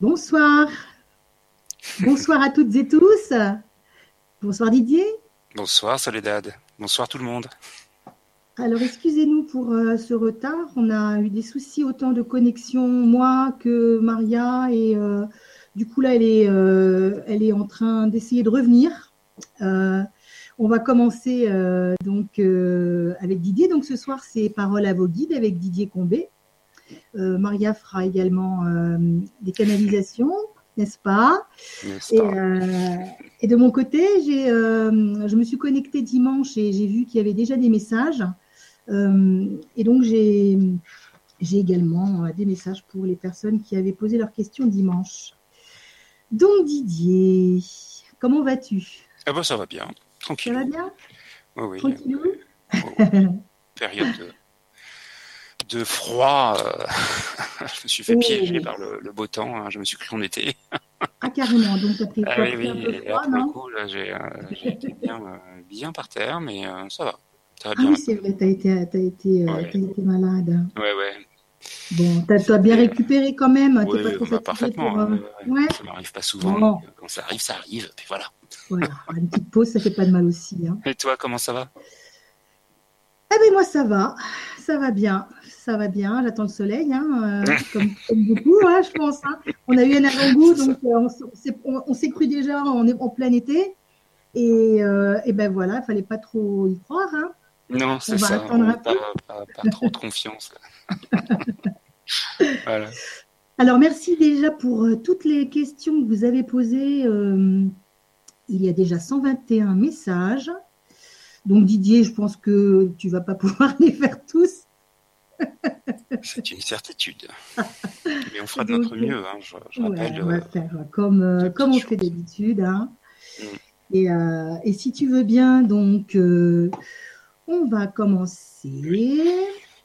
Bonsoir. Bonsoir à toutes et tous. Bonsoir Didier. Bonsoir Soledad. Bonsoir tout le monde. Alors excusez-nous pour euh, ce retard. On a eu des soucis autant de connexion moi que Maria et euh, du coup là elle est, euh, elle est en train d'essayer de revenir. on va commencer donc avec Didier. Donc ce soir c'est Parole à vos guides avec Didier Combé. Maria fera également des canalisations n'est-ce pas? Et, de mon côté, je me suis connectée dimanche et j'ai vu qu'il y avait déjà des messages. Euh, et donc, j'ai également euh, des messages pour les personnes qui avaient posé leurs questions dimanche. Donc, Didier, comment vas-tu? Ah bah, Ça va bien, tranquille. Ça va bien? Oui, oui. Période de, froid. Euh, je me suis fait piéger par le, beau temps. Hein, je me suis cru en été. ah, carrément. Donc, as pris, ah, oui, oui. Un peu froid, coup, j'ai été bien, bien, par terre, mais ça va. Ah oui, c'est vrai, tu as été, as été, euh, été malade. Ouais, ouais. Bon, tu as, bien récupéré quand même. Pas trop bah, parfaitement. Pour, euh, ouais. Ça m'arrive pas souvent. Quand ça arrive, ça arrive. Puis voilà. Voilà, une petite pause, ça fait pas de mal aussi. Hein. Et toi, comment ça va? Eh bien, moi, ça va. Ça va bien. Ça va bien. J'attends le soleil, hein, euh, comme, comme, beaucoup, hein, je pense. Hein. On a eu un avant-goût, donc on, s'est cru déjà en, en plein été. Et, et ben voilà, il fallait pas trop y croire. Non, c'est ça. On pas, pas, pas, trop de confiance. voilà. Alors, merci déjà pour euh, toutes les questions que vous avez posées. Euh, il y a déjà 121 messages. Donc, Didier, je pense que tu vas pas pouvoir les faire tous. C'est une certitude. Mais on fera de notre mieux. Hein, je, je rappelle, on va euh, faire comme, comme on fait d'habitude. Hein. Mm. Et, et, si tu veux bien, donc, on va commencer.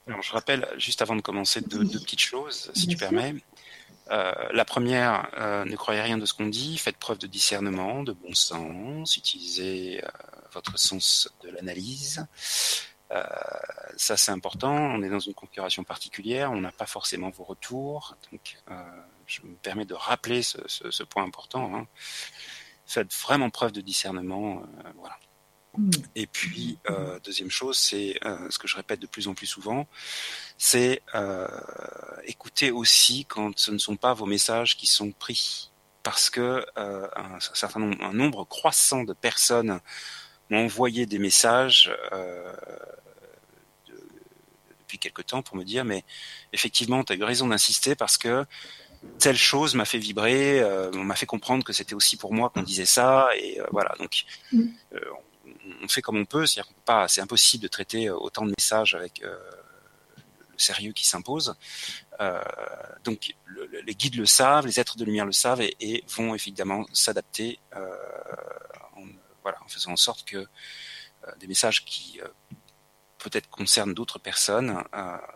Alors, je rappelle, juste avant de commencer, deux, petites choses, si tu permets. Euh, la première, euh, ne croyez rien de ce qu'on dit, faites preuve de discernement, de bon sens, utilisez euh, votre sens de l'analyse. Ça, c'est important. On est dans une configuration particulière, on n'a pas forcément vos retours. Donc, je me permets de rappeler ce, point important. Hein. Faites vraiment preuve de discernement. voilà. Mm. Et puis, euh, deuxième chose, c'est euh, ce que je répète de plus en plus souvent, c'est euh, écouter aussi quand ce ne sont pas vos messages qui sont pris. Parce que euh, un, certain nombre, un nombre croissant de personnes m'ont envoyé des messages euh, de, depuis quelque temps pour me dire, mais effectivement, tu as eu raison d'insister parce que telle chose m'a fait vibrer, euh, m'a fait comprendre que c'était aussi pour moi qu'on disait ça, et voilà. Donc, mm on fait comme on peut, c'est-à-dire pas, c'est impossible de traiter euh, autant de messages avec euh, le sérieux qui s'impose. Euh, donc les guides le savent, les êtres de lumière le savent et, vont évidemment s'adapter voilà, en faisant en sorte que des messages qui peut-être concernent d'autres personnes,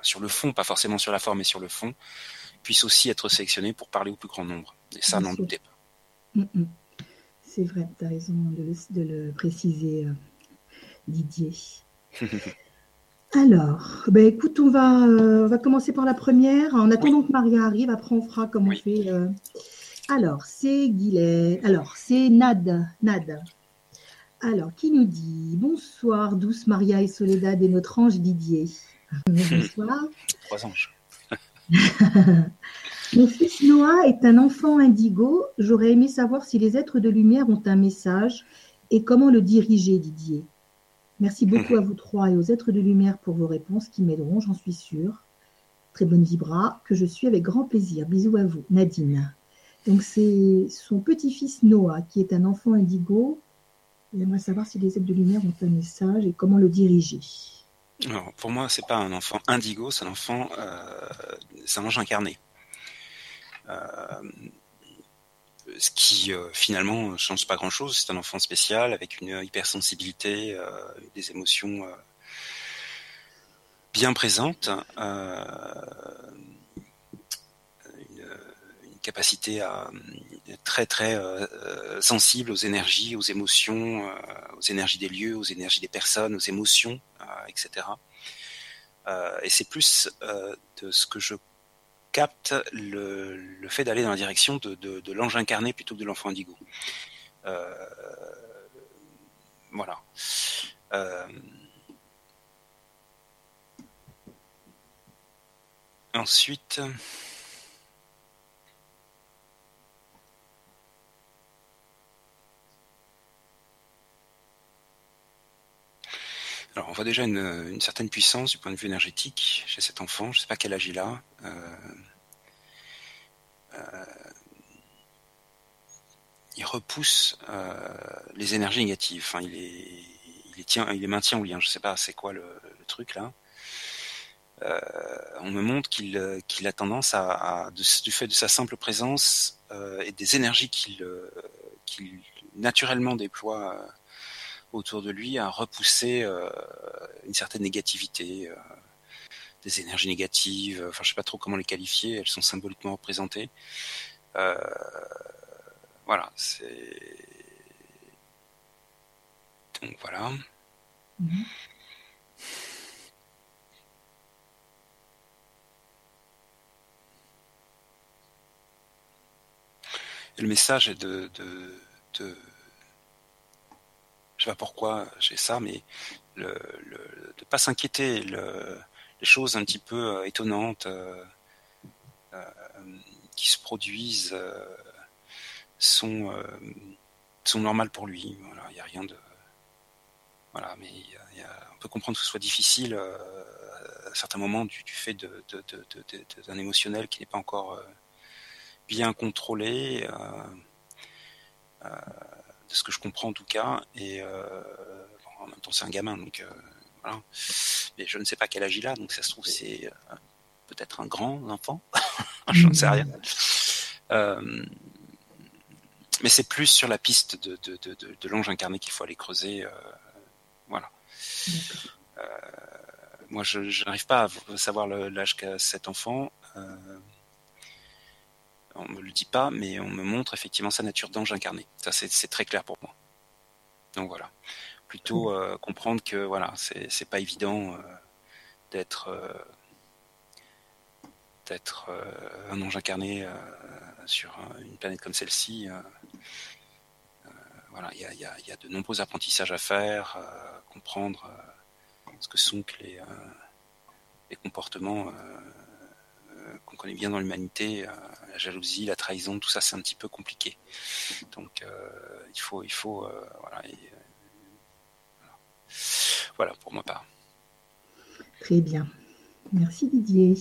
sur le fond, pas forcément sur la forme, mais sur le fond, puissent aussi être sélectionnés pour parler au plus grand nombre. Et ça, n'en doutez pas. Mm, mm. C'est vrai, tu as raison de le préciser. Didier. Alors, ben écoute, on va, euh, on va commencer par la première. En attendant que Maria arrive, après on fera comme on fait. Euh. Alors, c'est Guilet. Alors, c'est Nad. Nad. Alors, qui nous dit Bonsoir, douce Maria et Soledad et notre ange Didier. Bonsoir. Trois anges. Mon fils Noah est un enfant indigo. J'aurais aimé savoir si les êtres de lumière ont un message et comment le diriger, Didier. Merci beaucoup à vous trois et aux êtres de lumière pour vos réponses qui m'aideront, j'en suis sûre. Très bonne vibra, que je suis avec grand plaisir. Bisous à vous, Nadine. Donc c'est son petit-fils Noah qui est un enfant indigo. Il aimerait savoir si les êtres de lumière ont un message et comment le diriger. Alors, pour moi, c'est pas un enfant indigo, c'est un enfant, euh, c'est un ange incarné. Euh, ce qui euh, finalement change pas grand-chose. C'est un enfant spécial avec une hypersensibilité, des émotions bien présentes, capacité à très très sensible aux énergies, aux émotions, aux énergies des lieux, aux énergies des personnes, aux émotions, etc. et c'est plus de ce que je capte le, fait d'aller dans la direction de, l'ange incarné plutôt que de l'enfant indigo. voilà. ensuite, Alors, on voit déjà une, certaine puissance du point de vue énergétique chez cet enfant. Je ne sais pas quel âge il a. Euh, euh, il repousse euh, les énergies négatives. Enfin, il les, maintient au lien. Je ne sais pas, c'est quoi le, truc là. on me montre qu'il a tendance à, du fait de sa simple présence et des énergies qu'il naturellement déploie autour de lui à repousser euh, une certaine négativité, euh, des énergies négatives. Enfin, je sais pas trop comment les qualifier. Elles sont symboliquement représentées. Euh, voilà, c'est donc voilà. Le message est de, pas pourquoi j'ai ça, mais le, le, de pas s'inquiéter, le, les choses un petit peu euh, étonnantes euh, euh, qui se produisent sont sont normales pour lui. Voilà, il y a rien de voilà, mais on peut comprendre que ce soit difficile à certains moments du, fait de, de, de, d'un émotionnel qui n'est pas encore bien contrôlé. De ce que je comprends en tout cas. Et euh, bon, en même temps, c'est un gamin, donc euh, voilà. Mais je ne sais pas quel âge il a, donc ça se trouve c'est euh, peut-être un grand enfant, je ne sais rien. Euh, mais c'est plus sur la piste de, de, de, de, de l'ange incarné qu'il faut aller creuser. Euh, voilà. Euh, moi, je n'arrive pas à savoir l'âge qu'a cet enfant. On me le dit pas, mais on me montre effectivement sa nature d'ange incarné. Ça, c'est très clair pour moi. Donc voilà. Plutôt euh, comprendre que voilà, c'est pas évident euh, d'être euh, d'être un ange incarné sur une planète comme celle-ci. voilà, il y a, y, a, y a, de nombreux apprentissages à faire, comprendre ce que sont que les, les comportements qu'on connaît bien dans l'humanité, euh, la jalousie, la trahison, tout ça c'est un petit peu compliqué. Donc euh, il faut, il faut, euh, voilà, voilà. pour ma part. Très bien, merci Didier.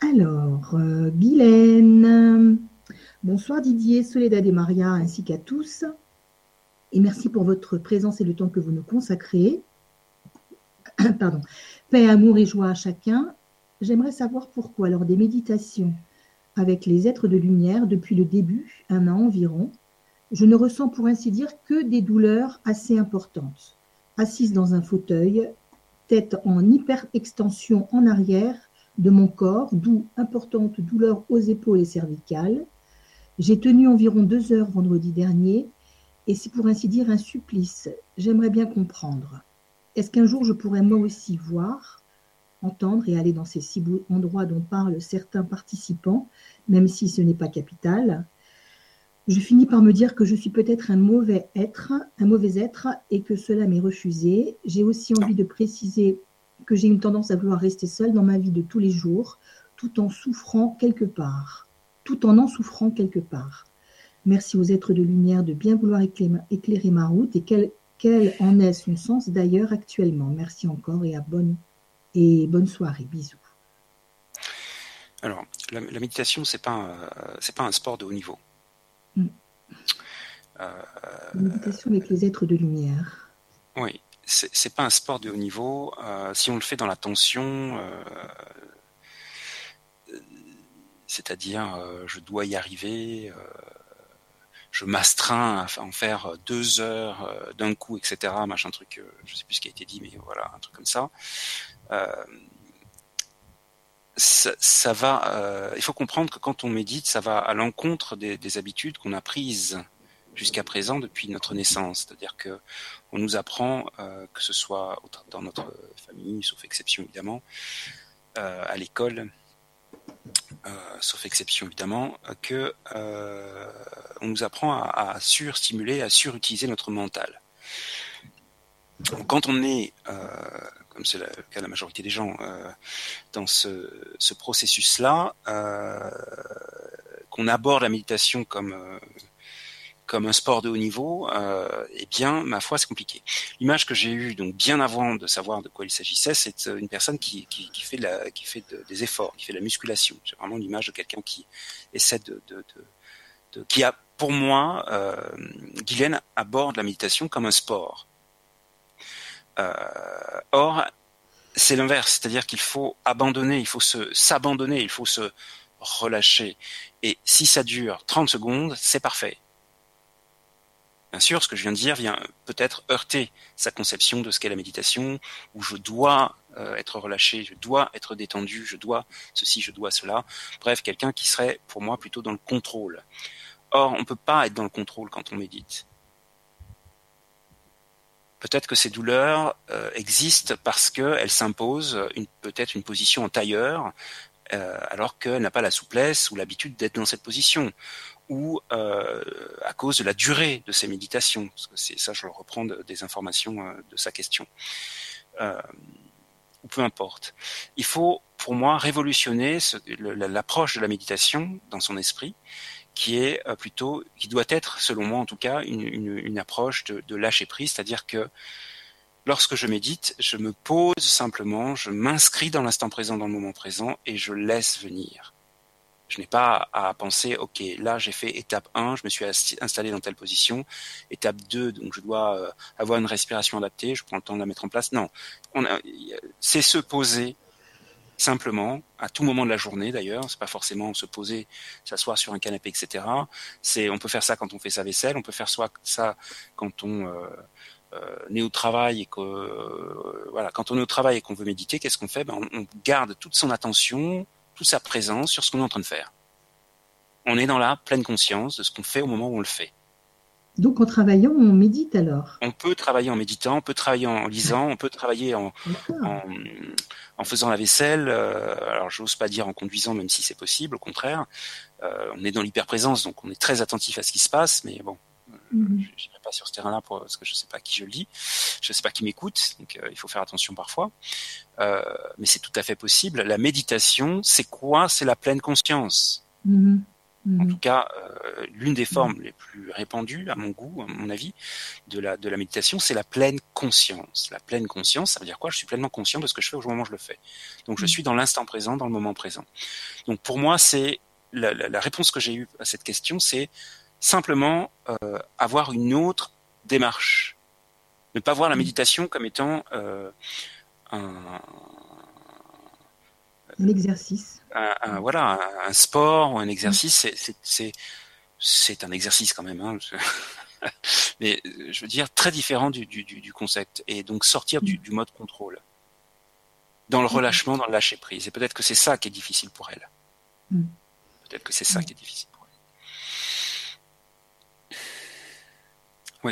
Alors, euh. Bonsoir Didier, Soledad et Maria, ainsi qu'à tous. Et merci pour votre présence et le temps que vous nous consacrez. Pardon. Paix, amour et joie à chacun. J'aimerais savoir pourquoi, lors des méditations avec les êtres de lumière depuis le début, un an environ, je ne ressens pour ainsi dire que des douleurs assez importantes. Assise dans un fauteuil, tête en hyper-extension en arrière de mon corps, d'où importante douleur aux épaules et cervicales. J'ai tenu environ deux heures vendredi dernier et c'est pour ainsi dire un supplice. J'aimerais bien comprendre. Est-ce qu'un jour je pourrais moi aussi voir entendre et aller dans ces six endroits dont parlent certains participants, même si ce n'est pas capital, je finis par me dire que je suis peut-être un mauvais être, un mauvais être, et que cela m'est refusé. J'ai aussi envie de préciser que j'ai une tendance à vouloir rester seule dans ma vie de tous les jours, tout en souffrant quelque part, tout en en souffrant quelque part. Merci aux êtres de lumière de bien vouloir éclairer, ma route et quel, quel en est son sens d'ailleurs actuellement. Merci encore et à bonne et bonne soirée. Bisous. Alors, la, la méditation, c'est pas euh, c'est pas un sport de haut niveau. Mm. Euh, la méditation avec les êtres de lumière. Oui, c'est pas un sport de haut niveau. Euh, si on le fait dans la tension, euh, c'est-à-dire euh, je dois y arriver, je m'astreins à en faire deux heures d'un coup, etc. Machin truc, je sais plus ce qui a été dit, mais voilà, un truc comme ça. Euh, ça, va. Euh, il faut comprendre que quand on médite, ça va à l'encontre des, des, habitudes qu'on a prises jusqu'à présent depuis notre naissance. C'est-à-dire que on nous apprend, euh, que ce soit dans notre famille, sauf exception évidemment, à l'école, sauf exception évidemment, que on nous apprend à, à surstimuler, à surutiliser notre mental. Quand on est, comme c'est le cas de la majorité des gens, dans ce, ce processus-là, qu'on aborde la méditation comme comme un sport de haut niveau, euh, eh bien, ma foi, c'est compliqué. L'image que j'ai eue, donc bien avant de savoir de quoi il s'agissait, c'est euh, une personne qui, qui, fait, la, qui fait des efforts, qui fait de la musculation. C'est vraiment l'image de quelqu'un qui essaie de, de, qui a, pour moi, euh, Guylaine aborde la méditation comme un sport. Euh, or, c'est l'inverse, c'est-à-dire qu'il faut abandonner, il faut se s'abandonner, il faut se relâcher. Et si ça dure 30 secondes, c'est parfait. Bien sûr, ce que je viens de dire vient peut-être heurter sa conception de ce qu'est la méditation, où je dois euh, être relâché, je dois être détendu, je dois ceci, je dois cela. Bref, quelqu'un qui serait pour moi plutôt dans le contrôle. Or, on ne peut pas être dans le contrôle quand on médite. Peut-être que ces douleurs euh, existent parce qu'elles s'imposent peut-être une position en tailleur, euh, alors qu'elle n'a pas la souplesse ou l'habitude d'être dans cette position. Ou euh, à cause de la durée de ses méditations, c'est ça, je reprends des informations de sa question, ou peu importe. Il faut, pour moi, révolutionner l'approche de la méditation dans son esprit, qui est plutôt, qui doit être, selon moi en tout cas, une, une, une approche de, de lâcher prise, c'est-à-dire que lorsque je médite, je me pose simplement, je m'inscris dans l'instant présent, dans le moment présent, et je laisse venir. Je n'ai pas à penser, ok, là j'ai fait étape 1, je me suis installé dans telle position. Étape 2, donc je dois euh, avoir une respiration adaptée, je prends le temps de la mettre en place. Non, c'est se poser simplement à tout moment de la journée d'ailleurs. C'est pas forcément se poser, s'asseoir sur un canapé, etc. C'est, on peut faire ça quand on fait sa vaisselle, on peut faire ça quand on euh, euh, est au travail et que voilà, quand on est au travail et qu'on veut méditer, qu'est-ce qu'on fait? Ben, on garde toute son attention toute sa présence sur ce qu'on est en train de faire. On est dans la pleine conscience de ce qu'on fait au moment où on le fait. Donc en travaillant, on médite alors On peut travailler en méditant, on peut travailler en lisant, on peut travailler en, en, faisant la vaisselle. Euh, alors j'ose pas dire en conduisant, même si c'est possible, au contraire. Euh, on est dans l'hyperprésence, donc on est très attentif à ce qui se passe, mais bon, Mm Je n'irai pas sur ce terrain-là parce que je ne sais pas qui je le dis, je ne sais pas qui m'écoute, donc euh, il faut faire attention parfois. Mais c'est tout à fait possible. La méditation, c'est quoi? C'est la pleine conscience. Mm-hmm. En tout cas, euh, l'une des formes les plus répandues, à mon goût, à mon avis, de la, de la méditation, c'est la pleine conscience. La pleine conscience, ça veut dire quoi? Je suis pleinement conscient de ce que je fais au moment où je le fais. Donc je mm. suis dans l'instant présent, dans le moment présent. Donc pour moi, c'est la, la réponse que j'ai eue à cette question, c'est simplement euh, avoir une autre démarche. Ne pas voir la méditation comme étant euh, un, un exercice. Un, voilà, un, sport ou un exercice, c'est un exercice quand même. Hein, mais je veux dire très différent du, du, du concept et donc sortir du, du, mode contrôle dans le relâchement, dans le lâcher prise. Et peut-être que c'est ça qui est difficile pour elle. Mm. Peut-être que c'est ça qui est difficile.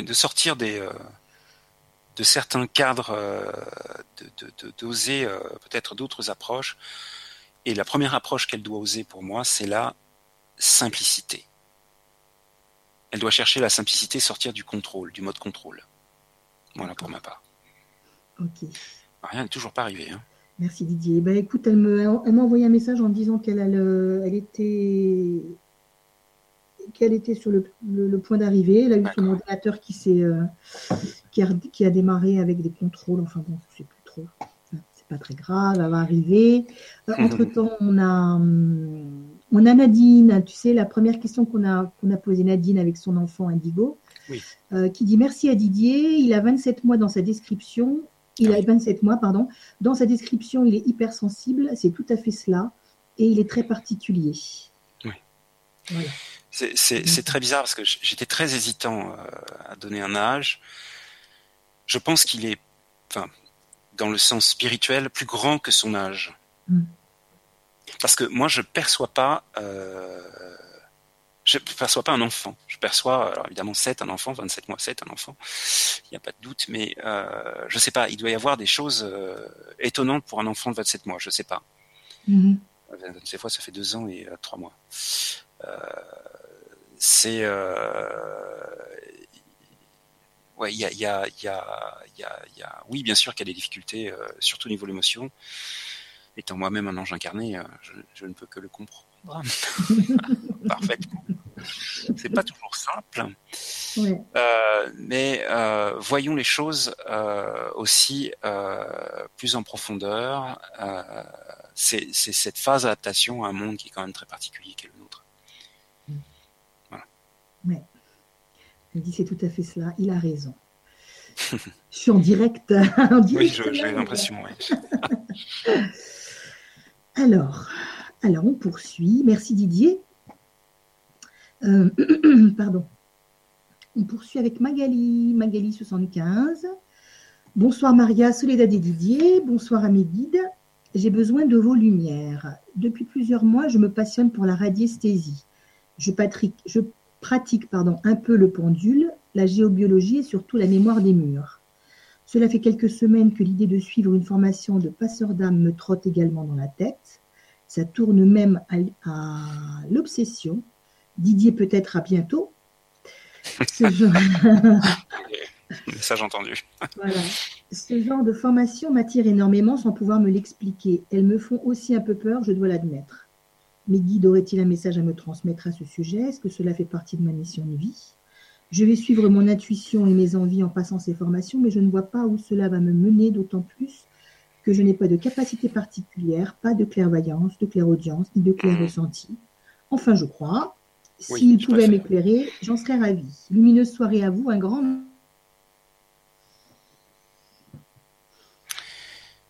de sortir des euh, de certains cadres, euh, d'oser euh, peut-être d'autres approches. Et la première approche qu'elle doit oser pour moi, c'est la simplicité. Elle doit chercher la simplicité, sortir du contrôle, du mode contrôle. Voilà pour ma part. Ok. Rien n'est toujours pas arrivé. Hein. Merci Didier. Ben, écoute, elle m'a envoyé un message en disant qu'elle elle était qu'elle était sur le, point d'arriver. Elle a eu son ordinateur qui, euh, qui, a, qui, a, démarré avec des contrôles. Enfin bon, je sais plus trop. C'est pas très grave, elle va arriver. Euh, entre-temps, on a, hum, on a Nadine, tu sais, la première question qu'on a, qu'on a posée Nadine avec son enfant Indigo, euh, qui dit merci à Didier. Il a 27 mois dans sa description. Il a 27 mois, pardon. Dans sa description, il est hypersensible. C'est tout à fait cela. Et il est très particulier. Oui. Voilà. C'est très bizarre parce que j'étais très hésitant euh, à donner un âge. Je pense qu'il est, enfin, dans le sens spirituel, plus grand que son âge. Mm. Parce que moi, je perçois pas, euh, je perçois pas un enfant. Je perçois, alors évidemment, 7 un enfant, 27 mois 7 un enfant. Il n'y a pas de doute, mais euh, je sais pas. Il doit y avoir des choses euh, étonnantes pour un enfant de 27 mois. Je sais pas. Mm-hmm. Ces fois, ça fait deux ans et trois mois. C'est ouais, il y a, y, a, y, a, y, a, y a, oui, bien sûr qu'il y a des difficultés, surtout au niveau de l'émotion. Étant moi-même un ange incarné, je, je, ne peux que le comprendre parfaitement. C'est pas toujours simple, euh, mais euh, voyons les choses euh, aussi plus en profondeur. c'est cette phase d'adaptation à un monde qui est quand même très particulier, qui est le nôtre. Voilà. Ouais. Il dit c'est tout à fait cela. Il a raison. Je suis en direct. En direct oui, j'ai l'impression. Alors, alors, on poursuit. Merci Didier. Euh, pardon. On poursuit avec Magali, Magali 75. Bonsoir Maria, Soledad et Didier. Bonsoir à mes guides. J'ai besoin de vos lumières. Depuis plusieurs mois, je me passionne pour la radiesthésie. Je, pratique, je pratique pardon, un peu le pendule, la géobiologie et surtout la mémoire des murs. Cela fait quelques semaines que l'idée de suivre une formation de passeur d'âme me trotte également dans la tête. Ça tourne même à, l'obsession. Didier peut-être à bientôt. Ce genre... Message entendu. voilà. Ce genre de formation m'attire énormément sans pouvoir me l'expliquer. Elles me font aussi un peu peur, je dois l'admettre. Mes guides auraient-ils un message à me transmettre à ce sujet? Est-ce que cela fait partie de ma mission de vie? Je vais suivre mon intuition et mes envies en passant ces formations, mais je ne vois pas où cela va me mener, d'autant plus que je n'ai pas de capacité particulière, pas de clairvoyance, de clairaudience, ni de clair ressenti. Enfin, je crois. S'il pouvait m'éclairer, j'en serais ravie. Lumineuse soirée à vous, un grand.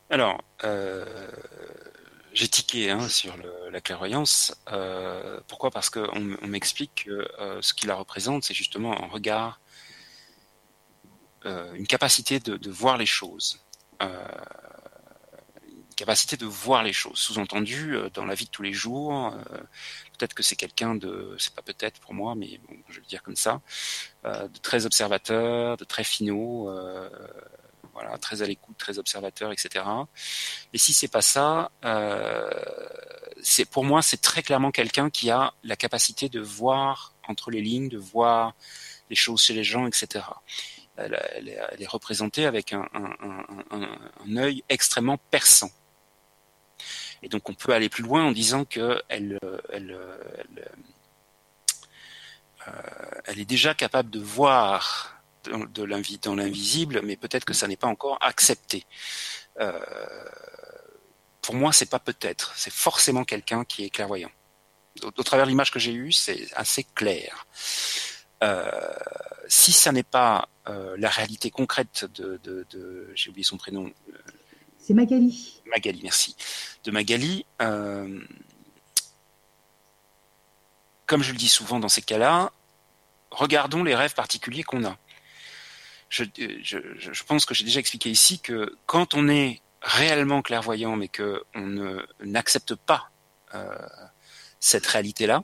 Alors, euh, j'ai tiqué hein, sur la clairvoyance. Euh, pourquoi? Parce qu'on on, m'explique que euh, ce qui la représente, c'est justement un regard, une capacité de, de, voir les choses capacité de voir les choses. Sous-entendu, euh, dans la vie de tous les jours, euh, peut-être que c'est quelqu'un de, c'est pas peut-être pour moi, mais bon, je vais le dire comme ça, euh, de très observateur, de très finaux, voilà, très à l'écoute, très observateur, etc. Et si c'est pas ça, c'est pour moi, c'est très clairement quelqu'un qui a la capacité de voir entre les lignes, de voir les choses chez les gens, etc. Elle, est, représentée avec un, un, un, un œil extrêmement perçant. Et donc on peut aller plus loin en disant que elle, elle, euh, elle, est déjà capable de voir de, dans l'invisible, mais peut-être que ça n'est pas encore accepté. Euh, pour moi, c'est pas peut-être, c'est forcément quelqu'un qui est clairvoyant. Au, travers de l'image que j'ai eue, c'est assez clair. Euh, si ça n'est pas la réalité concrète de, de j'ai oublié son prénom, c'est Magali. Magali, merci. De Magali. Euh, comme je le dis souvent dans ces cas-là, regardons les rêves particuliers qu'on a. Je, pense que j'ai déjà expliqué ici que quand on est réellement clairvoyant, mais qu'on n'accepte pas euh, cette réalité-là,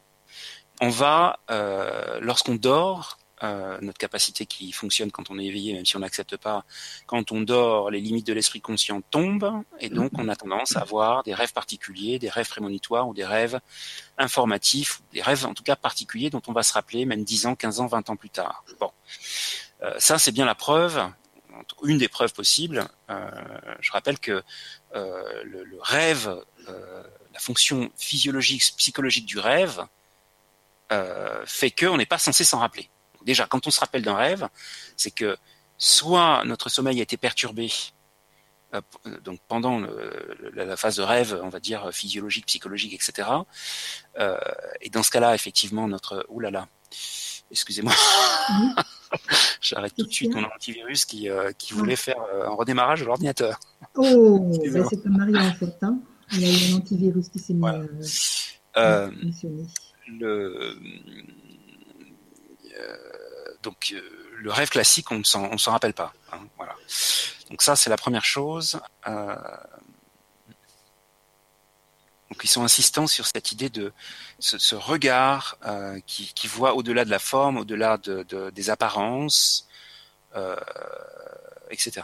on va, euh, lorsqu'on dort, euh, notre capacité qui fonctionne quand on est éveillé, même si on n'accepte pas. Quand on dort, les limites de l'esprit conscient tombent, et donc on a tendance à avoir des rêves particuliers, des rêves prémonitoires ou des rêves informatifs, des rêves en tout cas particuliers dont on va se rappeler même 10 ans, 15 ans, 20 ans plus tard. Bon, ça c'est bien la preuve, une des preuves possibles. Euh, je rappelle que euh, le, le, rêve, euh, la fonction physiologique, psychologique du rêve, fait qu'on n'est pas censé s'en rappeler déjà, quand on se rappelle d'un rêve, c'est que soit notre sommeil a été perturbé, euh, donc pendant la phase de rêve, on va dire physiologique, psychologique, etc. Euh, et dans ce cas-là, effectivement, notre oulala, excusez-moi, j'arrête tout de suite mon antivirus qui, euh, qui voulait faire un redémarrage de l'ordinateur. Oh, bah, c'est comme Marie en fait, hein. Il y a eu un antivirus qui s'est mis à le donc euh, le rêve classique, on ne s'en rappelle pas. Hein, voilà. Donc ça, c'est la première chose. Euh, donc ils sont insistants sur cette idée de ce, regard euh, qui, voit au-delà de la forme, au-delà de, des apparences, etc.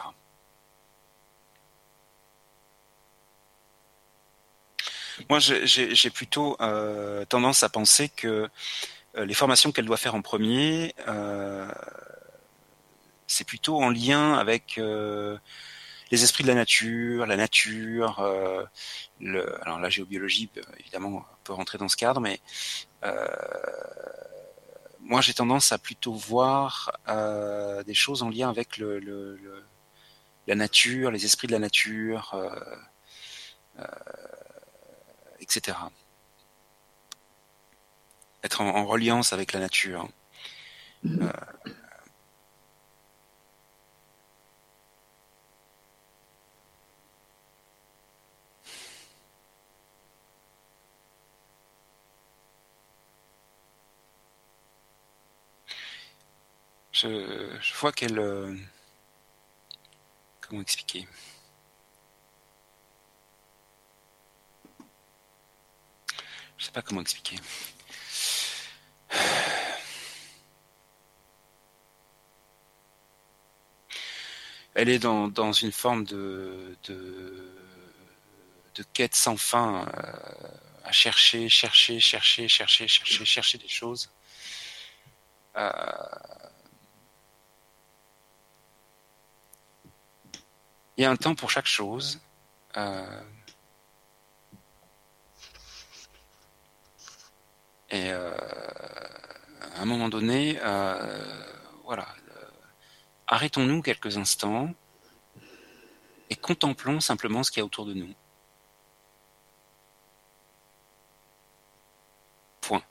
Moi, j'ai plutôt tendance à penser que les formations qu'elle doit faire en premier, c'est plutôt en lien avec les esprits de la nature, la nature, le, alors la géobiologie évidemment peut rentrer dans ce cadre, mais moi j'ai tendance à plutôt voir euh, des choses en lien avec le, le, la nature, les esprits de la nature, euh, euh, etc. Être en, en, reliance avec la nature. Mm-hmm. Je, vois qu'elle. Euh, comment expliquer? Je sais pas comment expliquer. Elle est dans, dans une forme de, de, de quête sans fin, euh, à chercher, chercher, chercher, chercher, chercher, chercher des choses. Euh, il y a un temps pour chaque chose. Euh, et euh, à un moment donné, euh, voilà, arrêtons-nous quelques instants et contemplons simplement ce qu'il y a autour de nous. Point.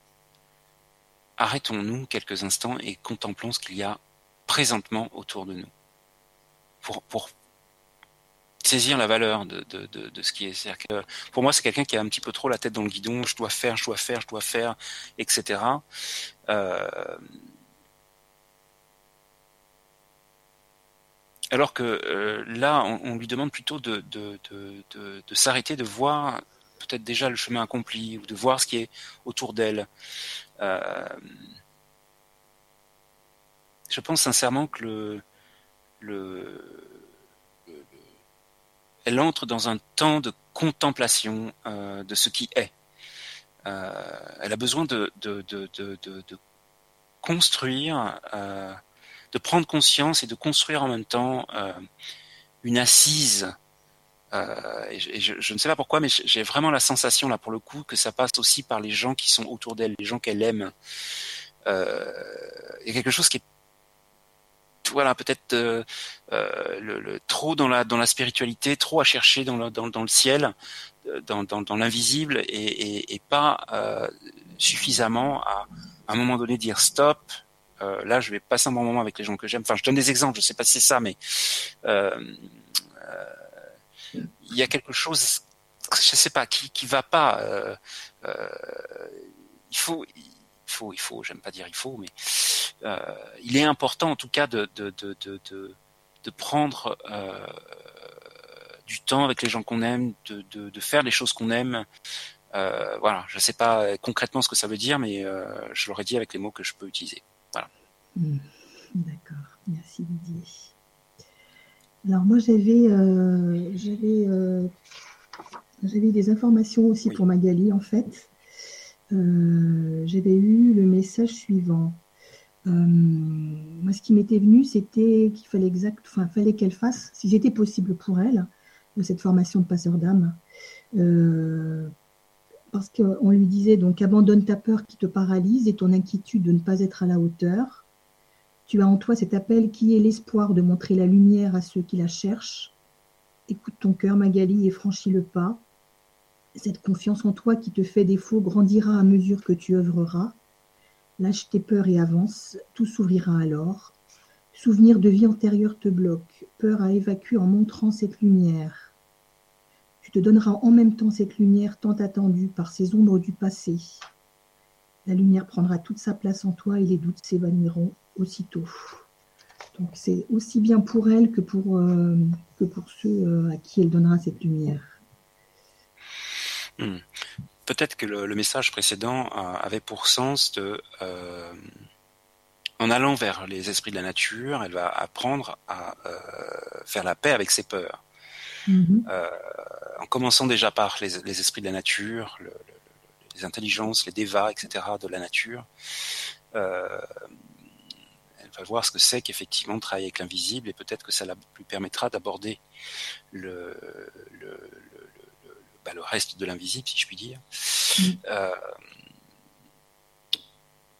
Arrêtons-nous quelques instants et contemplons ce qu'il y a présentement autour de nous. Pour, pour saisir la valeur de, de, de, ce qui est. cest que pour moi, c'est quelqu'un qui a un petit peu trop la tête dans le guidon. Je dois faire, je dois faire, je dois faire, etc. Euh, alors que euh, là, on, lui demande plutôt de, de, de, de s'arrêter, de voir peut-être déjà le chemin accompli ou de voir ce qui est autour d'elle. Euh, je pense sincèrement que le elle entre dans un temps de contemplation euh, de ce qui est. Euh, elle a besoin de, construire, euh, de prendre conscience et de construire en même temps une assise. Et, je, je, ne sais pas pourquoi, mais j'ai vraiment la sensation là pour le coup que ça passe aussi par les gens qui sont autour d'elle, les gens qu'elle aime. Il y a quelque chose qui est voilà peut-être euh, euh, le, le, trop dans la dans la spiritualité, trop à chercher dans le dans, dans le ciel, euh, dans dans, dans l'invisible et, et, et, pas euh, suffisamment à, à un moment donné dire stop. Euh, là, je vais passer un bon moment avec les gens que j'aime. Enfin, je donne des exemples. Je sais pas si c'est ça, mais il y a quelque chose, je sais pas, qui qui va pas. il faut faut, il faut, j'aime pas dire il faut, mais euh, il est important en tout cas de, de, de, de, de prendre euh, du temps avec les gens qu'on aime, de, de, de, faire les choses qu'on aime. Euh, voilà, je ne sais pas concrètement ce que ça veut dire, mais je l'aurais dit avec les mots que je peux utiliser. Voilà. Mmh. D'accord, merci Didier. Alors moi j'avais j'avais j'avais des informations aussi oui. pour Magali en fait. Euh, j'avais eu le message suivant. Euh, moi, ce qui m'était venu, c'était qu'il fallait exact, enfin, qu'elle fasse, si c'était possible pour elle, cette formation de passeur d'âme. Euh, parce qu'on lui disait donc abandonne ta peur qui te paralyse et ton inquiétude de ne pas être à la hauteur. Tu as en toi cet appel qui est l'espoir de montrer la lumière à ceux qui la cherchent. Écoute ton cœur, Magali, et franchis le pas. Cette confiance en toi qui te fait défaut grandira à mesure que tu œuvreras. Lâche tes peurs et avance, tout s'ouvrira alors. Souvenir de vie antérieure te bloque, peur à évacuer en montrant cette lumière. Tu te donneras en même temps cette lumière tant attendue par ces ombres du passé. La lumière prendra toute sa place en toi et les doutes s'évanouiront aussitôt. Donc c'est aussi bien pour elle que pour, euh, que pour ceux euh, à qui elle donnera cette lumière. Hmm. Peut-être que le, le, message précédent euh, avait pour sens de, euh, en allant vers les esprits de la nature, elle va apprendre à euh, faire la paix avec ses peurs. Mm -hmm. en commençant déjà par les, esprits de la nature, les intelligences, les devas, etc. de la nature, elle va voir ce que c'est qu'effectivement travailler avec l'invisible et peut-être que ça lui permettra d'aborder le, le, bah, reste de l'invisible, si je puis dire, mm. euh,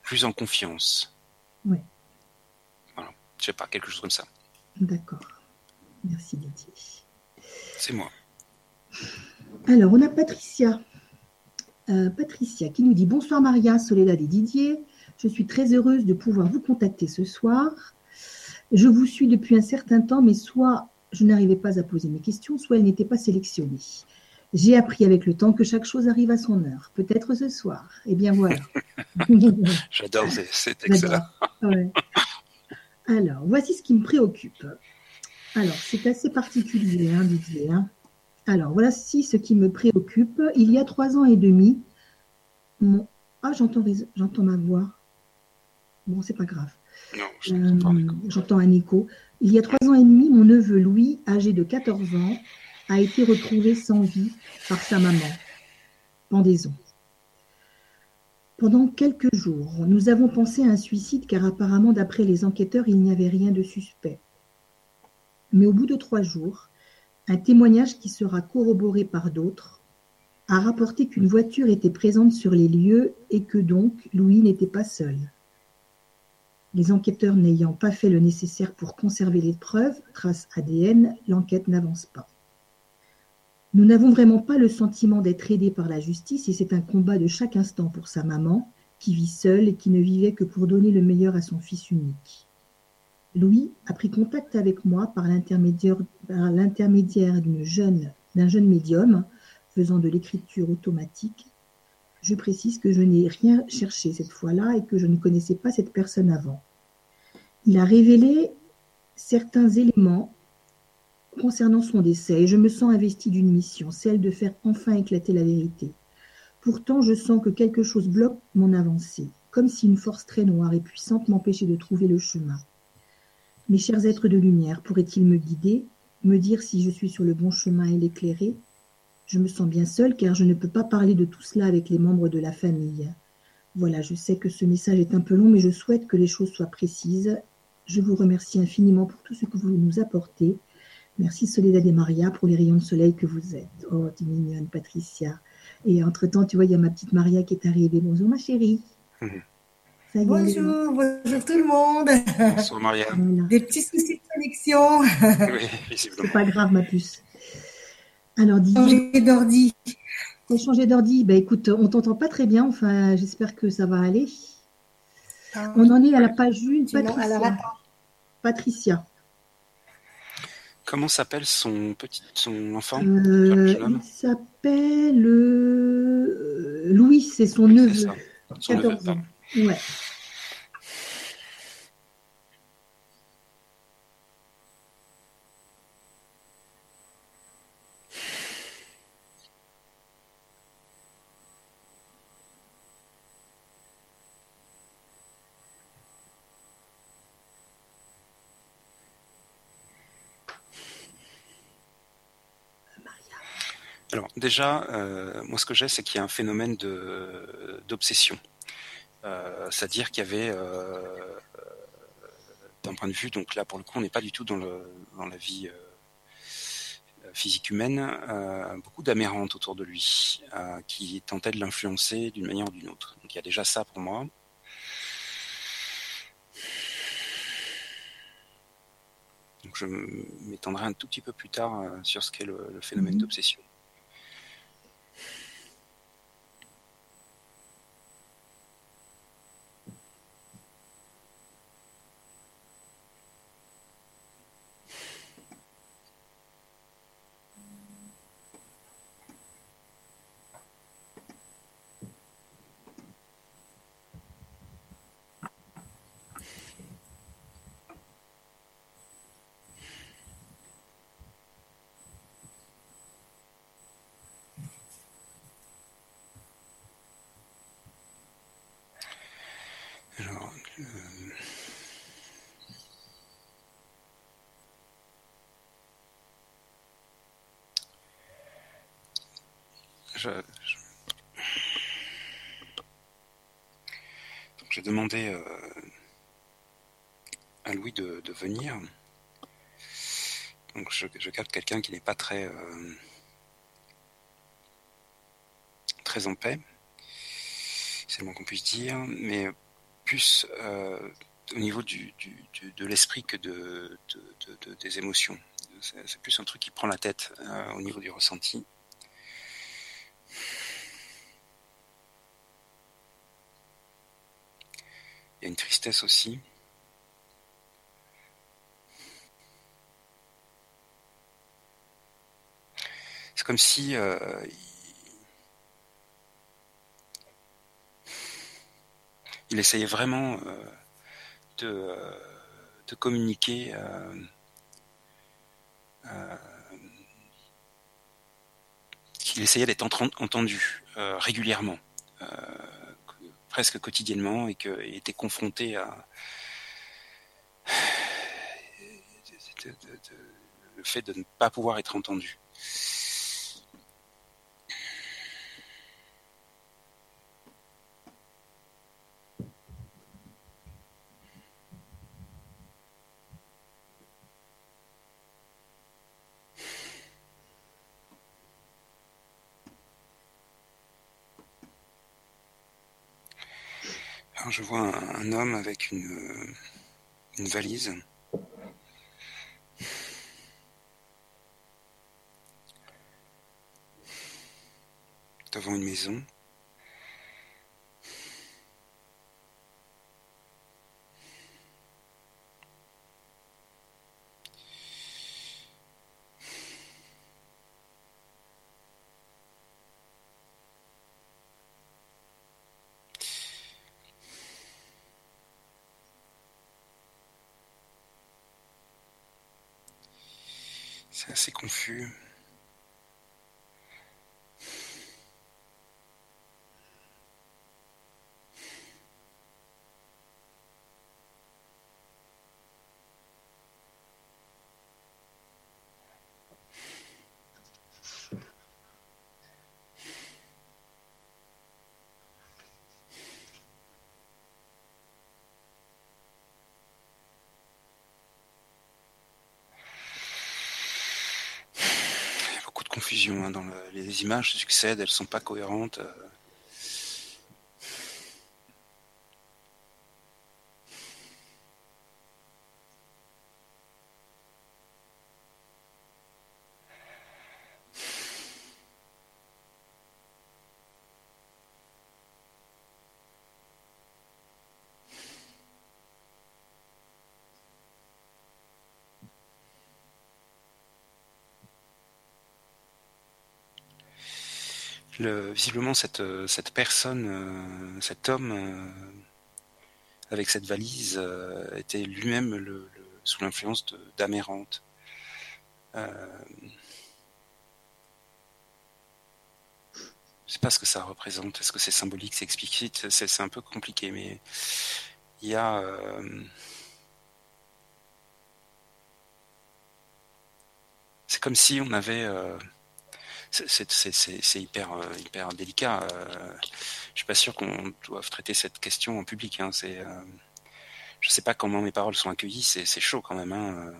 plus en confiance. Oui. Voilà, je sais pas, quelque chose comme ça. D'accord. Merci Didier. C'est moi. Alors, on a Patricia. Euh, Patricia qui nous dit Bonsoir Maria, Soledad et Didier. Je suis très heureuse de pouvoir vous contacter ce soir. Je vous suis depuis un certain temps, mais soit je n'arrivais pas à poser mes questions, soit elles n'étaient pas sélectionnées. J'ai appris avec le temps que chaque chose arrive à son heure. Peut-être ce soir. Eh bien voilà. J'adore, c'est excellent. Alors, voici ce qui me préoccupe. Alors, c'est assez particulier, hein, Didier. Hein. Alors, voici ce qui me préoccupe. Il y a trois ans et demi, mon... ah, j'entends, j'entends ma voix. Bon, c'est pas grave. Euh, j'entends un écho. Il y a trois ans et demi, mon neveu Louis, âgé de 14 ans, a été retrouvé sans vie par sa maman. Pendaison. Pendant quelques jours, nous avons pensé à un suicide car apparemment, d'après les enquêteurs, il n'y avait rien de suspect. Mais au bout de trois jours, un témoignage qui sera corroboré par d'autres a rapporté qu'une voiture était présente sur les lieux et que donc Louis n'était pas seul. Les enquêteurs n'ayant pas fait le nécessaire pour conserver les preuves, traces ADN, l'enquête n'avance pas. Nous n'avons vraiment pas le sentiment d'être aidés par la justice et c'est un combat de chaque instant pour sa maman, qui vit seule et qui ne vivait que pour donner le meilleur à son fils unique. Louis a pris contact avec moi par l'intermédiaire d'un jeune, jeune médium faisant de l'écriture automatique. Je précise que je n'ai rien cherché cette fois-là et que je ne connaissais pas cette personne avant. Il a révélé certains éléments concernant son décès je me sens investi d'une mission, celle de faire enfin éclater la vérité. Pourtant, je sens que quelque chose bloque mon avancée, comme si une force très noire et puissante m'empêchait de trouver le chemin. Mes chers êtres de lumière, pourraient-ils me guider, me dire si je suis sur le bon chemin et l'éclairer? Je me sens bien seule car je ne peux pas parler de tout cela avec les membres de la famille. Voilà, je sais que ce message est un peu long, mais je souhaite que les choses soient précises. Je vous remercie infiniment pour tout ce que vous nous apportez. Merci Soledad et Maria pour les rayons de soleil que vous êtes. Oh, tu mignonne, Patricia. Et entre-temps, tu vois, il y a ma petite Maria qui est arrivée. Bonjour ma chérie. Bonjour, bonjour tout le monde. Bonjour Maria. Des petits soucis de connexion. oui, C'est pas grave, ma puce. Alors, dis. Changer d'ordi. T'as changé d'ordi. Bah écoute, on t'entend pas très bien. Enfin, j'espère que ça va aller. Ah on en est à la page 1. Patricia. Patricia. Comment s'appelle son petit son enfant euh, Il s'appelle euh, Louis, c'est son neveu. Son 14 neveu, ans. Ouais. Alors déjà, euh, moi ce que j'ai, c'est qu'il y a un phénomène d'obsession. Euh, c'est-à-dire qu'il y avait, euh, d'un point de vue, donc là pour le coup, on n'est pas du tout dans, la vie physique humaine, beaucoup d'amérantes autour de lui qui tentaient de l'influencer d'une manière ou d'une autre. Donc il y a déjà ça pour moi. Donc je m'étendrai un tout petit peu plus tard sur ce qu'est le, phénomène mhm. d'obsession. J'ai demandé euh, à Louis de, venir. Donc je, je capte quelqu'un qui n'est pas très euh, très en paix, c'est le moins qu'on puisse dire, mais plus euh, au niveau du, de l'esprit que de, de, des émotions. C'est plus un truc qui prend la tête au niveau du ressenti. Il y a une aussi. C'est comme si euh, il essayait vraiment euh, de, euh, de, communiquer euh, qu'il essayait d'être entendu régulièrement, presque quotidiennement, et qu'il était confronté à le fait de ne pas pouvoir être entendu. je vois un, un, homme avec une, une valise. devant une maison. C'est assez confus. Hein, dans le, les images succèdent, elles sont pas cohérentes. Euh. Le, visiblement, cette, cette personne, euh, cet homme euh, avec cette valise euh, était lui-même sous l'influence d'Amérante. Euh, je sais pas ce que ça représente. Est-ce que c'est symbolique, c'est explicite? C'est un peu compliqué, mais il y a. Euh, c'est comme si on avait. Euh, c'est hyper, euh, hyper délicat. Euh, je suis pas sûr qu'on doive traiter cette question en public. Hein. C'est, euh, je sais pas comment mes paroles sont accueillies. C'est chaud quand même. Hein.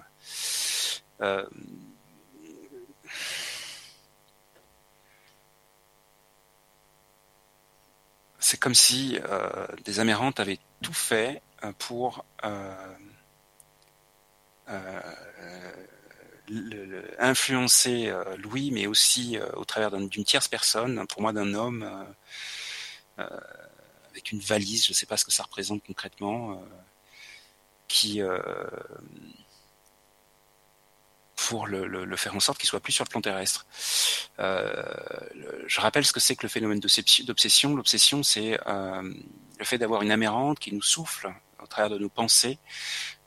C'est comme si des Amérantes avaient tout fait pour influencer euh, Louis, mais aussi euh, au travers d'une tierce personne, pour moi d'un homme euh, avec une valise, je ne sais pas ce que ça représente concrètement, qui pour le, faire en sorte qu'il soit plus sur le plan terrestre. Je rappelle ce que c'est que le phénomène d'obsession. L'obsession, c'est le fait d'avoir une amérante qui nous souffle au travers de nos pensées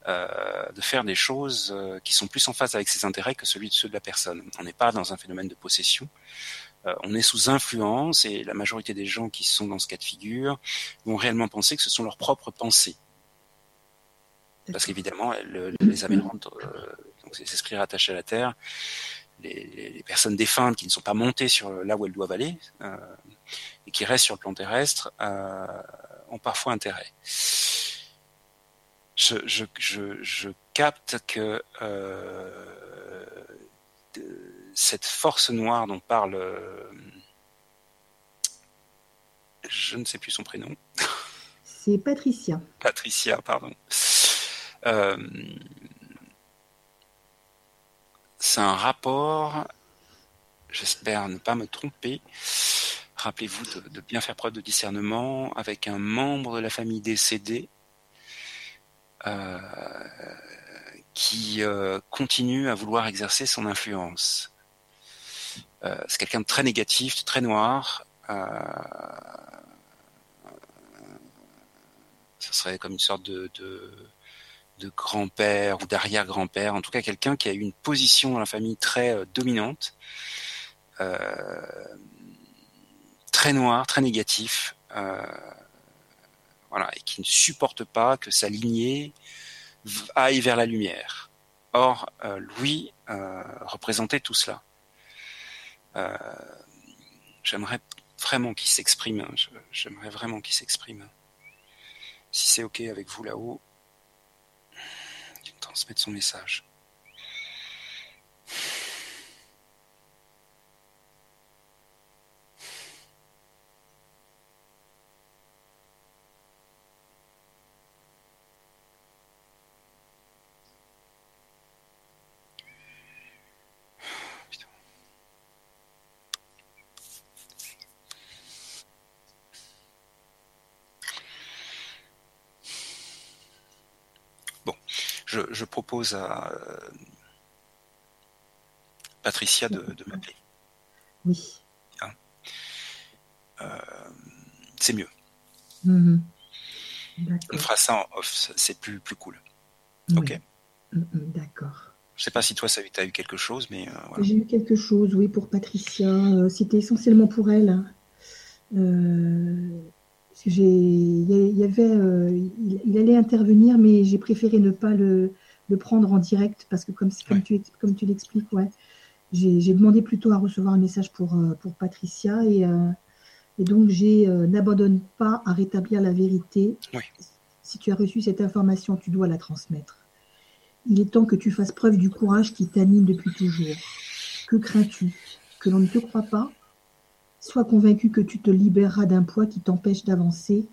de faire des choses euh, qui sont plus en phase avec ses intérêts que celui de ceux de la personne. On n'est pas dans un phénomène de possession. Euh, on est sous influence et la majorité des gens qui sont dans ce cas de figure vont réellement penser que ce sont leurs propres pensées. Parce qu'évidemment, le, les amérantes, euh, donc ces esprits rattachés à la Terre, les, personnes défuntes qui ne sont pas montées sur là où elles doivent aller et qui restent sur le plan terrestre ont parfois intérêt. Je, je, je, je capte que cette force noire dont parle je ne sais plus son prénom. C'est Patricia. Patricia, pardon. Euh, c'est un rapport, j'espère ne pas me tromper, rappelez-vous de, bien faire preuve de discernement avec un membre de la famille décédée euh, qui euh, continue à vouloir exercer son influence. c'est quelqu'un de très négatif, de très noir, ce serait comme une sorte de, grand-père ou d'arrière-grand-père, en tout cas quelqu'un qui a eu une position dans la famille très euh, dominante, euh, très noir, très négatif, euh, voilà, et qui ne supporte pas que sa lignée aille vers la lumière. Or, Louis représentait tout cela. J'aimerais vraiment qu'il s'exprime. Hein. J'aimerais vraiment qu'il s'exprime. Si c'est OK avec vous là-haut, qu'il me transmette son message. je, propose à euh, Patricia de, m'appeler. Oui. Hein euh, c'est mieux. Mm-hmm. On fera ça en off, c'est plus, plus cool. Ok. Mm-hmm. D'accord. Je sais pas si toi, ça tu as eu quelque chose, mais. Euh, J'ai eu quelque chose, oui, pour Patricia. C'était essentiellement pour elle. Il y avait, euh, il, allait intervenir, mais j'ai préféré ne pas le, prendre en direct parce que comme, comme tu, comme tu l'expliques, ouais, j'ai demandé plutôt à recevoir un message pour, euh, pour Patricia et, euh, et donc j'ai n'abandonne pas à rétablir la vérité. Si tu as reçu cette information, tu dois la transmettre. Il est temps que tu fasses preuve du courage qui t'anime depuis toujours. Que crains-tu? Que l'on ne te croit pas? Sois convaincu que tu te libéreras d'un poids qui t'empêche d'avancer,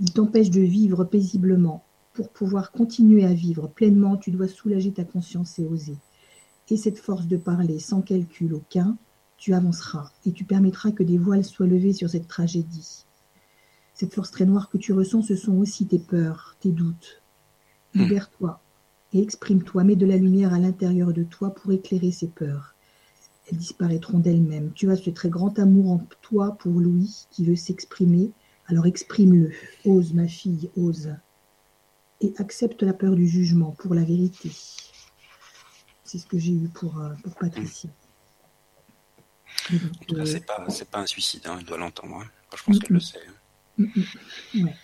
il t'empêche de vivre paisiblement. Pour pouvoir continuer à vivre pleinement, tu dois soulager ta conscience et oser. Et cette force de parler sans calcul aucun, tu avanceras et tu permettras que des voiles soient levées sur cette tragédie. Cette force très noire que tu ressens, ce sont aussi tes peurs, tes doutes. Hmm. Libère-toi et exprime-toi, mets de la lumière à l'intérieur de toi pour éclairer ces peurs elles disparaîtront d'elles-mêmes. Tu as ce très grand amour en toi pour Louis qui veut s'exprimer, alors exprime-le. Ose, ma fille, ose. Et accepte la peur du jugement pour la vérité. C'est ce que j'ai eu pour, euh, pour Patricia. Euh, c'est pas, pas, un suicide, hein, elle doit l'entendre. Hein. Je pense qu'elle le sait. Ouais.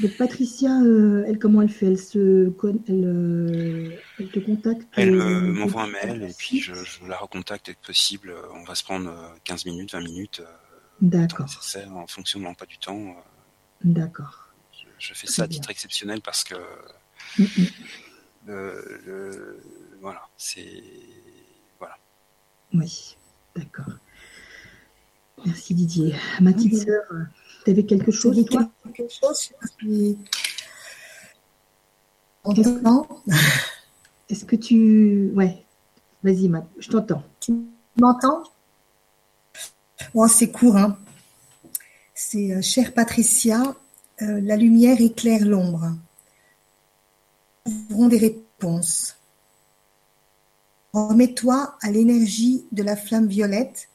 Donc Patricia, euh, elle comment elle fait? Elle se, elle, euh, elle te contacte Elle euh, m'envoie un mail et puis je, la recontacte dès que possible. On va se prendre 15 minutes, 20 minutes. D'accord. en fonction de l'emploi du temps. D'accord. Je, fais ça à titre exceptionnel parce que voilà, c'est voilà. Oui, d'accord. Merci Didier. Ma petite sœur. Tu avais quelque chose, toi? quelque chose, Est-ce que tu... Ouais, vas-y, je t'entends. Tu m'entends? Bon, c'est court. Hein. C'est euh, chère Patricia, euh, la lumière éclaire l'ombre. Nous aurons des réponses. Remets-toi à l'énergie de la flamme violette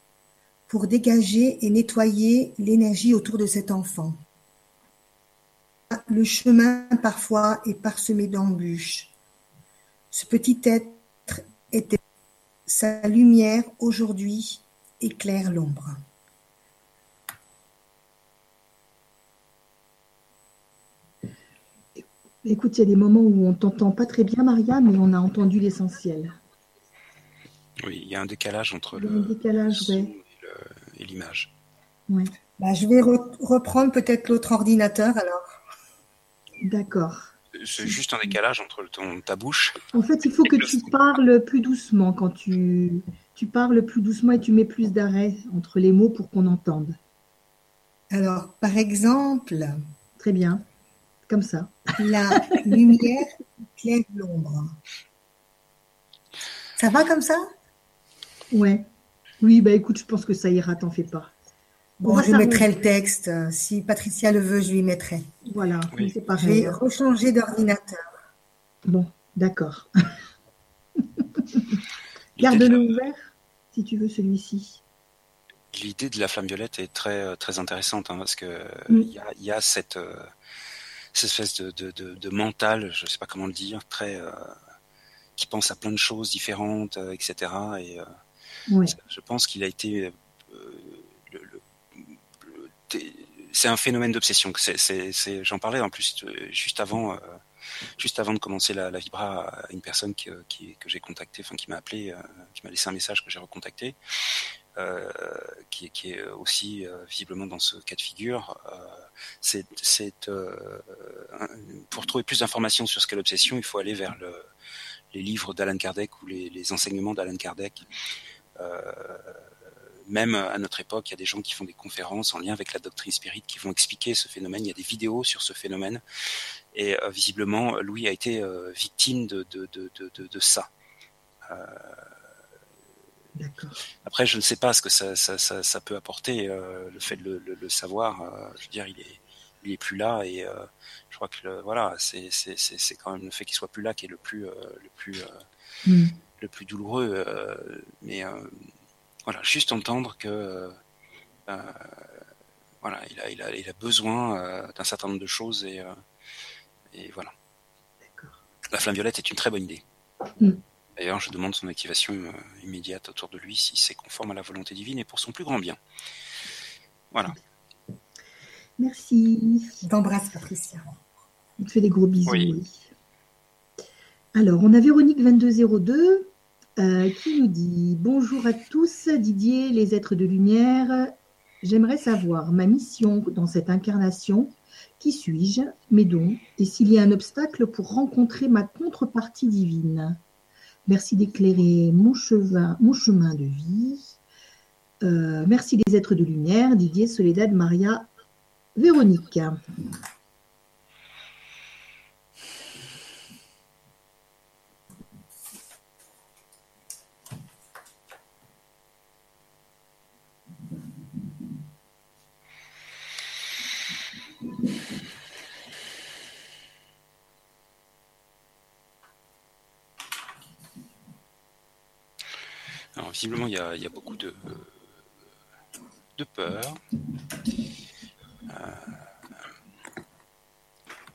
pour dégager et nettoyer l'énergie autour de cet enfant. Le chemin parfois est parsemé d'embûches. Ce petit être était sa lumière aujourd'hui éclaire l'ombre. Écoute, il y a des moments où on t'entend pas très bien, Maria, mais on a entendu l'essentiel. Oui, il y a un décalage entre le un décalage, son ouais. et le- et l'image. Ouais. Bah, je vais re- reprendre peut-être l'autre ordinateur alors. D'accord. C'est juste un décalage entre ton, ta bouche. En fait, il faut que tu parles plus doucement quand tu, tu parles plus doucement et tu mets plus d'arrêt entre les mots pour qu'on entende. Alors, par exemple, Très bien. Comme ça. la lumière éclaire l'ombre. Ça va comme ça? Ouais. Oui, bah écoute, je pense que ça ira, t'en fais pas. On Bon, je mettrai le texte. Si Patricia le veut, je lui mettrai. Voilà, Oui. Je vais rechanger d'ordinateur. Bon, d'accord. Garde-le ouvert si tu veux celui-ci. l'idée de la flamme violette est très, euh, très intéressante hein, parce que Mm. il y, a, il y a cette, euh, cette espèce de, de, de, de mental, je sais pas comment le dire, très euh, qui pense à plein de choses différentes, euh, etc. Et euh, je pense qu'il a été euh, le- le- le- c'est un phénomène d'obsession. C'est, j'en parlais en plus euh, juste avant, euh, juste avant de commencer la, la vibra à une personne qui, que j'ai contactée, enfin qui m'a appelé, qui m'a laissé un message que j'ai recontacté, qui, qui est aussi euh, visiblement dans ce cas de figure. Euh, euh, pour trouver plus d'informations sur ce qu'est l'obsession, il faut aller vers le, les livres d'Alan Kardec ou les, enseignements d'Alan Kardec. Euh, même à notre époque, il y a des gens qui font des conférences en lien avec la doctrine spirit qui vont expliquer ce phénomène. Il y a des vidéos sur ce phénomène. Et euh, visiblement, Louis a été euh, victime de, ça. Euh. Après, je ne sais pas ce que ça, ça, ça, ça peut apporter, euh, le fait de le, le, le savoir. euh, je veux dire, il est, il est plus là et euh, je crois que le, voilà, c'est, c'est, c'est, c'est quand même le fait qu'il soit plus là qui est le plus, le plus, Mm. le plus douloureux. mais voilà, juste entendre que voilà, il a, il a, il a besoin d'un certain nombre de choses et, et voilà. D'accord. La flamme violette est une très bonne idée. Mm. D'ailleurs, je demande son activation euh, immédiate autour de lui si c'est conforme à la volonté divine et pour son plus grand bien. Voilà. Merci. T'embrasse, Patricia. On te fait des gros bisous. Oui. oui. Alors, on a Véronique 2202 euh, qui nous dit Bonjour à tous, Didier, les êtres de lumière. J'aimerais savoir ma mission dans cette incarnation. Qui suis-je? Mes dons Et s'il y a un obstacle pour rencontrer ma contrepartie divine? Merci d'éclairer mon, chemin- de vie. Euh, merci les êtres de lumière, Didier, Soledad, Maria, Véronique. Visiblement, il y a, beaucoup de, de peur. Euh,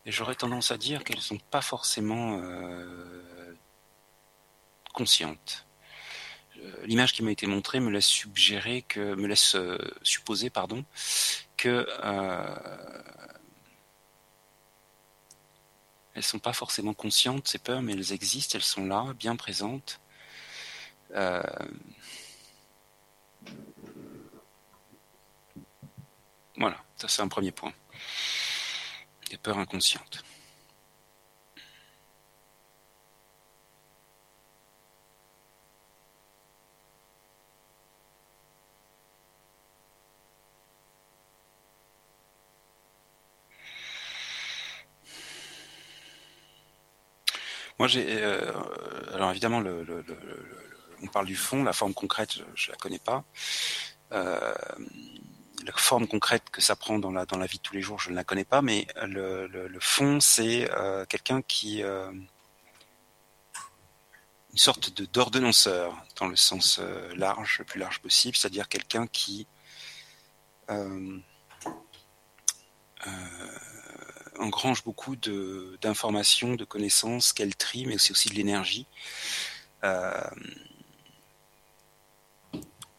et j'aurais tendance à dire qu'elles ne sont pas forcément euh, conscientes. Euh, L'image qui m'a été montrée me laisse suggérer me laisse supposer, pardon, que elles sont pas forcément conscientes ces peurs, mais elles existent, elles sont là, bien présentes. Euh, Voilà, ça c'est un premier point. Des peurs inconscientes. Moi, j'ai. euh, alors évidemment, le, on parle du fond, la forme concrète, je, je la connais pas. Euh, la forme concrète que ça prend dans la dans la vie de tous les jours, je ne la connais pas, mais le, le, fond, c'est euh, quelqu'un qui euh, une sorte de d'ordonnanceur dans le sens large, le plus large possible, c'est-à-dire quelqu'un qui engrange beaucoup d'informations, de connaissances qu'elle trie, mais aussi de l'énergie.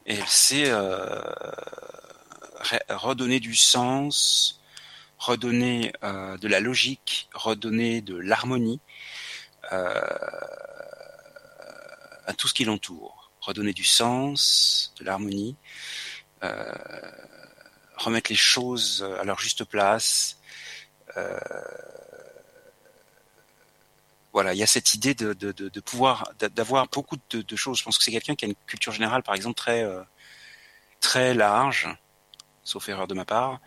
Et sait euh, re- redonner du sens, redonner euh, de la logique, redonner de l'harmonie euh, à tout ce qui l'entoure, redonner du sens, de l'harmonie, remettre les choses à leur juste place. Voilà, il y a cette idée de, de, de, pouvoir, d'avoir beaucoup de, choses. Je pense que c'est quelqu'un qui a une culture générale, par exemple, très très large, sauf erreur de ma part,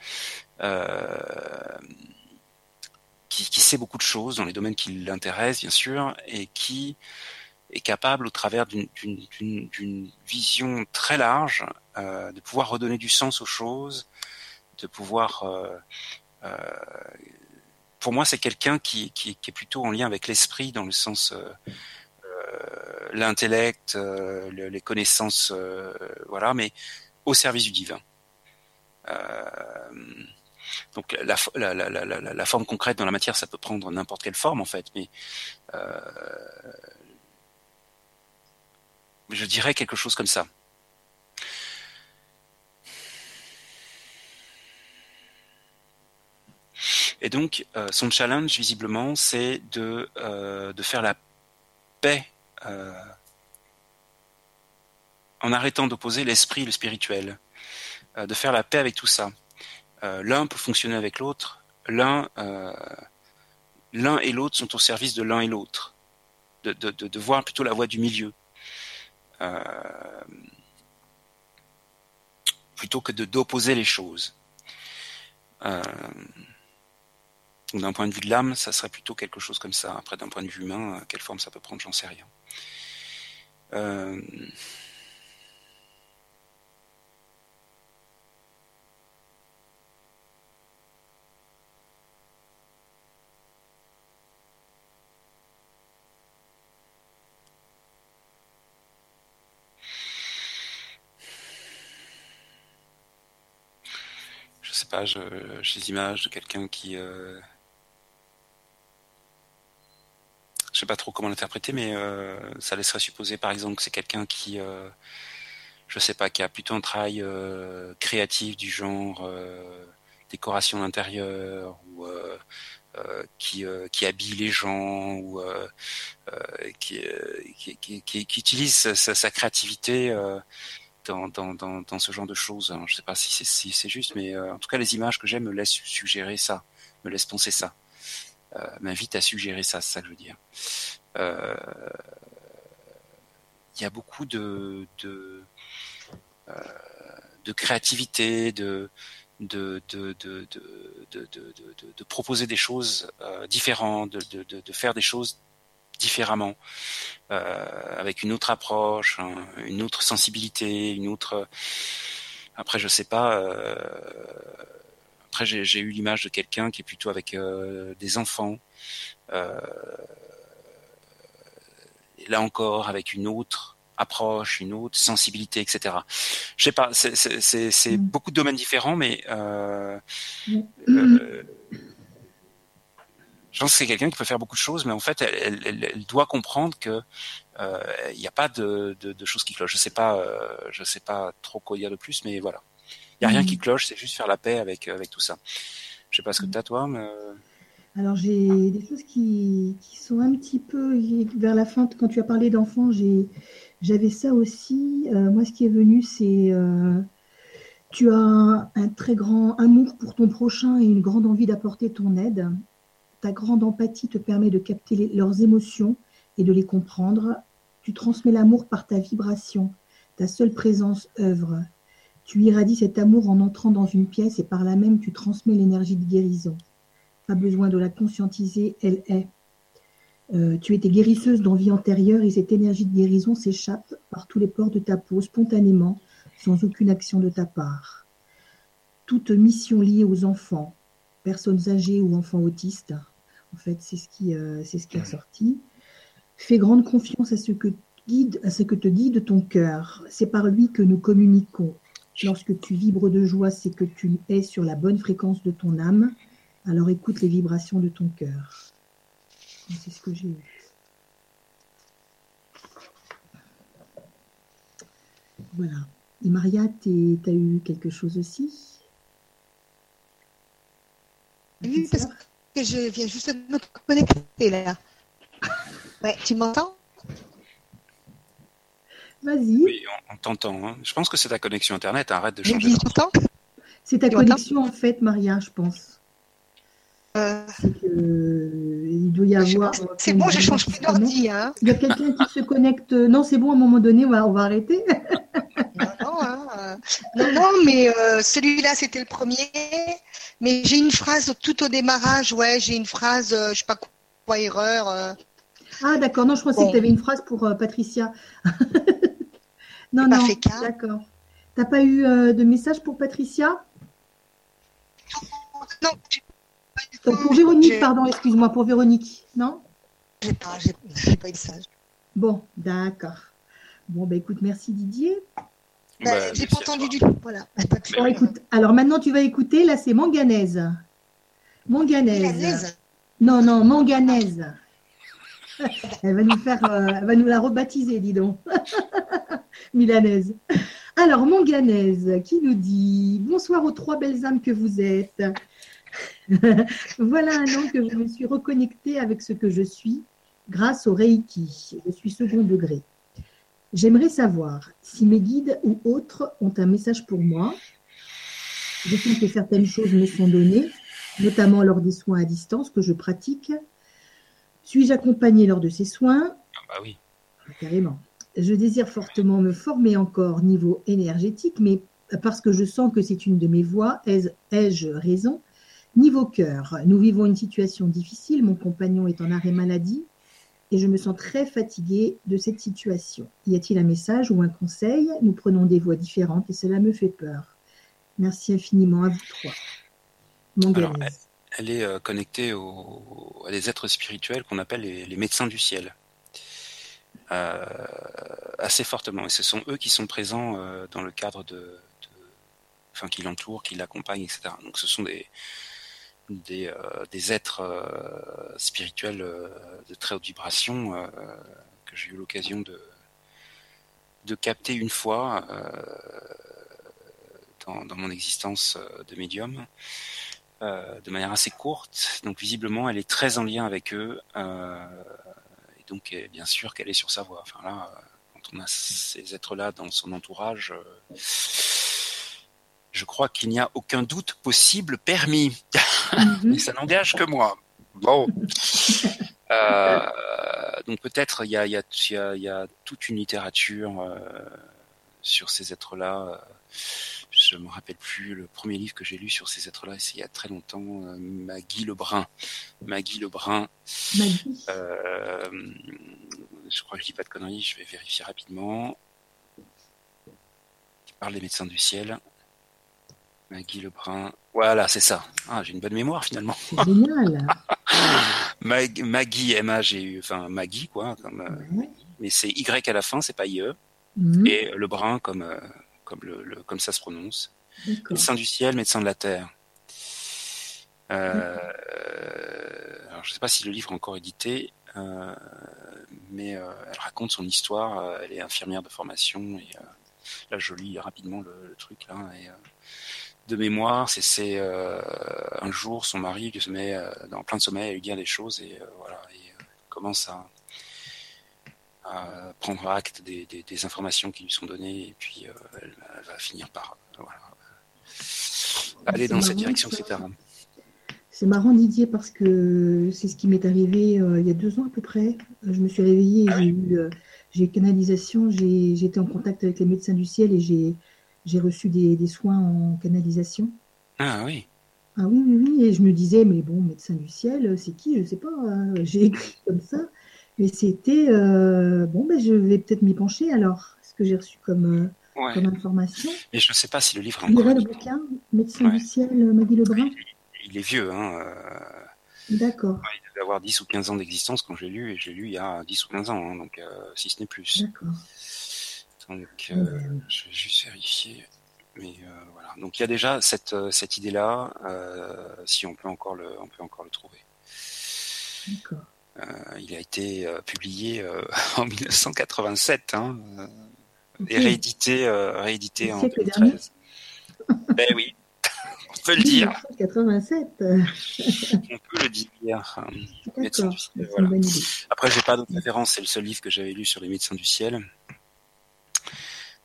euh, qui, sait beaucoup de choses dans les domaines qui l'intéressent, bien sûr, et qui est capable, au travers d'une vision très large, euh, de pouvoir redonner du sens aux choses, de pouvoir... Euh, euh pour moi, c'est quelqu'un qui, qui, qui, est plutôt en lien avec l'esprit, dans le sens... Euh, euh, l'intellect, les connaissances, voilà, mais au service du divin. Euh, donc la, la, la, la, forme concrète dans la matière, ça peut prendre n'importe quelle forme en fait, mais euh, je dirais quelque chose comme ça. Et donc, euh, son challenge, visiblement, c'est de, euh, de faire la paix euh, en arrêtant d'opposer l'esprit et le spirituel, de faire la paix avec tout ça. L'un peut fonctionner avec l'autre, l'un l'un et l'autre sont au service de l'un et l'autre, de, de, de, voir plutôt la voie du milieu. plutôt que de d'opposer les choses. D'un point de vue de l'âme, ça serait plutôt quelque chose comme ça. Après, d'un point de vue humain, quelle forme ça peut prendre, j'en sais rien. Euh, pas, j'ai des images de quelqu'un qui, euh, je sais pas trop comment l'interpréter, mais euh, ça laisserait supposer, par exemple, que c'est quelqu'un qui, euh, je sais pas, qui a plutôt un travail euh, créatif du genre décoration d'intérieur ou qui, qui habille les gens ou qui, utilise sa, créativité dans, ce genre de choses. je ne sais pas si c'est si juste, mais en tout cas, les images que j'aime me laissent suggérer ça, me laissent penser ça, euh, m'invitent à suggérer ça, c'est ça que je veux dire. Euh, il y a beaucoup de, de, euh, de créativité, de, de, de, de, de, proposer des choses euh, différentes, de, faire des choses différemment, euh, avec une autre approche, une autre sensibilité, une autre. Après, je sais pas. Après, j'ai eu l'image de quelqu'un qui est plutôt avec euh, des enfants. Euh... Là encore, avec une autre approche, une autre sensibilité, etc. Je sais pas, c'est mm. beaucoup de domaines différents, mais euh, mm. euh, je pense que c'est quelqu'un qui peut faire beaucoup de choses, mais en fait, elle, elle, elle doit comprendre que euh, il n'y a pas de, de, de, choses qui clochent. Je sais pas, je sais pas trop quoi dire de plus, mais voilà, il y a rien qui mhm. cloche, c'est juste faire la paix avec avec tout ça. Je sais pas ce que tu as toi, mais euh, alors j'ai des choses qui, qui, sont un petit peu vers la fin. Quand tu as parlé d'enfants, j'avais ça aussi. Euh, moi, ce qui est venu, c'est euh, tu as un, un, très grand amour pour ton prochain et une grande envie d'apporter ton aide. Ta grande empathie te permet de capter leurs émotions et de les comprendre. Tu transmets l'amour par ta vibration. Ta seule présence œuvre. Tu irradies cet amour en entrant dans une pièce et par là même tu transmets l'énergie de guérison. Pas besoin de la conscientiser, elle est. Euh, tu étais guérisseuse dans vie antérieure et cette énergie de guérison s'échappe par tous les pores de ta peau spontanément, sans aucune action de ta part. Toute mission liée aux enfants, personnes âgées ou enfants autistes, en fait, c'est ce qui, euh, c'est ce qui est sorti. Fais grande confiance à ce que guide, à ce que te guide ton cœur. C'est par lui que nous communiquons. Lorsque tu vibres de joie, c'est que tu es sur la bonne fréquence de ton âme. Alors écoute les vibrations de ton cœur. C'est ce que j'ai eu. Voilà. Et Maria, tu as eu quelque chose aussi? Oui, parce que je viens juste de me connecter là. Tu m'entends? Vas-y. Oui, on, t'entend. Hein. Je pense que c'est ta connexion Internet. Arrête de changer. C'est ta connexion, en fait, Maria, je pense. Euh... il doit y avoir. C'est bon, je change plus d'ordi. Hein. Il y a quelqu'un qui se connecte. Non, c'est bon, à un moment donné, on va, on va arrêter. non, non, hein. non, non, mais euh, celui-là, c'était le premier. Mais j'ai une phrase tout au démarrage. Ouais, j'ai une phrase, euh, je sais pas quoi, erreur. Euh. Ah, d'accord. Non, je pensais que tu avais une phrase pour Patricia. non, non. D'accord. T'as pas eu de message pour Patricia? Non, pour Véronique, pardon, excuse-moi, pour Véronique, non? J'ai pas, j'ai pas eu message. Bon, d'accord. Bon, bah écoute, merci Didier. Bah, bah j'ai pas entendu du tout. Voilà. Bon, écoute, alors maintenant tu vas écouter, là c'est manganèse. Manganèse. Non, non, manganèse. Elle va nous faire, euh, elle va nous la rebaptiser, dis donc. Milanaise. Alors, manganèse, qui nous dit Bonsoir aux trois belles âmes que vous êtes. voilà un an que je me suis reconnectée avec ce que je suis grâce au Reiki. Je suis second degré. J'aimerais savoir si mes guides ou autres ont un message pour moi. Je sens que certaines choses me sont données, notamment lors des soins à distance que je pratique. Suis-je accompagnée lors de ces soins? Ah bah oui. Carrément. Je désire fortement me former encore niveau énergétique, mais parce que je sens que c'est une de mes voies, ai-je raison? Niveau cœur, nous vivons une situation difficile. Mon compagnon est en arrêt maladie et je me sens très fatiguée de cette situation. Y a-t-il un message ou un conseil? Nous prenons des voies différentes et cela me fait peur. Merci infiniment à vous trois. Alors, elle, est euh, connectée à des êtres spirituels qu'on appelle les, médecins du ciel. Assez fortement. Et ce sont eux qui sont présents euh, dans le cadre de, enfin, qui l'entourent, qui l'accompagnent, etc. Donc ce sont des, des, euh, êtres euh, spirituels de très haute vibration que j'ai eu l'occasion de, de capter une fois dans, mon existence de médium. de manière assez courte. Donc visiblement, elle est très en lien avec eux. Donc, bien sûr qu'elle est sur sa voie. Enfin là, quand on a ces êtres-là dans son entourage, je crois qu'il n'y a aucun doute possible permis. Mhm. Mais ça n'engage que moi. Bon. Euh, donc peut-être il y a, y, a, y a, toute une littérature euh, sur ces êtres-là. Je me rappelle plus le premier livre que j'ai lu sur ces êtres-là, c'est il y a très longtemps. Euh, Maggie Lebrun. Maggie Lebrun. Maggie. je crois que je dis pas de conneries. Je vais vérifier rapidement. Il parle des médecins du ciel. Maggie Lebrun. Voilà, c'est ça. Ah, j'ai une bonne mémoire finalement. Génial. Maggie, M-A-G-U, enfin Maggie, quoi. Comme, euh, Mais c'est Y à la fin, c'est pas IE. Mhm. Et Lebrun, comme, euh, comme, le, comme ça se prononce. Médecin du ciel, médecin de la terre. Euh, alors, je ne sais pas si le livre est encore édité, mais elle raconte son histoire. elle est infirmière de formation. Et là, je lis rapidement le, le truc. là. Et, de mémoire, c'est euh, un jour son mari se met euh, dans plein de sommeil à lui dire des choses et euh, voilà, et commence à, prendre acte des, informations qui lui sont données et puis elle, va finir par aller dans cette direction, etc. C'est marrant Didier parce que c'est ce qui m'est arrivé il y a deux ans à peu près. Je me suis réveillée, ah j'ai eu j'ai canalisation, j'ai été en contact avec les médecins du ciel et j'ai j'ai reçu des, soins en canalisation. Ah oui. Ah oui, oui, oui. Et je me disais, mais bon, médecin du ciel, c'est qui? Je ne sais pas. Hein. J'ai écrit comme ça. Mais c'était, euh, bon, ben, je vais peut-être m'y pencher alors. Ce que j'ai reçu comme, euh, comme information. Mais je ne sais pas si le livre est encore. le bouquin, Médecin du ciel, Maggie Lebrun. Il, est vieux, hein. Euh. D'accord. il devait avoir 10 ou 15 ans d'existence quand j'ai lu, et j'ai lu il y a 10 ou 15 ans, hein, donc si ce n'est plus. D'accord. Donc, euh, je vais juste vérifier. Mais euh, voilà. Donc, il y a déjà cette, euh, cette idée-là, si on peut encore le, on peut encore le trouver. Il a été publié en 1987 hein, et réédité, réédité en 2013. ben oui, on peut le dire. 1987. on peut le dire. Voilà. Après, j'ai pas d'autres références. C'est le seul livre que j'avais lu sur les médecins du ciel.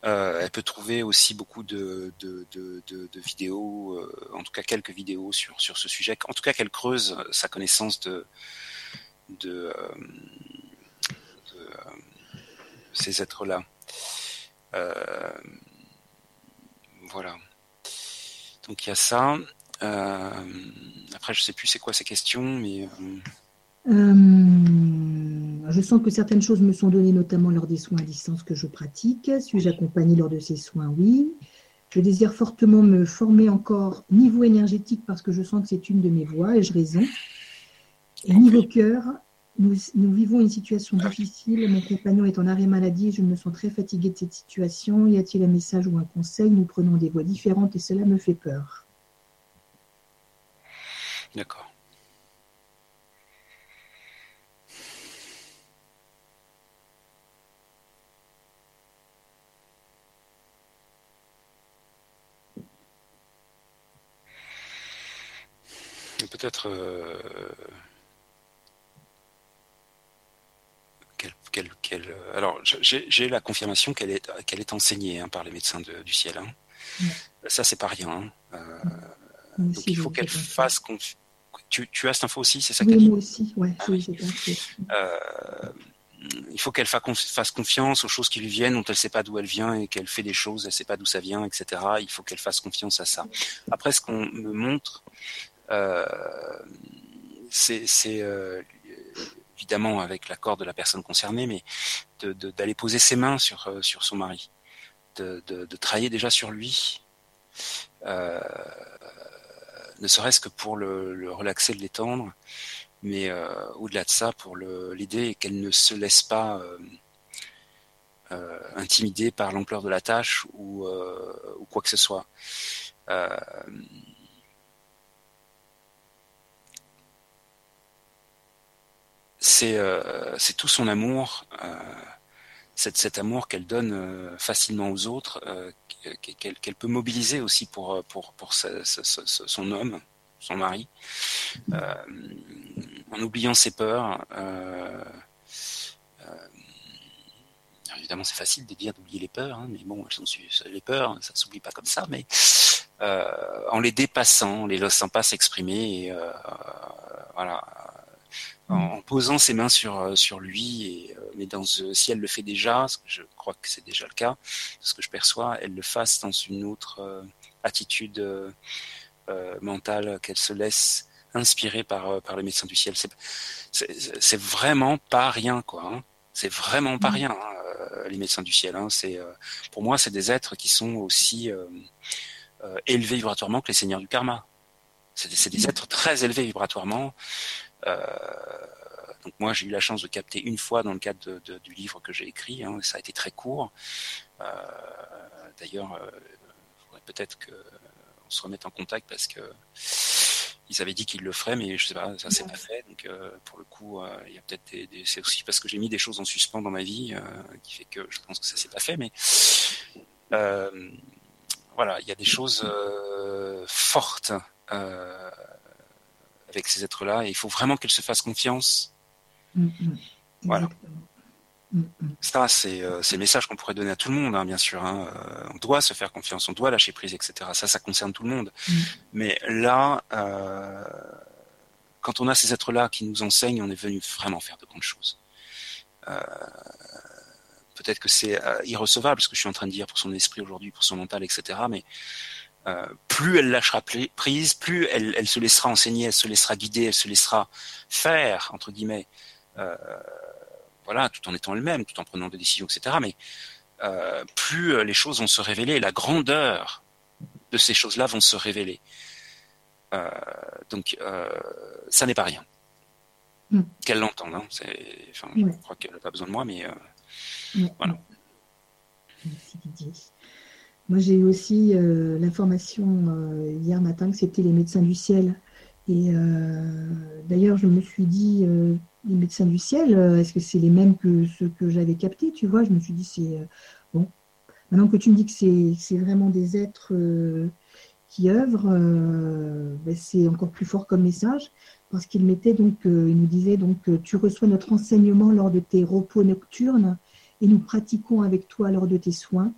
Euh, elle peut trouver aussi beaucoup de, de, de, de vidéos, euh, en tout cas quelques vidéos sur, sur ce sujet. En tout cas, qu'elle creuse sa connaissance de, de, euh, ces êtres-là. voilà. Donc il y a ça. après, je sais plus c'est quoi ces questions, mais. Je sens que certaines choses me sont données, notamment lors des soins à distance que je pratique. Suis-je accompagnée lors de ces soins? Oui. Je désire fortement me former encore niveau énergétique parce que je sens que c'est une de mes voies et je raison. Et niveau cœur, nous, vivons une situation difficile. Mon compagnon est en arrêt maladie je me sens très fatiguée de cette situation. Y a-t-il un message ou un conseil? Nous prenons des voies différentes et cela me fait peur. D'accord. peut-être euh, alors j'ai la confirmation qu'elle est qu'elle est enseignée hein, par les médecins du ciel. Hein. Ça c'est pas rien. Hein. Euh, donc il faut qu'elle fasse tu, tu, as cette info aussi, c'est ça Oui, moi aussi, ouais, euh, il faut qu'elle fasse confiance aux choses qui lui viennent, dont elle ne sait pas d'où elle vient et qu'elle fait des choses, elle ne sait pas d'où ça vient, etc. Il faut qu'elle fasse confiance à ça. Après, ce qu'on me montre, euh, c'est euh, évidemment avec l'accord de la personne concernée, mais d'aller poser ses mains sur, euh, sur son mari, de, travailler déjà sur lui, ne serait-ce que pour le, relaxer, le détendre, mais au-delà de ça, pour l'aider et qu'elle ne se laisse pas intimider par l'ampleur de la tâche ou, ou, quoi que ce soit Euh, c'est tout son amour, euh, cet, amour qu'elle donne euh, facilement aux autres, qu'elle peut mobiliser aussi pour son homme, son mari, en oubliant ses peurs. évidemment, c'est facile de dire d'oublier les peurs, hein, mais bon, les peurs, ça s'oublie pas comme ça, mais en les dépassant, en les laissant pas s'exprimer, voilà, en, posant ses mains sur euh, sur lui et euh, mais dans si elle le fait déjà, ce que je crois que c'est déjà le cas, ce que je perçois, elle le fasse dans une autre euh, attitude mentale qu'elle se laisse inspirer par par les médecins du ciel. C'est vraiment pas rien quoi. Hein. C'est vraiment pas mm. rien hein, les médecins du ciel. Hein. C'est pour moi c'est des êtres qui sont aussi élevés vibratoirement que les seigneurs du karma. C'est des, des, mm. êtres très élevés vibratoirement. Euh, donc moi, j'ai eu la chance de capter une fois dans le cadre du livre que j'ai écrit. Hein, ça a été très court. Euh, d'ailleurs, euh, peut-être qu'on se remette en contact parce que ils avaient dit qu'ils le feraient, mais je sais pas, ça s'est pas fait. Donc pour le coup, il y a peut-être des, c'est aussi parce que j'ai mis des choses en suspens dans ma vie qui fait que je pense que ça s'est pas fait. Mais voilà, il y a des choses fortes avec ces êtres-là et il faut vraiment qu'elle se fasse confiance. Mm, mm. Voilà. Mm, Ça, c'est euh, le message qu'on pourrait donner à tout le monde, hein, bien sûr. Hein. Euh, on doit se faire confiance, on doit lâcher prise, etc. Ça, ça concerne tout le monde. Mais là, euh, quand on a ces êtres-là qui nous enseignent, on est venu vraiment faire de grandes choses. Peut-être que c'est irrecevable ce que je suis en train de dire pour son esprit aujourd'hui, pour son mental, etc. Mais euh, plus elle lâchera prise, plus elle, se laissera enseigner, elle se laissera guider, elle se laissera faire, entre guillemets, euh, voilà, tout en étant elle-même, tout en prenant des décisions, etc. Mais euh, plus les choses vont se révéler, la grandeur de ces choses-là vont se révéler. donc, ça n'est pas rien. Mm. Qu'elle l'entende. Hein, enfin, Je crois qu'elle n'a pas besoin de moi, mais voilà. Merci Didier. Moi, j'ai eu aussi euh, l'information euh, hier matin que c'était les médecins du ciel. Et euh, d'ailleurs, je me suis dit, les médecins du ciel, est-ce que c'est les mêmes que ceux que j'avais captés Tu vois, je me suis dit, c'est bon. Maintenant que tu me dis que c'est vraiment des êtres qui œuvrent, ben, c'est encore plus fort comme message parce qu'il mettait donc, il nous disait donc, tu reçois notre enseignement lors de tes repos nocturnes et nous pratiquons avec toi lors de tes soins.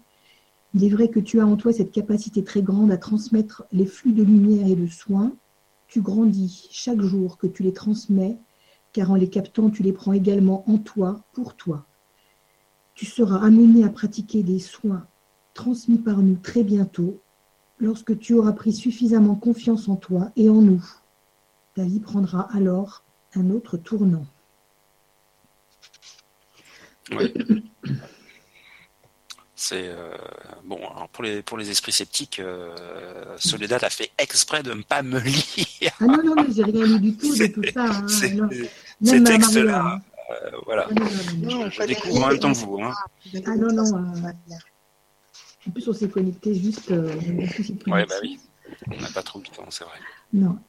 Il est vrai que tu as en toi cette capacité très grande à transmettre les flux de lumière et de soins. Tu grandis chaque jour que tu les transmets, car en les captant, tu les prends également en toi, pour toi. Tu seras amené à pratiquer des soins transmis par nous très bientôt, lorsque tu auras pris suffisamment confiance en toi et en nous. Ta vie prendra alors un autre tournant. C'est euh, bon alors pour les pour les esprits sceptiques, euh, Soledad a fait exprès de ne pas me lire. Ah non non non, j'ai rien lu du tout de tout ça. Hein, Ces- textes-là, hein. euh, voilà. Non, non, non, non. Non, Je découvre en même temps que vous. Hein. Ah non, non, euh, En plus, on s'est connecté juste. euh, de Ouais, bah oui. On n'a pas trop le temps, c'est vrai. Non.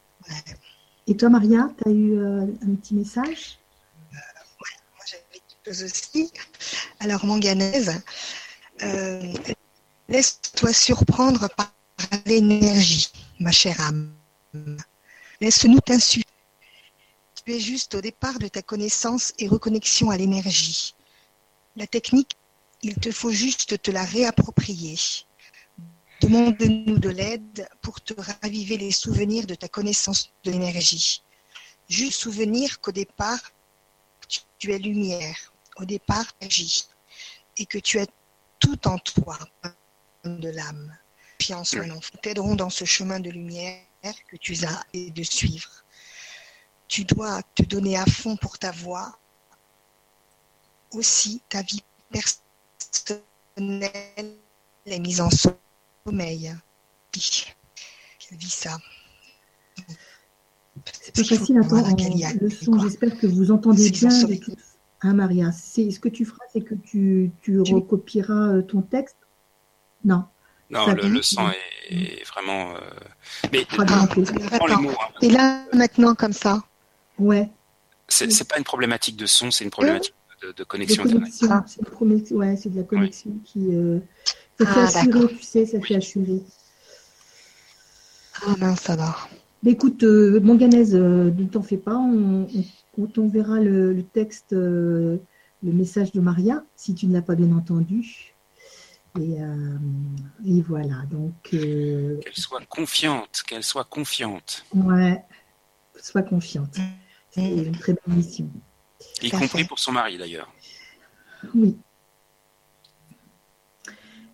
Et toi, Maria, tu as eu euh, un petit message? Moi, j'avais quelque chose aussi. Alors, manganèse, euh, laisse-toi surprendre par l'énergie, ma chère âme. Laisse-nous t'insuffler. Tu es juste au départ de ta connaissance et reconnexion à l'énergie. La technique, il te faut juste te la réapproprier. Demande-nous de l'aide pour te raviver les souvenirs de ta connaissance de l'énergie. Juste souvenir qu'au départ, tu- tu es lumière. Au départ, tu agis. Et que tu as tout en toi de l'âme. Confiance, mon enfant. Nous t'aiderons dans ce chemin de lumière que tu as et de suivre. Tu dois te donner à fond pour ta voix. Aussi, ta vie personnelle est mise en sommeil. Oui. Elle vit ça? C'est pas facile à entendre qu'elle. J'espère que vous entendez bien. Hein, Maria c'est, Ce que tu feras, c'est que tu, tu recopieras euh, ton texte Non. Non, Ça le, le sang est, est vraiment. euh, Mais les mots. hein. Et là, maintenant, comme ça. Ouais. C'est c'est pas une problématique de son, c'est une problématique de, de De connexion connexion. Ah. C'est, une connexion- ouais, c'est de la connexion qui. euh, ça fait Ah, assurer, d'accord. tu sais, ça fait assurer. Ah mince alors. Mais écoute, euh, manganèse, euh, ne t'en fais pas. On, on, on t'enverra le, le texte, euh, le message de Maria, si tu ne l'as pas bien entendu. Et, euh, et voilà. Donc, euh, Qu'elle soit confiante, qu'elle soit confiante, ouais, sois confiante. C'est Mm. une très belle mission. y compris pour son mari d'ailleurs. Oui.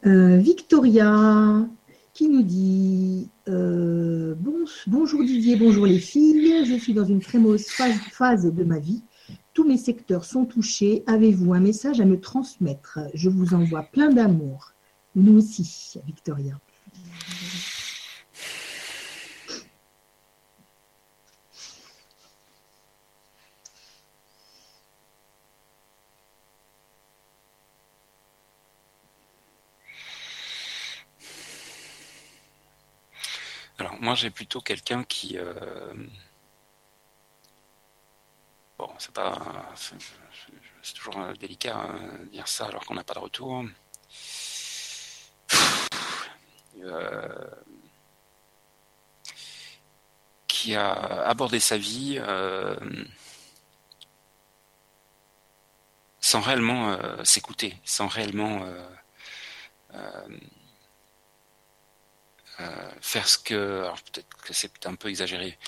Euh, Victoria qui nous dit euh, bon- bonjour Didier, bonjour les filles. Je suis dans une très mauvaise phase, phase de ma vie. Tous mes secteurs sont touchés. Avez-vous un message à me transmettre? Je vous envoie plein d'amour. Nous aussi, Victoria. Alors moi j'ai plutôt quelqu'un qui euh, bon c'est pas c'est toujours euh, délicat hein, de dire ça alors qu'on n'a pas de retour. Euh, qui a abordé sa vie sans réellement s'écouter, sans réellement faire ce que, alors peut-être que c'est un peu exagéré,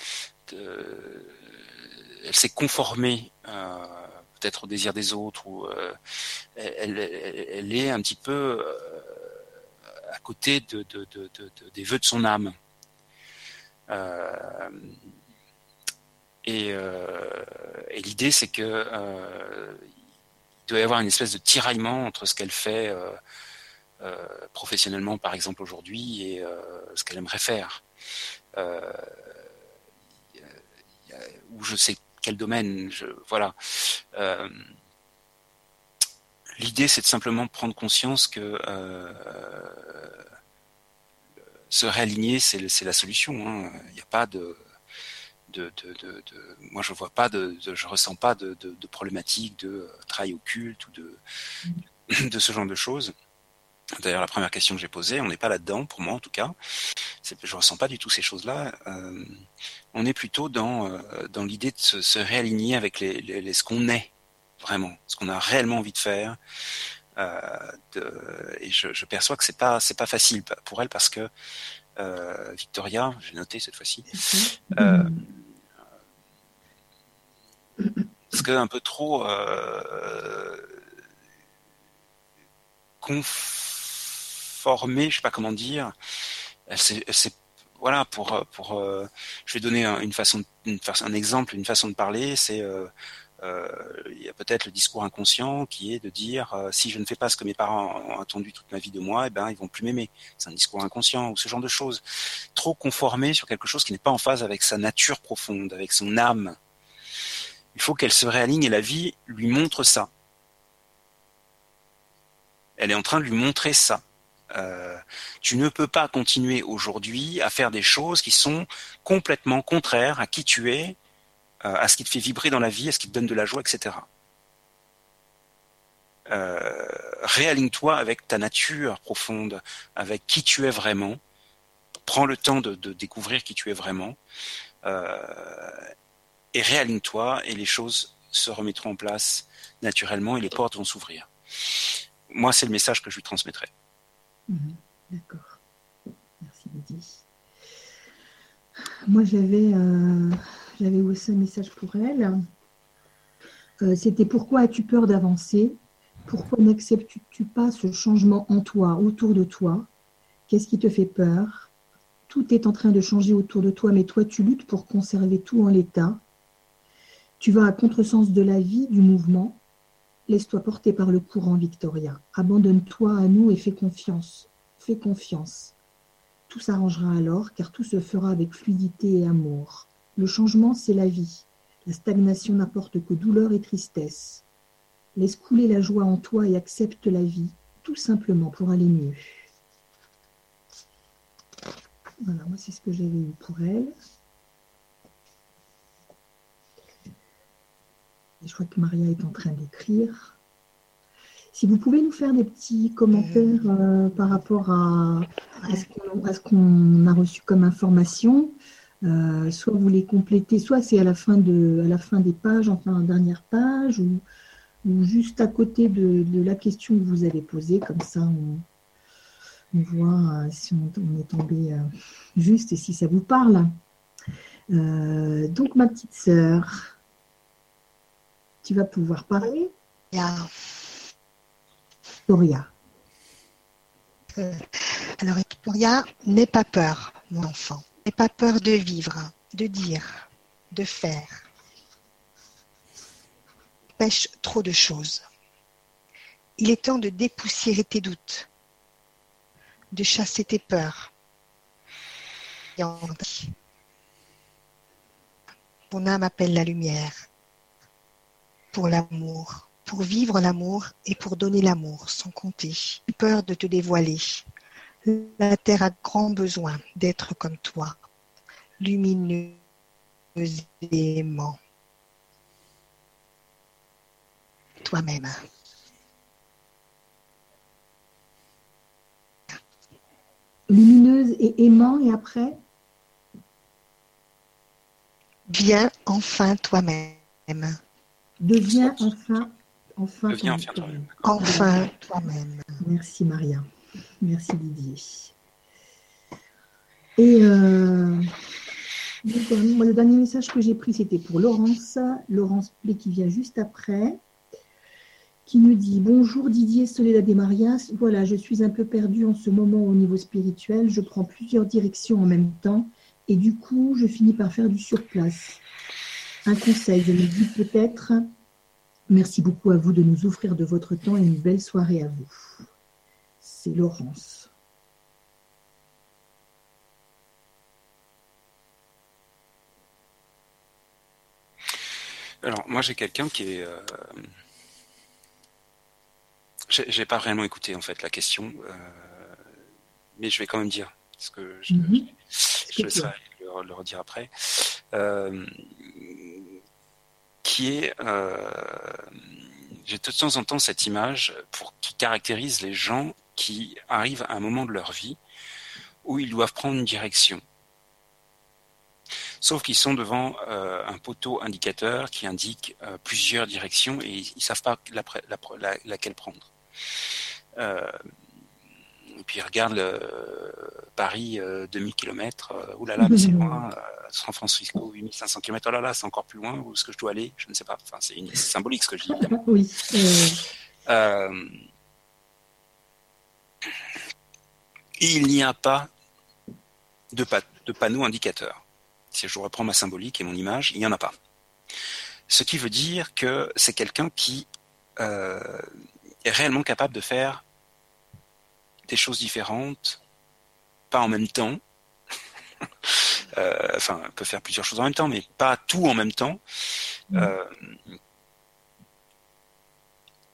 elle s'est conformée euh, peut-être au désir des autres ou euh, elle, elle- est un petit peu euh, à côté de, de- de- de- de- des vœux de son âme. Euh, et euh, l'idée, c'est que euh, il doit y avoir une espèce de tiraillement entre ce qu'elle fait euh, euh, professionnellement, par exemple, aujourd'hui, et euh, ce qu'elle aimerait faire. Euh, ou je sais quel domaine, je, voilà. Euh, L'idée, c'est de simplement prendre conscience que euh, se réaligner, c'est la solution. hein. Il n'y a pas de, de, de, de- moi, je vois pas de, je ressens pas de, problématique de euh, travail occulte ou de, de ce genre de choses. D'ailleurs, la première question que j'ai posée, on n'est pas là-dedans, pour moi en tout cas. Je ressens pas du tout ces choses-là. Euh, on est plutôt dans, euh, dans l'idée de se, réaligner avec les, les- ce qu'on est vraiment, ce qu'on a réellement envie de faire, de, et je, je, perçois que c'est pas c'est pas facile pour elle parce que Victoria, j'ai noté cette fois-ci, euh, parce que un peu trop conformé, je sais pas comment dire. Voilà, pour, euh, pour, euh, je vais donner une façon, une, un exemple, une façon de parler, c'est euh, il y a peut-être le discours inconscient qui est de dire si je ne fais pas ce que mes parents ont attendu toute ma vie de moi, eh ben ils vont plus m'aimer. C'est un discours inconscient ou ce genre de choses. Trop conformé sur quelque chose qui n'est pas en phase avec sa nature profonde, avec son âme. Il faut qu'elle se réaligne et la vie lui montre ça. Elle est en train de lui montrer ça. Euh, tu ne peux pas continuer aujourd'hui à faire des choses qui sont complètement contraires à qui tu es, euh, à ce qui te fait vibrer dans la vie, à ce qui te donne de la joie, etc. Euh, réaligne-toi avec ta nature profonde, avec qui tu es vraiment. Prends le temps de, de découvrir qui tu es vraiment. Euh, et réaligne-toi et les choses se remettront en place naturellement et les portes vont s'ouvrir. Moi, c'est le message que je lui transmettrai. Mhm. D'accord. Merci Lydie. Moi j'avais euh, j'avais aussi un message pour elle. Euh, c'était pourquoi as-tu peur d'avancer? Pourquoi n'acceptes-tu pas ce changement en toi, autour de toi? Qu'est-ce qui te fait peur? Tout est en train de changer autour de toi, mais toi tu luttes pour conserver tout en l'état. Tu vas à contresens de la vie, du mouvement. Laisse-toi porter par le courant, Victoria. Abandonne-toi à nous et fais confiance. Fais confiance. Tout s'arrangera alors, car tout se fera avec fluidité et amour. Le changement, c'est la vie. La stagnation n'apporte que douleur et tristesse. Laisse couler la joie en toi et accepte la vie, tout simplement pour aller mieux. Voilà, moi c'est ce que j'avais eu pour elle. Je crois que Maria est en train d'écrire. Si vous pouvez nous faire des petits commentaires euh, par rapport à, ce qu'on a reçu comme information, euh, soit vous les complétez, soit c'est à la fin de à la fin des pages, enfin dernière page, ou, juste à côté de, la question que vous avez posée, comme ça on, voit euh, si on, est tombé juste et si ça vous parle. donc ma petite sœur, tu vas pouvoir parler. Victoria. Euh, alors Victoria, n'aie pas peur, mon enfant. N'aie pas peur de vivre, de dire, de faire. Pêche trop de choses. Il est temps de dépoussiérer tes doutes, de chasser tes peurs. Ton âme appelle la lumière pour l'amour, pour vivre l'amour et pour donner l'amour sans compter. Peur de te dévoiler. La terre a grand besoin d'être comme toi, lumineuse et aimant. Toi-même. Lumineuse et aimant et après? Viens enfin toi-même. Deviens enfin, enfin, enfin toi-même. Merci Maria. Merci Didier. Et euh, le dernier message que j'ai pris, c'était pour Laurence. Laurence Plé qui vient juste après, qui nous dit Bonjour Didier, Soledad et Maria. Voilà, je suis un peu perdue en ce moment au niveau spirituel. Je prends plusieurs directions en même temps et du coup, je finis par faire du surplace un conseil. Je me dis peut-être, merci beaucoup à vous de nous offrir de votre temps et une belle soirée à vous. C'est Laurence. Alors, moi, j'ai quelqu'un qui est. Euh... J'ai pas vraiment écouté, en fait, la question, euh, mais je vais quand même dire ce que je, mm je, le, le, redire après. Euh, euh, j'ai de temps en temps cette image qui caractérise les gens qui arrivent à un moment de leur vie où ils doivent prendre une direction. Sauf qu'ils sont devant euh, un poteau indicateur qui indique euh, plusieurs directions et ils ne savent pas la, la, laquelle prendre. Et puis regarde le, Paris 2000 km, oulala, mais c'est loin. San Francisco 8500 km, oh là là, c'est encore plus loin. Où est-ce que je dois aller? Je ne sais pas. Enfin, c'est symbolique ce que je dis. oui. il n'y a pas de, de panneau indicateur. Si je reprends ma symbolique et mon image, il n'y en a pas. Ce qui veut dire que c'est quelqu'un qui euh, est réellement capable de faire des choses différentes, pas en même temps. euh, enfin, peut faire plusieurs choses en même temps, mais pas tout en même temps. Mmh. Euh,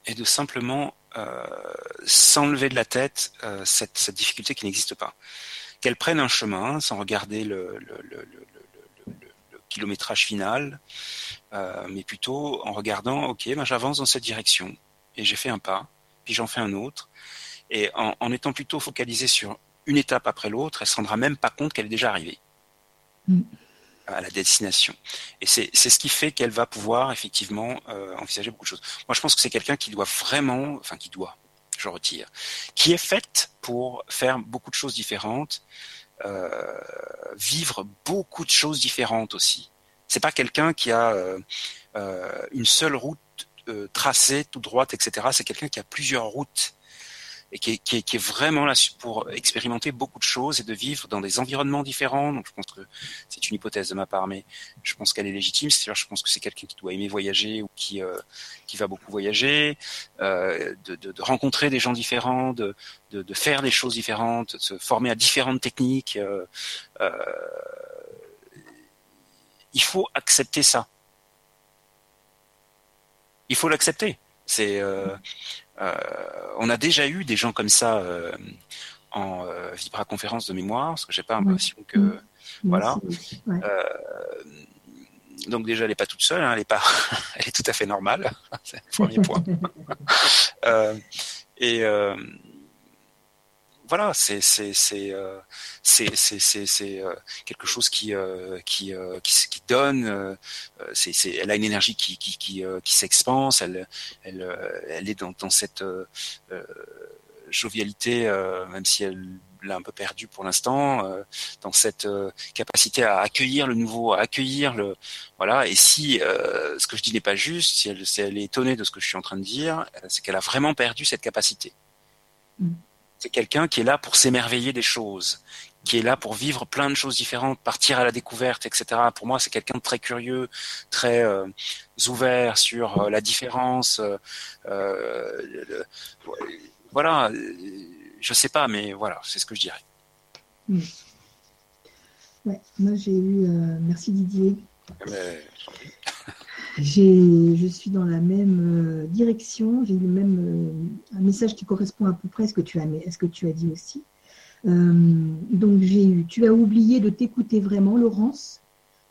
et de simplement euh, s'enlever de la tête cette, cette, difficulté qui n'existe pas. Qu'elle prenne un chemin sans regarder le, le, le, le kilométrage final, euh, mais plutôt en regardant, ok, ben j'avance dans cette direction et j'ai fait un pas, puis j'en fais un autre, et en, en, étant plutôt focalisé sur une étape après l'autre, elle se rendra même pas compte qu'elle est déjà arrivée. Mm à la destination. Et c'est ce qui fait qu'elle va pouvoir effectivement euh, envisager beaucoup de choses. Moi, je pense que c'est quelqu'un qui doit vraiment, enfin qui doit, je retire, qui est faite pour faire beaucoup de choses différentes, euh, vivre beaucoup de choses différentes aussi. C'est pas quelqu'un qui a euh, une seule route tracée, toute droite, etc. C'est quelqu'un qui a plusieurs routes et qui est, qui, est, qui est, vraiment là pour expérimenter beaucoup de choses et de vivre dans des environnements différents. Donc je pense que c'est une hypothèse de ma part, mais je pense qu'elle est légitime. C'est-à-dire, je pense que c'est quelqu'un qui doit aimer voyager ou qui euh, qui va beaucoup voyager, euh, de, de, de, rencontrer des gens différents, de, de, de, faire des choses différentes, de se former à différentes techniques. Euh, euh il faut accepter ça. Il faut l'accepter. C'est euh, on a déjà eu des gens comme ça euh, en euh, Vibra conférence de mémoire, parce que j'ai pas l'impression que voilà. donc déjà, elle n'est pas toute seule, hein, elle est pas, elle est tout à fait normale. C'est le premier point. et voilà, c'est c'est c'est euh, c'est euh, quelque chose qui euh, qui, qui, donne. c'est elle a une énergie qui qui qui, s'expanse. Elle elle elle est dans dans cette jovialité, même si elle l'a un peu perdu pour l'instant, dans cette capacité à accueillir le nouveau, à accueillir le voilà. Et si ce que je dis n'est pas juste, si elle, si elle est étonnée de ce que je suis en train de dire, c'est qu'elle a vraiment perdu cette capacité. Mm c'est quelqu'un qui est là pour s'émerveiller des choses, qui est là pour vivre plein de choses différentes, partir à la découverte, etc. Pour moi, c'est quelqu'un de très curieux, très euh, ouvert sur euh, la différence. Euh, voilà, je sais pas, mais voilà, c'est ce que je dirais. Mmh. Ouais, moi j'ai eu. merci Didier. Mais... je suis dans la même euh, direction, j'ai eu le même euh, un message qui correspond à peu près à ce que tu as, ce que tu as dit aussi. Euh, donc j'ai eu, tu as oublié de t'écouter vraiment, Laurence.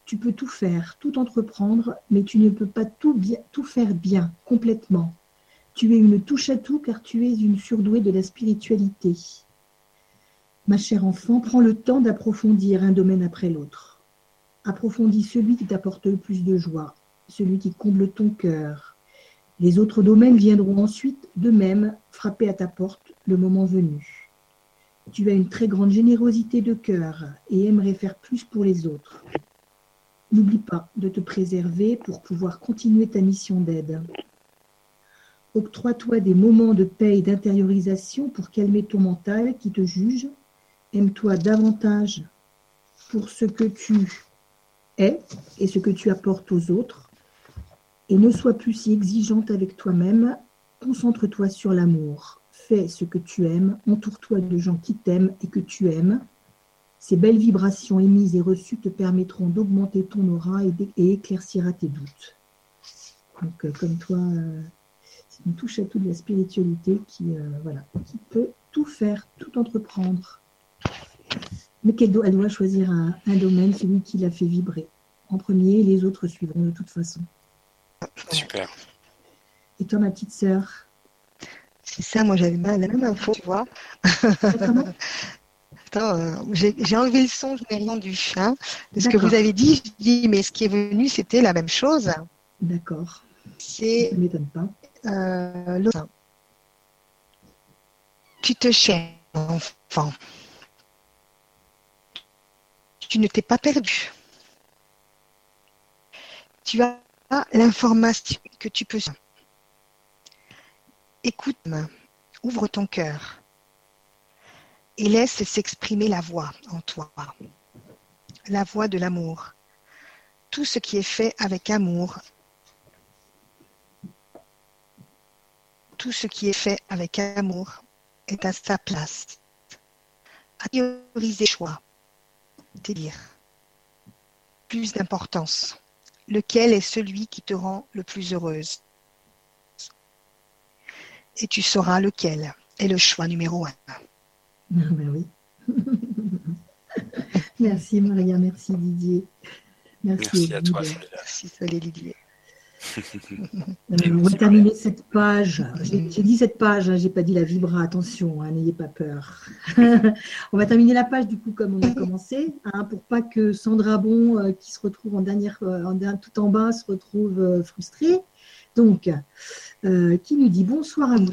Tu peux tout faire, tout entreprendre, mais tu ne peux pas tout, tout faire bien, complètement. Tu es une touche à tout car tu es une surdouée de la spiritualité. Ma chère enfant, prends le temps d'approfondir un domaine après l'autre. Approfondis celui qui t'apporte le plus de joie celui qui comble ton cœur. Les autres domaines viendront ensuite de même frapper à ta porte le moment venu. Tu as une très grande générosité de cœur et aimerais faire plus pour les autres. N'oublie pas de te préserver pour pouvoir continuer ta mission d'aide. Octroie-toi des moments de paix et d'intériorisation pour calmer ton mental qui te juge. Aime-toi davantage pour ce que tu es et ce que tu apportes aux autres et ne sois plus si exigeante avec toi-même. Concentre-toi sur l'amour. Fais ce que tu aimes. Entoure-toi de gens qui t'aiment et que tu aimes. Ces belles vibrations émises et reçues te permettront d'augmenter ton aura et, éclaircira tes doutes. Donc, euh, comme toi, euh, c'est une touche à tout de la spiritualité qui, euh, voilà, peut tout faire, tout entreprendre. Mais qu'elle doit, elle doit choisir un, un domaine, celui qui la fait vibrer. En premier, les autres suivront de toute façon. Super. Et toi, ma petite sœur? C'est ça, moi j'avais la même info, tu vois. Attends, euh, j'ai enlevé le son, je l'ai rendu. Hein, de ce que vous avez dit, je dis, mais ce qui est venu, c'était la même chose. D'accord. C'est. Ça ne m'étonne pas. Euh, Tu te cherches, enfant. Tu ne t'es pas perdu. Tu as l'information que tu peux. Écoute-moi, ouvre ton cœur et laisse s'exprimer la voix en toi, la voix de l'amour. Tout ce qui est fait avec amour, tout ce qui est fait avec amour est à sa place. À prioriser choix, dire plus d'importance. Lequel est celui qui te rend le plus heureuse? Et tu sauras lequel est le choix numéro un. Ah ben oui. merci Maria, merci Didier. Merci, à toi. Merci Didier. Euh, on va terminer cette page. J'ai dit cette page, hein, j'ai pas dit la vibra, attention, hein, n'ayez pas peur. on va terminer la page du coup comme on a commencé, hein, pour pas que Sandra Bon, euh, qui se retrouve en dernière, euh, en, tout en bas, se retrouve frustrée. Donc, qui nous dit bonsoir à vous.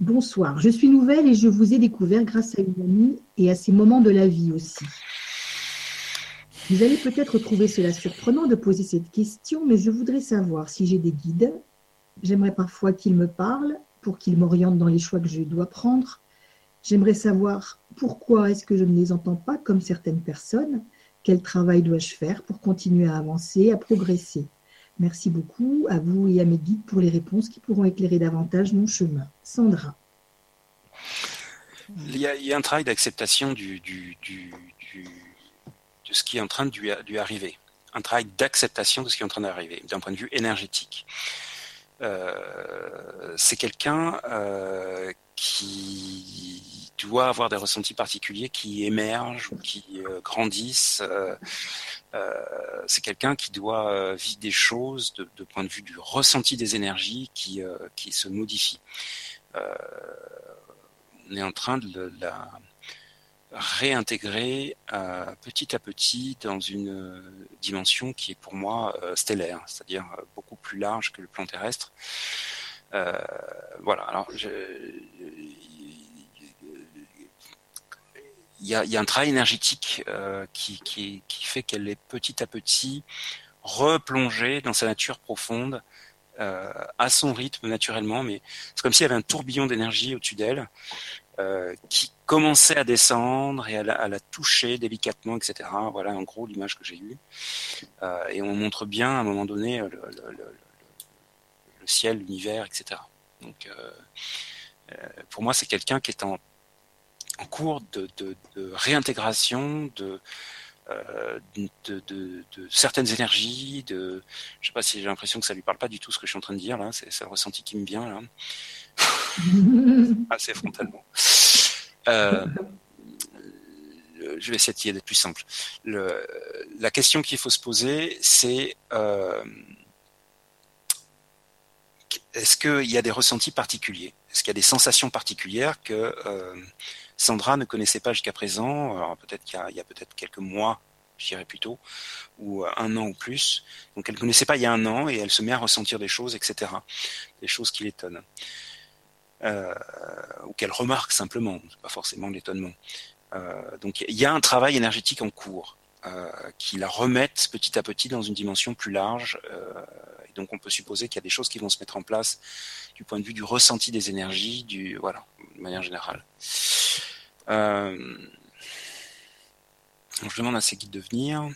Bonsoir, je suis nouvelle et je vous ai découvert grâce à une amie et à ces moments de la vie aussi. Vous allez peut-être trouver cela surprenant de poser cette question, mais je voudrais savoir si j'ai des guides. J'aimerais parfois qu'ils me parlent pour qu'ils m'orientent dans les choix que je dois prendre. J'aimerais savoir pourquoi est-ce que je ne les entends pas comme certaines personnes. Quel travail dois-je faire pour continuer à avancer, à progresser? Merci beaucoup à vous et à mes guides pour les réponses qui pourront éclairer davantage mon chemin. Sandra. Il y a, un travail d'acceptation du, de ce qui est en train de lui, arriver. Un travail d'acceptation de ce qui est en train d'arriver, d'un point de vue énergétique. Euh, c'est quelqu'un euh, qui doit avoir des ressentis particuliers qui émergent ou qui euh, grandissent c'est quelqu'un qui doit vivre des choses de, point de vue du ressenti des énergies qui, qui se modifient. on est en train de la réintégrer petit à petit dans une dimension qui est pour moi stellaire, c'est-à-dire beaucoup plus large que le plan terrestre. voilà. Alors, il y a, un travail énergétique euh, qui, qui, fait qu'elle est petit à petit replongée dans sa nature profonde, euh, à son rythme naturellement, mais c'est comme s'il y avait un tourbillon d'énergie au-dessus d'elle euh, qui commençait à descendre et à la, toucher délicatement, etc. Voilà en gros l'image que j'ai eue. et on montre bien à un moment donné le, ciel, l'univers, etc. Donc pour moi c'est quelqu'un qui est en cours de, réintégration euh, de, certaines énergies. De, je sais pas si j'ai l'impression que ça lui parle pas du tout ce que je suis en train de dire là. C'est, le ressenti qui me vient là, assez frontalement. Euh, je vais essayer d'être plus simple. Le, la question qu'il faut se poser, c'est euh, est-ce qu'il y a des ressentis particuliers? Est-ce qu'il y a des sensations particulières que Sandra ne connaissait pas jusqu'à présent? Peut-être qu'il y a, peut-être quelques mois, je dirais plutôt, ou euh, un an ou plus. Donc elle ne connaissait pas il y a un an et elle se met à ressentir des choses, etc. Des choses qui l'étonnent. Euh, ou qu'elle remarque simplement, pas forcément l'étonnement. Euh, donc il y a un travail énergétique en cours qui la remette petit à petit dans une dimension plus large. et donc on peut supposer qu'il y a des choses qui vont se mettre en place du point de vue du ressenti des énergies, du voilà, de manière générale. Euh, je demande à ces guides de venir.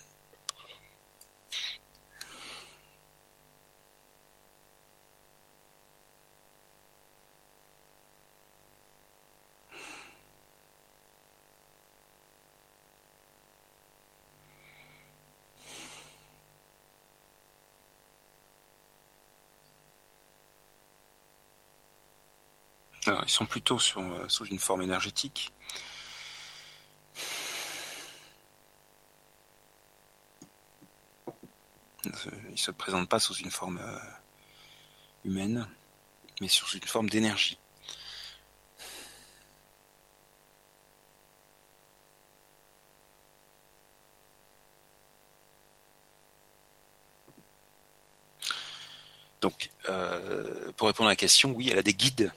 Ils sont plutôt euh, sous une forme énergétique. Ils ne se présentent pas sous une forme euh, humaine, mais sous une forme d'énergie. Donc, euh, pour répondre à la question, oui, elle a des guides.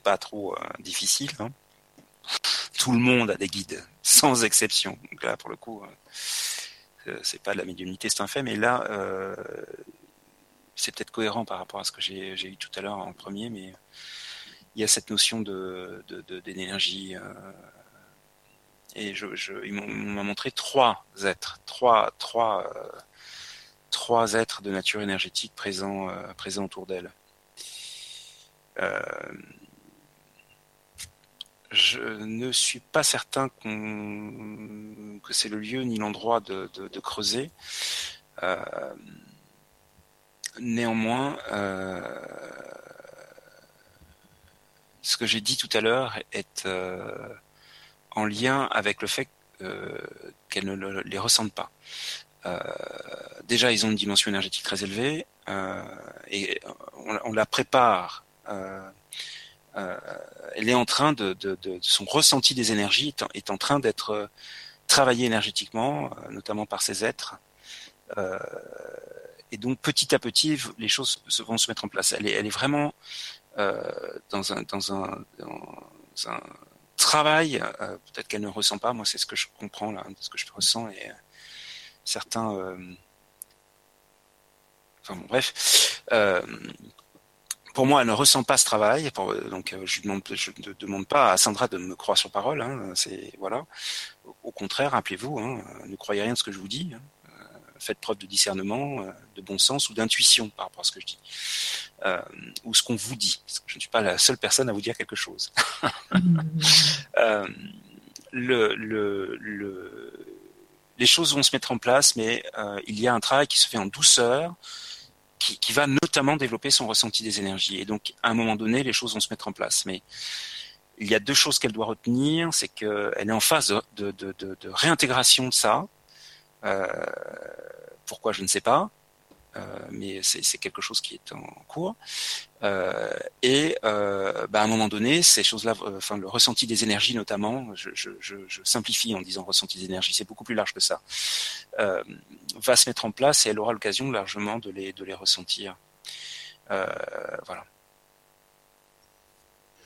Pas trop difficile. Hein. Tout le monde a des guides, sans exception. Donc là, pour le coup, c'est pas de la médiumnité, c'est un fait, mais là, c'est peut-être cohérent par rapport à ce que j'ai eu tout à l'heure en premier, mais il y a cette notion de d'énergie. et je, il m'a montré trois êtres, trois, trois, trois êtres de nature énergétique présents autour d'elle. Euh, je ne suis pas certain que c'est le lieu ni l'endroit de, creuser. Euh, néanmoins, euh, ce que j'ai dit tout à l'heure est en lien avec le fait qu'elles ne les ressentent pas. déjà, ils ont une dimension énergétique très élevée et on, la prépare euh, euh, elle est en train de, son ressenti des énergies est en, train d'être euh, travaillé énergétiquement, notamment par ces êtres. et donc petit à petit, les choses vont se mettre en place. Elle est, vraiment dans un, travail, peut-être qu'elle ne ressent pas, moi c'est ce que je comprends là, ce que je ressens, et certains... enfin bref, pour moi, elle ne ressent pas ce travail. donc, euh, je, demande, je ne demande pas à Sandra de me croire sur parole. Hein, c'est voilà. Au, contraire, rappelez-vous, hein, ne croyez rien de ce que je vous dis. Hein. Euh, faites preuve de discernement, euh, de bon sens ou d'intuition par rapport à ce que je dis, ou ce qu'on vous dit. je ne suis pas la seule personne à vous dire quelque chose. le, le, le, les choses vont se mettre en place, mais il y a un travail qui se fait en douceur qui, va notamment développer son ressenti des énergies. Et donc, à un moment donné, les choses vont se mettre en place. Mais il y a deux choses qu'elle doit retenir, c'est qu'elle est en phase de, réintégration de ça. Euh, pourquoi, je ne sais pas. Euh, mais c'est quelque chose qui est en cours. Euh, et euh, bah, à un moment donné, ces choses-là, enfin le ressenti des énergies notamment, je, je, je, je simplifie en disant ressenti des énergies, c'est beaucoup plus large que ça, va se mettre en place et elle aura l'occasion largement de les, de les ressentir. voilà.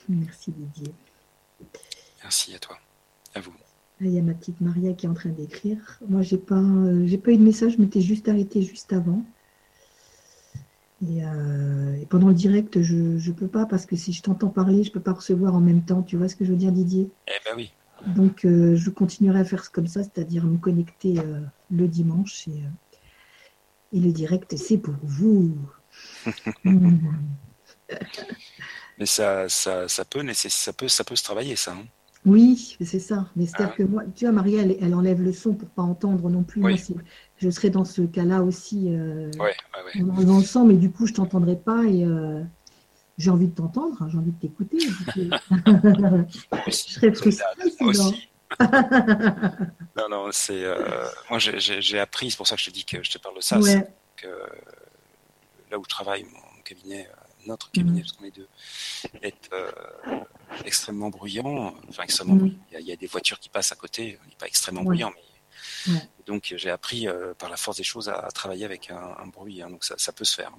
Merci Didier. Merci à toi, à vous. il y a ma petite Maria qui est en train d'écrire. Moi, j'ai pas, j'ai pas eu de message, je m'étais juste arrêtée juste avant. Euh, et, pendant le direct, je ne peux pas parce que si je t'entends parler, je ne peux pas recevoir en même temps. Tu vois ce que je veux dire, Didier? Eh ben oui. Donc, euh, je continuerai à faire comme ça, c'est-à-dire me connecter euh, le dimanche. Et, et, le direct, c'est pour vous. Mais ça, ça, ça, peut, ça, peut, ça peut se travailler, ça. Hein. Oui, c'est ça. Mais c'est-à-dire ah. que moi, tu vois, Maria, elle, enlève le son pour pas entendre non plus. je serais dans ce cas-là aussi. Euh, ouais, ouais, le son, mais du coup, je t'entendrai pas et euh, j'ai envie de t'entendre, hein, j'ai envie de t'écouter. je serais frustrée. Non, non, c'est. Euh, moi, j'ai appris, c'est pour ça que je te dis que je te parle de ça. Que, là où je travaille, mon cabinet, notre cabinet, parce qu'on est deux, est extrêmement bruyant. Enfin, extrêmement mm. Il, y a, des voitures qui passent à côté. Il n'est pas extrêmement bruyant, mais donc j'ai appris euh, par la force des choses à, travailler avec un, bruit. Hein. donc ça, ça, peut se faire.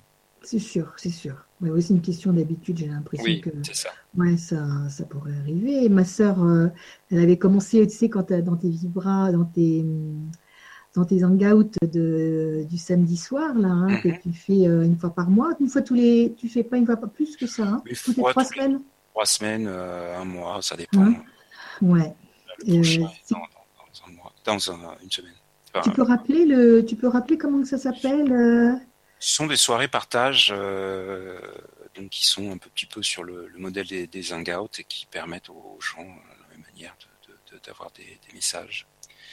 C'est sûr, c'est sûr. Mais aussi une question d'habitude. J'ai l'impression oui, que ça. Ouais, ça, ça pourrait arriver. ma sœur, euh, elle avait commencé, tu sais, quand dans tes vibras, dans tes dans tes hangouts de, du samedi soir là, hein, que mm-hmm. tu fais euh, une fois par mois, une fois tous les, tu fais pas une fois pas plus que ça, hein, toutes les trois semaines trois semaines, euh, un mois, ça dépend. Hein? Ouais. Euh, dans, une semaine. tu peux rappeler le, tu peux rappeler comment ça s'appelle Ce sont des soirées partage, donc qui sont un petit peu sur le, modèle des, des hangouts et qui permettent aux gens, de la même manière, d'avoir des, messages.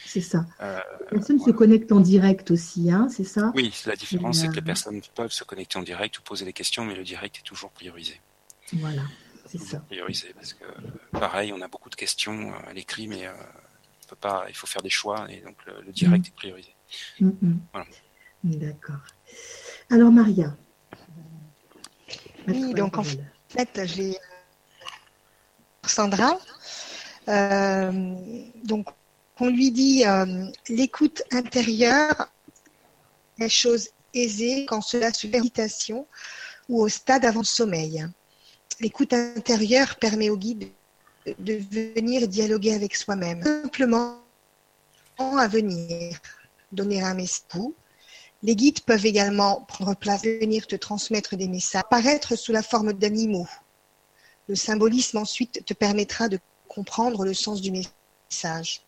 C'est ça. les personnes se connectent en direct aussi, hein, c'est ça Oui, la différence, c'est que les personnes peuvent se connecter en direct ou poser des questions, mais le direct est toujours priorisé. Voilà c'est ça. Prioriser parce que pareil, on a beaucoup de questions à l'écrit, mais euh, peut pas, il faut faire des choix et donc le, direct mm. est priorisé. Mm, mm. D'accord. Alors Maria. Oui, donc en fait, j'ai Sandra. Euh, donc on lui dit euh, l'écoute intérieure est chose aisée quand cela se méditation ou au stade avant sommeil. L'écoute intérieure permet au guide de venir dialoguer avec soi-même. Simplement à venir donner un message. Les guides peuvent également prendre place, venir te transmettre des messages, apparaître sous la forme d'animaux. Le symbolisme ensuite te permettra de comprendre le sens du message.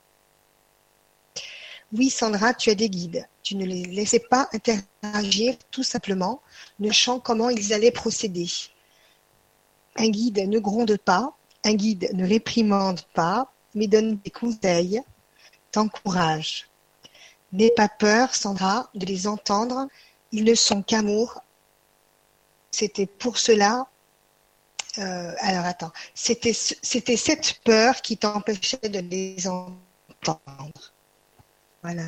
Oui, Sandra, tu as des guides. Tu ne les laissais pas interagir tout simplement, ne sachant comment ils allaient procéder. Un guide ne gronde pas, un guide ne réprimande pas, mais donne des conseils, t'encourage. N'aie pas peur, Sandra, de les entendre. Ils ne sont qu'amour. C'était pour cela. Euh, alors attends, c'était cette peur qui t'empêchait de les entendre. Voilà.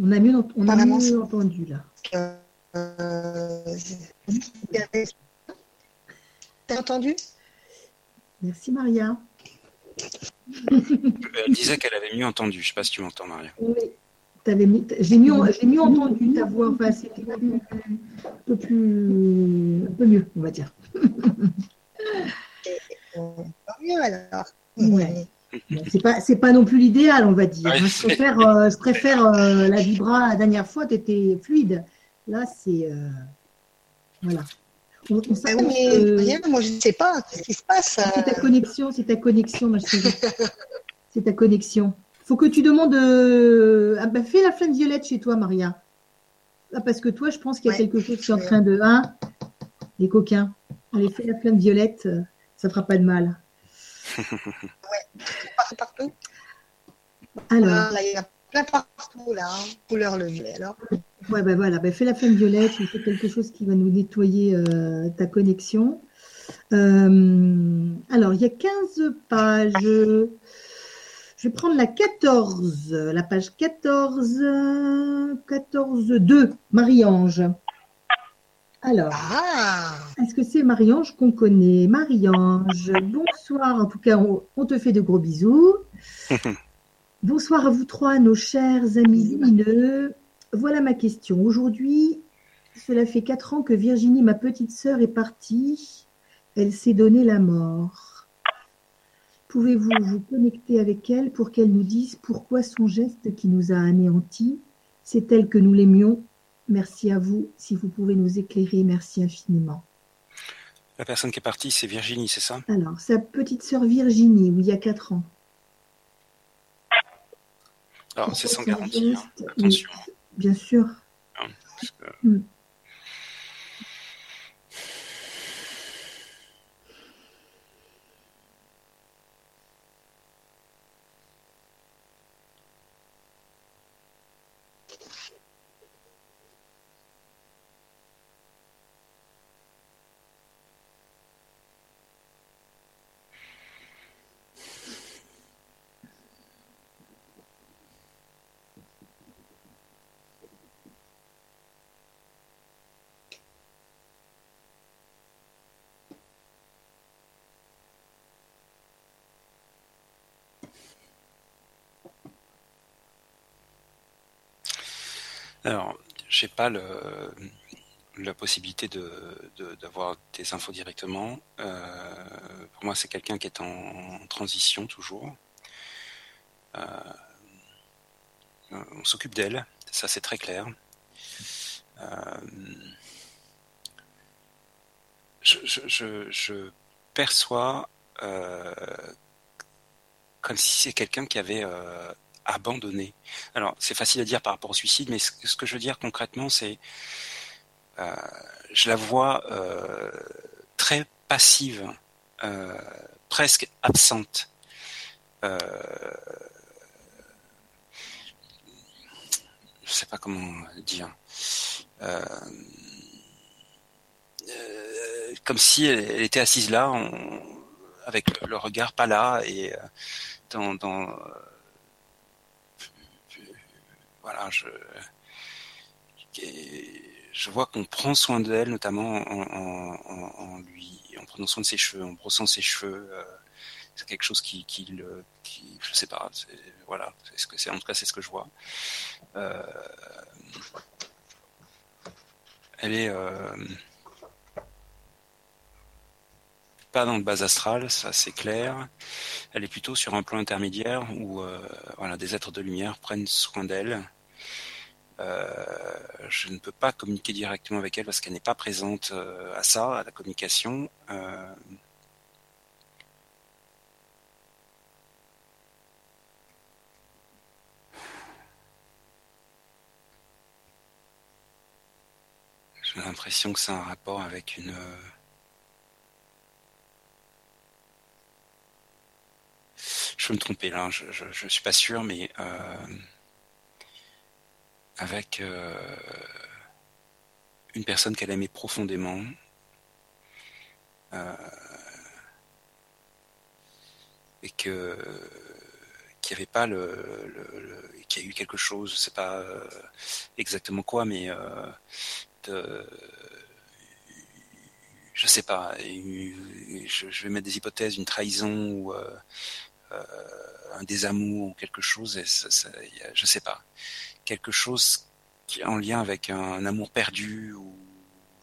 On a mieux, on a mieux entendu là. Euh, T'as entendu Merci Maria. Elle disait qu'elle avait mieux entendu. Je ne sais pas si tu m'entends, Maria. Oui. J'ai mieux, mieux entendu ta voix. Enfin, c'était un peu plus, un peu mieux, on va dire. mieux alors. Ouais. C'est pas, c'est pas non plus l'idéal, on va dire. je préfère, euh, je préfère euh, la vibra la dernière fois, tu étais fluide. Là, c'est. Euh, voilà. On, mais rien, moi je ne sais pas ce qui se passe. C'est ta connexion, c'est ta connexion, ma chérie. c'est ta connexion. Faut que tu demandes. Ah bah, fais la flamme violette chez toi, Maria. Ah, parce que toi, je pense qu'il y a quelque chose qui est en train de. Hein Les coquins. Allez, fais la flamme violette, ça fera pas de mal. ouais, partout. Alors. il y a plein partout, là, hein. couleur le violet. Alors. Ouais, ben voilà, ben fais la flamme violette, fais quelque chose qui va nous nettoyer euh, ta connexion. Euh, alors, il y a 15 pages. Je vais prendre la 14, la page 14, 14, 2, Marie-Ange. Alors, ah. est-ce que c'est Marie-Ange qu'on connaît? Marie-Ange, bonsoir. En tout cas, on, te fait de gros bisous. bonsoir à vous trois, nos chers amis lumineux. Voilà ma question. Aujourd'hui, cela fait quatre ans que Virginie, ma petite sœur, est partie. Elle s'est donnée la mort. Pouvez-vous vous connecter avec elle pour qu'elle nous dise pourquoi son geste qui nous a anéantis, c'est elle que nous l'aimions Merci à vous. Si vous pouvez nous éclairer, merci infiniment. La personne qui est partie, c'est Virginie, c'est ça? Alors, sa petite sœur Virginie, oui, il y a quatre ans. Alors, c'est sans garantie. Hein. Attention. Bien sûr. Hmm. Alors, j'ai pas le, la possibilité de, d'avoir des infos directement. Euh, pour moi, c'est quelqu'un qui est en, transition toujours. Euh, on s'occupe d'elle, ça c'est très clair. Euh, je, perçois comme si c'est quelqu'un qui avait abandonné. Alors, c'est facile à dire par rapport au suicide, mais ce, que je veux dire concrètement, c'est, euh, je la vois euh, très passive, euh, presque absente. je sais pas comment dire. comme si elle, était assise là, avec le, regard pas là et dans voilà, je, je vois qu'on prend soin d'elle, notamment en, lui, en prenant soin de ses cheveux, en brossant ses cheveux. Euh, c'est quelque chose qui, qui, le, je sais pas, voilà, c'est. En tout cas, c'est ce que je vois. Euh, elle est, euh, pas dans le bas astral, ça c'est clair. Elle est plutôt sur un plan intermédiaire où voilà, des êtres de lumière prennent soin d'elle. je ne peux pas communiquer directement avec elle parce qu'elle n'est pas présente à ça, à la communication. J'ai l'impression que c'est un rapport avec une. Je peux me tromper là, je, je, suis pas sûr, mais euh, avec euh, une personne qu'elle aimait profondément. et que qui avait pas le, qui a eu quelque chose, je sais pas exactement quoi, mais euh, je sais pas, je, vais mettre des hypothèses, une trahison ou euh, euh, un désamour ou quelque chose, et je sais pas, quelque chose qui est en lien avec un, amour perdu ou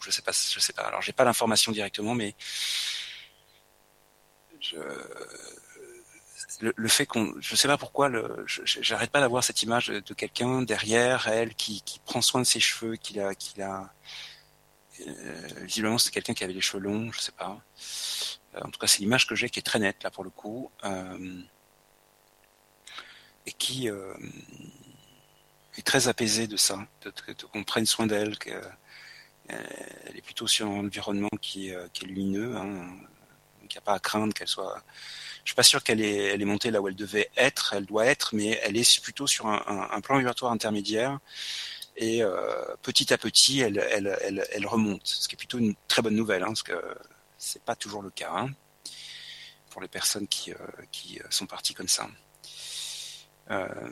je sais pas, je sais pas. Alors j'ai pas l'information directement, mais je, le, fait qu'on, je sais pas pourquoi, j'arrête pas d'avoir cette image de, quelqu'un derrière elle qui, prend soin de ses cheveux, qui a, qui a, euh, visiblement c'est quelqu'un qui avait les cheveux longs, je sais pas. Euh, en tout cas, c'est l'image que j'ai qui est très nette là pour le coup, euh, et qui est très apaisée de ça, qu'on prenne soin d'elle, qu'elle est plutôt sur un environnement qui, est lumineux, hein, qu'il n'y a pas à craindre qu'elle soit je suis pas sûr qu'elle est, elle montée là où elle devait être, elle doit être, mais elle est plutôt sur un, plan vibratoire intermédiaire. Et euh, petit à petit, elle, elle, elle, elle, remonte, ce qui est plutôt une très bonne nouvelle, hein, parce que c'est pas toujours le cas hein, pour les personnes qui, euh, qui sont parties comme ça. Euh,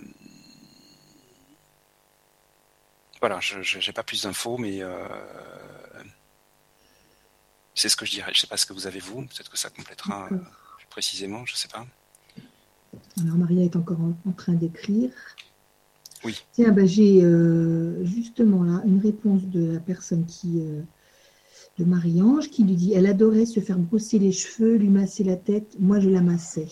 voilà, je n'ai pas plus d'infos, mais euh, c'est ce que je dirais. Je sais pas ce que vous avez vous. Peut-être que ça complétera précisément, je ne sais pas. Alors Maria est encore en, train d'écrire. Oui. Tiens, ben, j'ai euh, justement là une réponse de la personne qui, euh, de Marie-Ange, qui lui dit Elle adorait se faire brosser les cheveux, lui masser la tête. Moi, je la massais.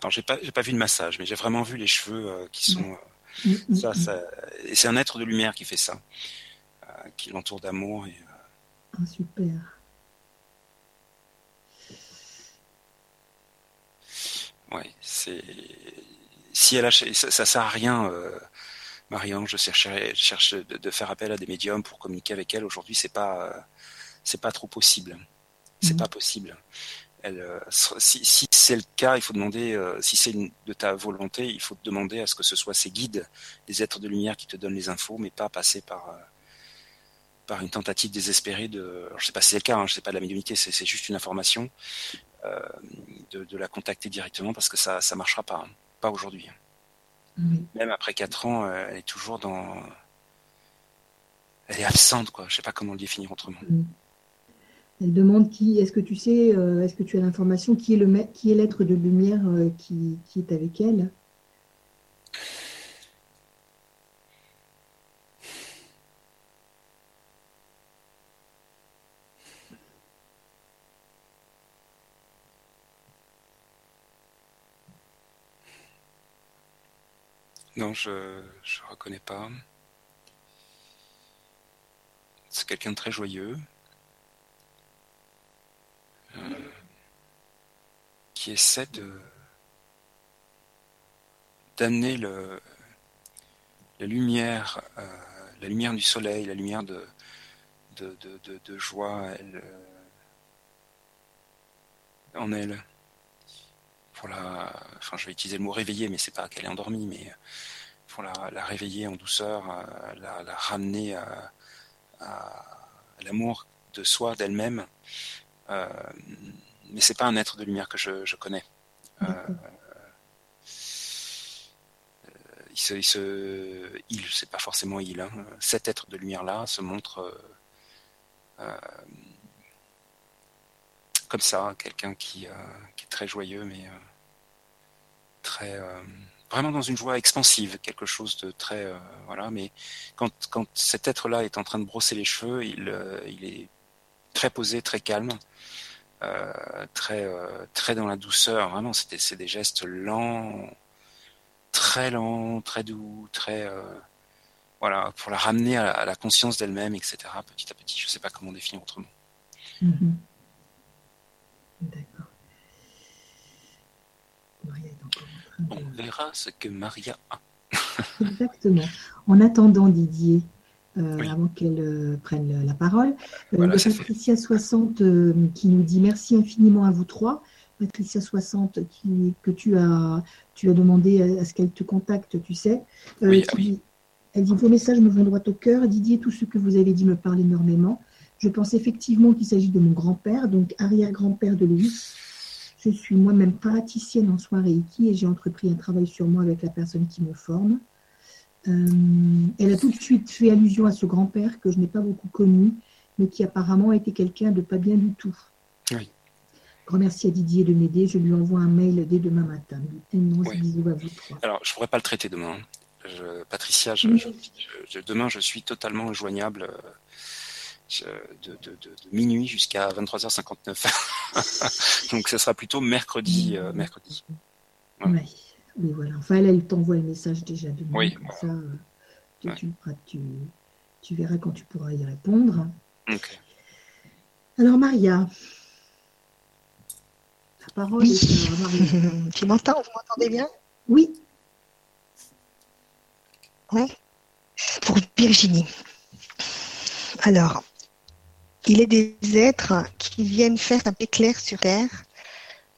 Alors, j'ai pas, pas vu de massage, mais j'ai vraiment vu les cheveux euh, qui sont. Mm, mm, ça, mm. ça, et c'est un être de lumière qui fait ça, qui l'entoure d'amour. Et, ah, super. Ouais, c'est si elle a, ça, ça sert à rien. Euh, Marianne, je cherche, de, faire appel à des médiums pour communiquer avec elle. Aujourd'hui, c'est pas, c'est pas trop possible. C'est mmh. pas possible. Elle, euh, si, si c'est le cas, il faut demander, euh, si c'est de ta volonté, il faut demander à ce que ce soit ces guides, des êtres de lumière qui te donnent les infos, mais pas passer par, euh, par une tentative désespérée de. Alors, je sais pas si c'est le cas, hein, je sais pas de la médiumnité, c'est juste une information. Euh, de, la contacter directement parce que ça ça marchera pas, hein. pas aujourd'hui. Même après 4 ans, euh, elle est toujours dans. Elle est absente, quoi. Je sais pas comment le définir autrement. Elle demande qui. Est-ce que tu sais, euh, est-ce que tu as l'information qui est le qui est l'être de lumière qui, qui, est avec elle? Non, je ne reconnais pas. C'est quelqu'un de très joyeux. Euh, qui essaie de d'amener le la lumière, euh, la lumière du soleil, la lumière de de, de, de, joie elle, en elle pour la, enfin je vais utiliser le mot réveiller, mais c'est pas qu'elle est endormie, mais pour la, réveiller en douceur, euh, la, ramener à, l'amour de soi, d'elle-même. Euh, mais c'est pas un être de lumière que je, connais. Euh, il se, il, se, il c'est pas forcément il. Hein. Cet être de lumière là se montre comme ça, quelqu'un qui, qui, est très joyeux, mais très euh, vraiment dans une joie expansive, quelque chose de très euh, voilà. Mais quand, quand cet être-là est en train de brosser les cheveux, il, euh, il est très posé, très calme. très très dans la douceur. Vraiment, c'est des gestes lents, très lents, très doux, très voilà, pour la ramener à, la conscience d'elle-même, etc. Petit à petit, je ne sais pas comment définir autrement. Mhm. D'accord. On verra ce que Maria a. Exactement. En attendant, Didier, euh, avant qu'elle euh, prenne la parole, euh, Patricia 60 qui nous dit merci infiniment à vous trois. Patricia 60 qui, que tu as, tu as demandé à, ce qu'elle te contacte, tu sais. oui, ah oui. Elle dit Vos messages me vont droit au cœur. Didier, tout ce que vous avez dit me parle énormément. Je pense effectivement qu'il s'agit de mon grand-père, donc arrière-grand-père de Louis. Je suis moi-même praticienne en soins Reiki et j'ai entrepris un travail sur moi avec la personne qui me forme. Euh, elle a tout de suite fait allusion à ce grand-père que je n'ai pas beaucoup connu, mais qui apparemment été quelqu'un de pas bien du tout. Oui. Grand merci à Didier de m'aider. Je lui envoie un mail dès demain matin. bisous à vous trois. Alors, je ne pourrais pas le traiter demain. Patricia, demain, je suis totalement injoignable euh, de, minuit jusqu'à 23h59. Donc, ce sera plutôt mercredi. Euh, mercredi. Oui. voilà. Enfin, elle, t'envoie le message déjà demain. Oui. ça, euh, tu, verras quand tu pourras y répondre. Alors, Maria. La parole est à Maria. tu m'entends? Vous m'entendez bien? Oui. Pour Virginie. Alors, il est des êtres qui viennent faire un éclair sur Terre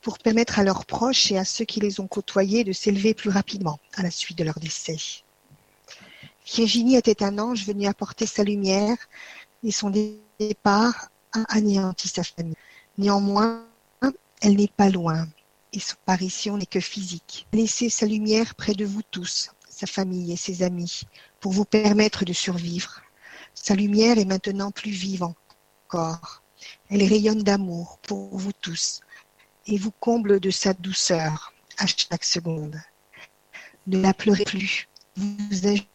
pour permettre à leurs proches et à ceux qui les ont côtoyés de s'élever plus rapidement à la suite de leur décès. Virginie était un ange venu apporter sa lumière et son départ a anéanti sa famille. Néanmoins, elle n'est pas loin et son apparition n'est que physique. Laissez sa lumière près de vous tous sa famille et ses amis pour vous permettre de survivre. Sa lumière est maintenant plus vive encore. Elle rayonne d'amour pour vous tous et vous comble de sa douceur à chaque seconde. Ne la pleurez plus. Vous êtes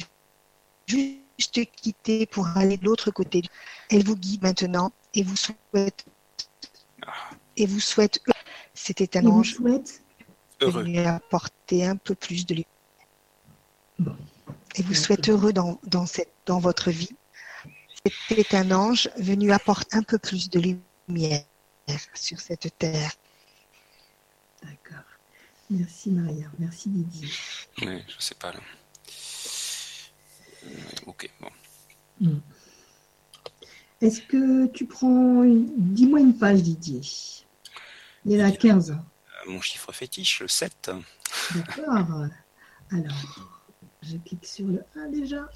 juste quitté pour aller de l'autre côté. Elle vous guide maintenant et vous souhaite et vous souhaite c'était un ange venu apporter un peu plus de lumière et vous souhaite heureux dans, dans, cette, dans votre vie. C'était un ange venu apporter un peu plus de lumière sur cette terre. D'accord. Merci Maria. Merci Didier. Oui, je sais pas là. Ok, bon. Hmm. Est-ce que tu prends. Dis-moi une page, Didier. Il y en a 15. Mon chiffre fétiche, le 7. D'accord. Alors. Je clique sur le 1 déjà.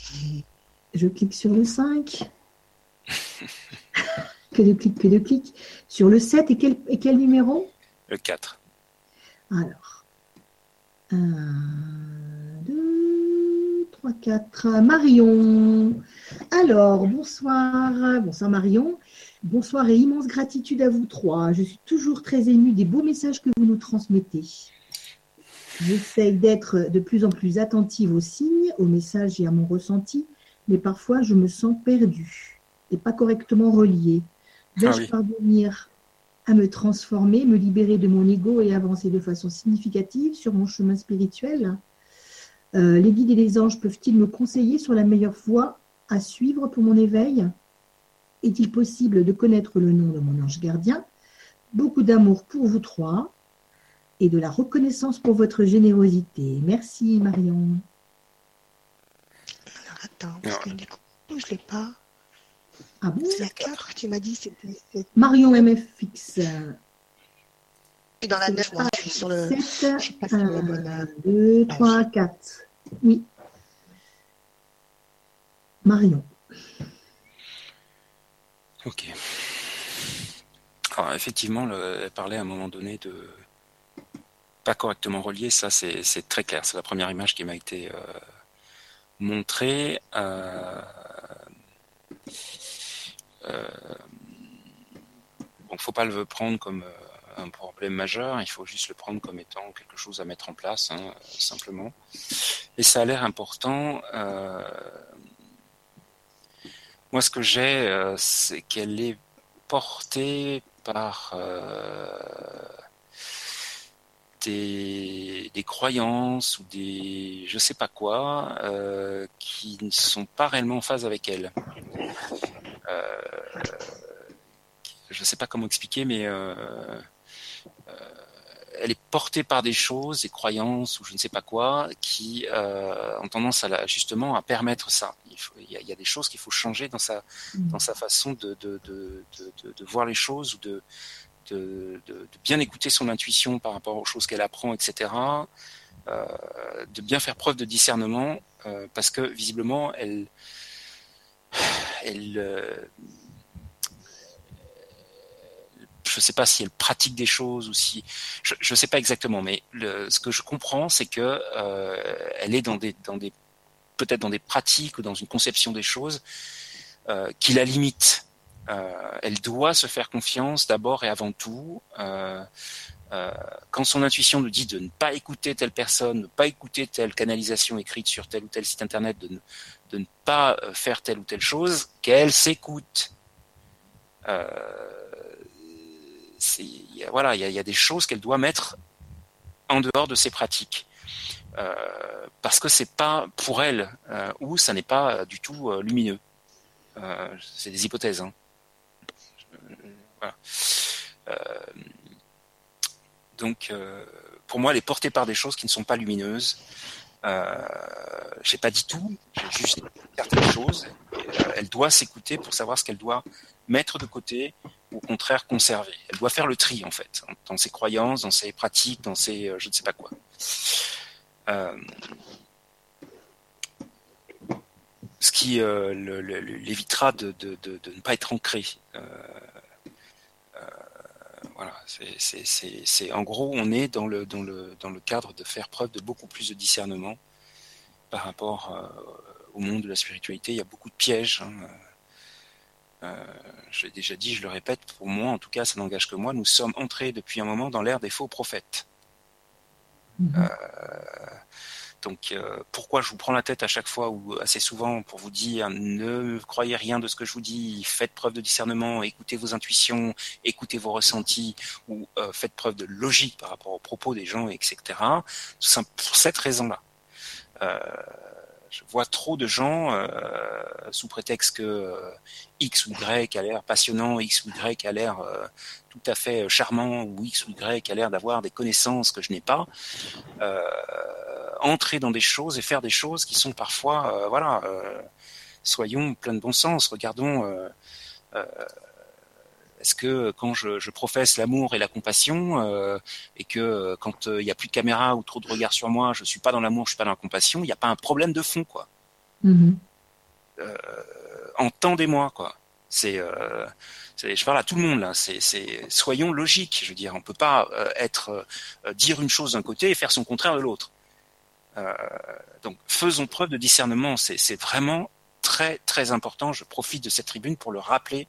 Je clique sur le 5. que de clics, que de clics. Sur le 7 et quel, et quel numéro? Le 4. Alors. 1, 2, 3, 4. Marion. Alors, bonsoir. Bonsoir Marion. Bonsoir et immense gratitude à vous trois. Je suis toujours très émue des beaux messages que vous nous transmettez. J'essaye d'être de plus en plus attentive aux signes, aux messages et à mon ressenti, mais parfois je me sens perdue et pas correctement reliée. Vais-je ah parvenir à me transformer, me libérer de mon ego et avancer de façon significative sur mon chemin spirituel? Euh, Les guides et les anges peuvent-ils me conseiller sur la meilleure voie à suivre pour mon éveil? Est-il possible de connaître le nom de mon ange gardien? Beaucoup d'amour pour vous trois et de la reconnaissance pour votre générosité. Merci Marion. Attends, parce que du coup, je ne l'ai pas. Ah bon C'est la 4, tu m'as dit c'était. Marion MFX. Dans la 9, moi, je suis sur le. 7, je sais pas si 1, 2, 3, 4. Oui. Marion. Ok. Alors effectivement, elle parlait à un moment donné de, pas correctement relié, ça c'est très clair. C'est la première image qui m'a été euh, montrée. Euh, euh, donc faut pas le prendre comme euh, un problème majeur, il faut juste le prendre comme étant quelque chose à mettre en place, hein, simplement. Et ça a l'air important. moi, ce que j'ai, c'est qu'elle est portée par des, des, croyances ou des je sais pas quoi qui ne sont pas réellement en phase avec elle. je ne sais pas comment expliquer, mais elle est portée par des choses, des croyances ou je ne sais pas quoi, qui euh, ont tendance à justement à permettre ça. Il, faut, y a, il, y a, des choses qu'il faut changer dans sa mmh. dans sa façon de de, de, de, de, voir les choses ou de, de, bien écouter son intuition par rapport aux choses qu'elle apprend, etc. Euh, de bien faire preuve de discernement euh, parce que visiblement elle elle euh, je ne sais pas si elle pratique des choses ou si je ne sais pas exactement, mais ce que je comprends, c'est que elle est dans des dans des peut-être dans des pratiques ou dans une conception des choses qui la limitent. Euh, elle doit se faire confiance d'abord et avant tout. Euh, euh, quand son intuition nous dit de ne pas écouter telle personne, ne pas écouter telle canalisation écrite sur tel ou tel site internet, de ne, de pas faire telle ou telle chose, qu'elle s'écoute. Voilà, il y, a, des choses qu'elle doit mettre en dehors de ses pratiques. Parce que c'est pas pour elle ou ça n'est pas du tout lumineux. C'est des hypothèses. Hein. Voilà. donc, pour moi, elle est portée par des choses qui ne sont pas lumineuses. Euh, j'ai pas dit tout, j'ai juste certaines choses. elle doit s'écouter pour savoir ce qu'elle doit mettre de côté ou au contraire conserver. Elle doit faire le tri en fait dans ses croyances, dans ses pratiques, dans ses euh, je ne sais pas quoi. Euh, ce qui euh, l'évitera de, ne pas être ancré. Euh, euh voilà, c'est en gros on est dans le dans le dans le cadre de faire preuve de beaucoup plus de discernement par rapport au monde de la spiritualité. Il y a beaucoup de pièges. Hein, euh, je l'ai déjà dit, je le répète, pour moi, en tout cas, ça n'engage que moi, nous sommes entrés depuis un moment dans l'ère des faux prophètes. Mmh. Euh, donc, euh, pourquoi je vous prends la tête à chaque fois ou assez souvent pour vous dire ne croyez rien de ce que je vous dis, faites preuve de discernement, écoutez vos intuitions, écoutez vos ressentis ou euh, faites preuve de logique par rapport aux propos des gens, etc. Tout pour cette raison-là. Euh, je vois trop de gens euh, sous prétexte que euh, X ou Y a l'air passionnant, X ou Y a l'air euh, tout à fait charmant, ou X ou Y a l'air d'avoir des connaissances que je n'ai pas, euh, entrer dans des choses et faire des choses qui sont parfois, voilà, soyons plein de bon sens, regardons est-ce que quand je, je professe l'amour et la compassion euh, et que euh, quand il euh, n'y a plus de caméra ou trop de regards sur moi, je suis pas dans l'amour, je suis pas dans la compassion, il n'y a pas un problème de fond quoi. Mm-hmm. Euh, entendez-moi quoi. C'est euh, je parle à tout le monde là. C'est soyons logiques. Je veux dire, on peut pas être dire une chose d'un côté et faire son contraire de l'autre. donc faisons preuve de discernement. C'est vraiment très très important. Je profite de cette tribune pour le rappeler.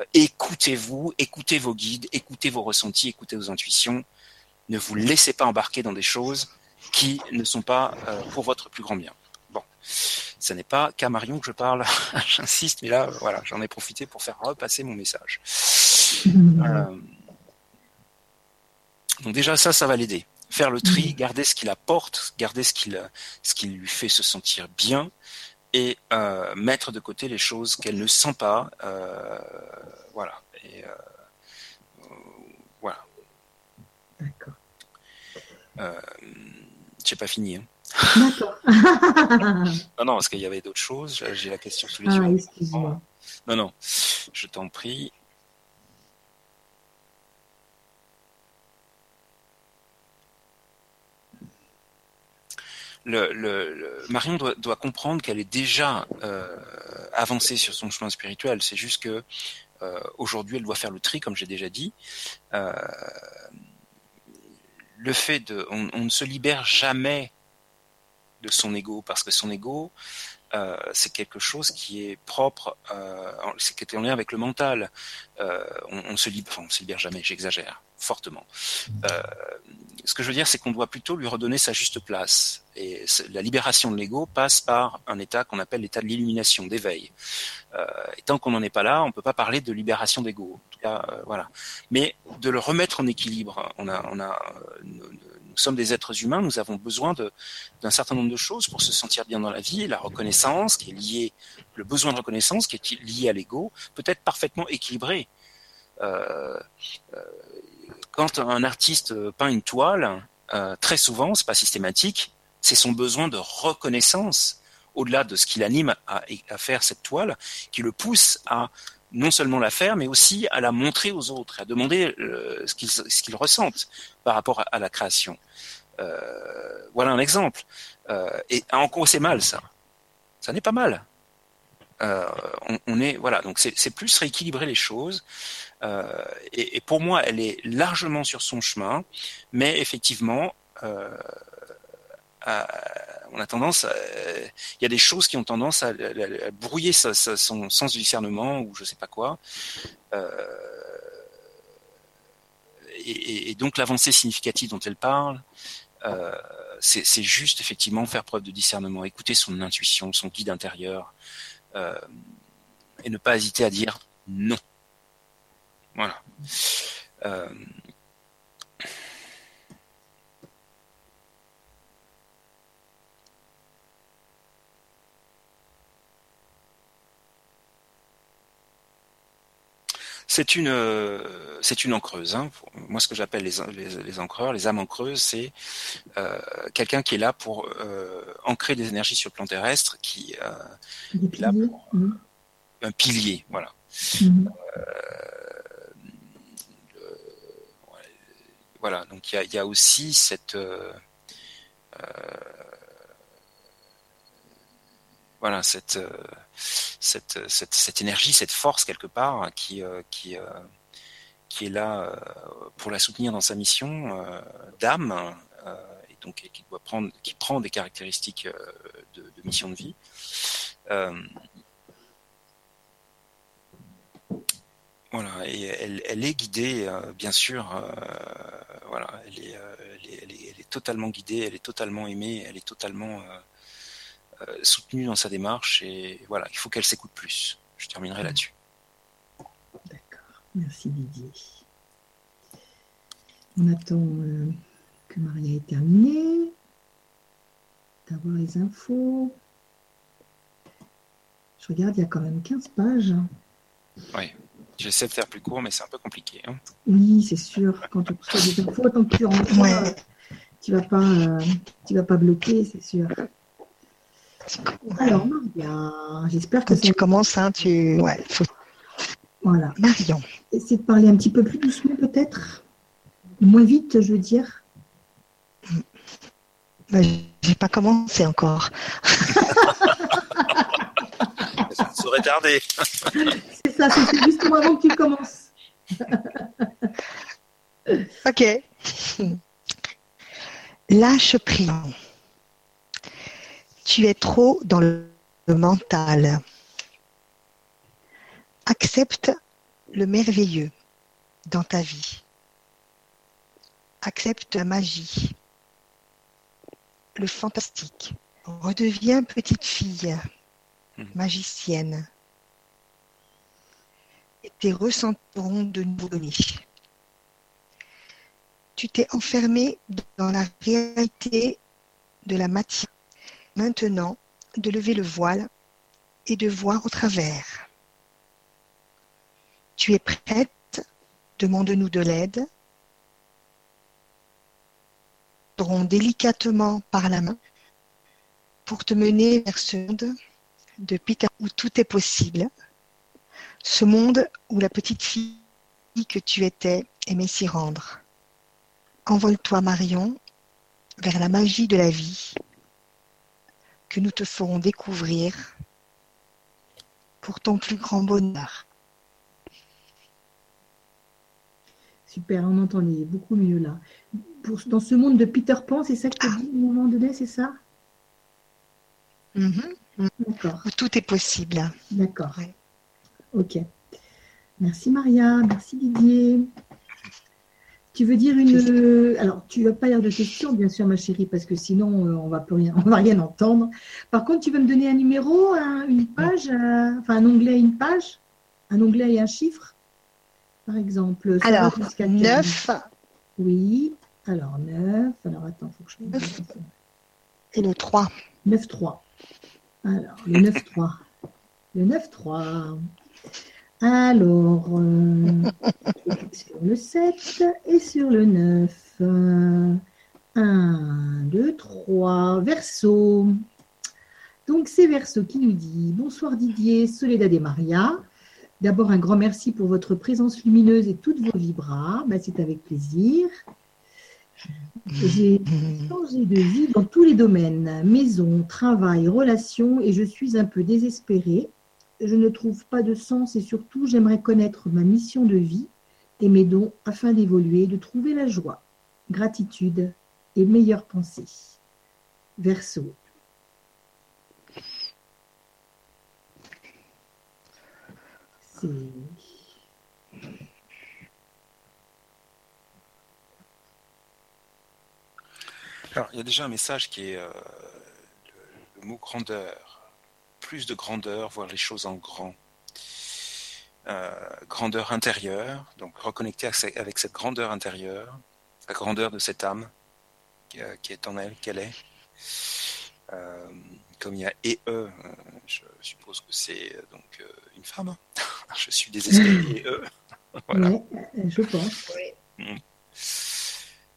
Euh, écoutez-vous, écoutez vos guides, écoutez vos ressentis, écoutez vos intuitions. Ne vous laissez pas embarquer dans des choses qui ne sont pas euh, pour votre plus grand bien. Bon, ce n'est pas qu'à Marion que je parle, j'insiste, mais là, voilà, j'en ai profité pour faire repasser mon message. Euh, donc déjà ça, ça va l'aider. Faire le tri, garder ce qu'il apporte, garder ce qu'il ce qui lui fait se sentir bien, et euh, mettre de côté les choses qu'elle ne sent pas. Euh, voilà. Et, euh, voilà. D'accord. Euh, J'ai pas fini. Hein. D'accord. non, non, parce qu'il y avait d'autres choses. J'ai la question sous les ah, yeux. Excuse-moi. Non, non, je t'en prie. Marion doit, comprendre qu'elle est déjà euh, avancée sur son chemin spirituel. C'est juste que euh, aujourd'hui, elle doit faire le tri, comme j'ai déjà dit. Euh, le fait de, on, ne se libère jamais de son ego parce que son ego euh, c'est quelque chose qui est propre, c'est qui est en lien avec le mental. On, on, se libère, enfin, on se libère jamais, j'exagère fortement. Euh, ce que je veux dire, c'est qu'on doit plutôt lui redonner sa juste place. Et la libération de l'ego passe par un état qu'on appelle l'état de l'illumination, d'éveil. Euh, et tant qu'on n'en est pas là, on peut pas parler de libération d'ego. Euh, voilà. Mais de le remettre en équilibre. On a, on a, nous, sommes des êtres humains. Nous avons besoin d'un certain nombre de choses pour se sentir bien dans la vie. La reconnaissance, qui est liée, le besoin de reconnaissance, qui est lié à l'ego, peut être parfaitement équilibré. Quand un artiste peint une toile, euh, très souvent, c'est pas systématique, c'est son besoin de reconnaissance au-delà de ce qui l'anime à, faire cette toile, qui le pousse à non seulement la faire, mais aussi à la montrer aux autres, à demander euh, ce qu'ils qu ressentent par rapport à, la création. Euh, voilà un exemple. Euh, et en quoi c'est mal ça Ça n'est pas mal. Euh, on, est voilà, donc c'est plus rééquilibrer les choses. Euh, et, et, pour moi, elle est largement sur son chemin, mais effectivement, euh, à, on a tendance, il y a des choses qui ont tendance à brouiller sa, sa, son sens du discernement ou je sais pas quoi. Euh, et, et, donc l'avancée significative dont elle parle, euh, c'est juste effectivement faire preuve de discernement, écouter son intuition, son guide intérieur, euh, et ne pas hésiter à dire non. Voilà. Euh, c'est une c'est une encreuse. Hein. Moi, ce que j'appelle les, les, les, encreurs, les âmes encreuses, c'est euh, quelqu'un qui est là pour euh, ancrer des énergies sur le plan terrestre, qui euh, est là pour mmh. un pilier, voilà. Mmh. Voilà, donc il y a, aussi cette voilà cette, cette, cette, cette, énergie, cette force quelque part qui, est là pour la soutenir dans sa mission d'âme et donc qui prend des caractéristiques de mission de vie. Voilà, et elle, elle est guidée, euh, bien sûr. Euh, voilà, elle est, euh, elle, est, elle, est, elle est, totalement guidée, elle est totalement aimée, elle est totalement soutenue dans sa démarche. Et voilà, il faut qu'elle s'écoute plus. Je terminerai là-dessus. D'accord, merci Didier. On attend que Maria ait terminé, d'avoir les infos. Je regarde, il y a quand même 15 pages. Oui. J'essaie de faire plus court, mais c'est un peu compliqué. Hein. Oui, c'est sûr. Quand tu reçois des infos, tant que tu rentres, ouais. tu vas pas, euh, tu vas pas bloquer, c'est sûr. Alors, Maria, j'espère que Quand tu commences, hein, tu, ouais, faut... Voilà. Marion. Essaye de parler un petit peu plus doucement, peut-être. Moins vite, je veux dire. Ben, j'ai pas commencé encore. Saurait tarder. c'est ça, c'est justement avant que tu commences. ok. Lâche prise. Tu es trop dans le mental. Accepte le merveilleux dans ta vie. Accepte la magie, le fantastique. Redeviens petite fille magicienne. Et tes ressentiront de nouveau donné. Tu t'es enfermé dans la réalité de la matière. Maintenant, de lever le voile et de voir au travers. Tu es prête? Demande-nous de l'aide. délicatement par la main pour te mener vers ce monde de Peter où tout est possible. Ce monde où la petite fille que tu étais aimait s'y rendre. Envole-toi, Marion, vers la magie de la vie que nous te ferons découvrir pour ton plus grand bonheur. Super, on entend beaucoup mieux là. Pour, dans ce monde de Peter Pan, c'est ça que tu as dit à un moment donné, c'est ça? Mm -hmm. D'accord. Tout est possible. D'accord. Ouais. Ok. Merci Maria, merci Didier. Tu veux dire une. Alors, tu vas pas lire de questions, bien sûr, ma chérie, parce que sinon, euh, on va plus rien, on va rien entendre. Par contre, tu veux me donner un numéro, un- une page, enfin un onglet et une page, un onglet et un chiffre, par exemple. Alors, jusqu'à quel 9 Oui. Alors 9. Alors attends, faut que je Neuf. et le 3. 9-3. Alors, le 9-3. Le 9-3. Alors, euh, sur le 7 et sur le 9. Euh, 1, 2, 3. Verseau. Donc, c'est Verseau qui nous dit Bonsoir Didier, Soledad et Maria. D'abord, un grand merci pour votre présence lumineuse et toutes vos vibras. Ben, c'est avec plaisir. J'ai changé de vie dans tous les domaines, maison, travail, relations, et je suis un peu désespérée. Je ne trouve pas de sens et surtout j'aimerais connaître ma mission de vie et mes dons afin d'évoluer, de trouver la joie, gratitude et meilleure pensée. C'est Alors, il y a déjà un message qui est euh, le, le mot grandeur. Plus de grandeur, voir les choses en grand. Euh, grandeur intérieure, donc reconnecter avec ce- avec cette grandeur intérieure, la grandeur de cette âme qui, euh, qui est en elle, qu'elle est. Euh, comme il y a et eux, euh, je suppose que c'est euh, donc euh, une femme. je suis désespéré et eux. voilà. ouais, euh, je pense.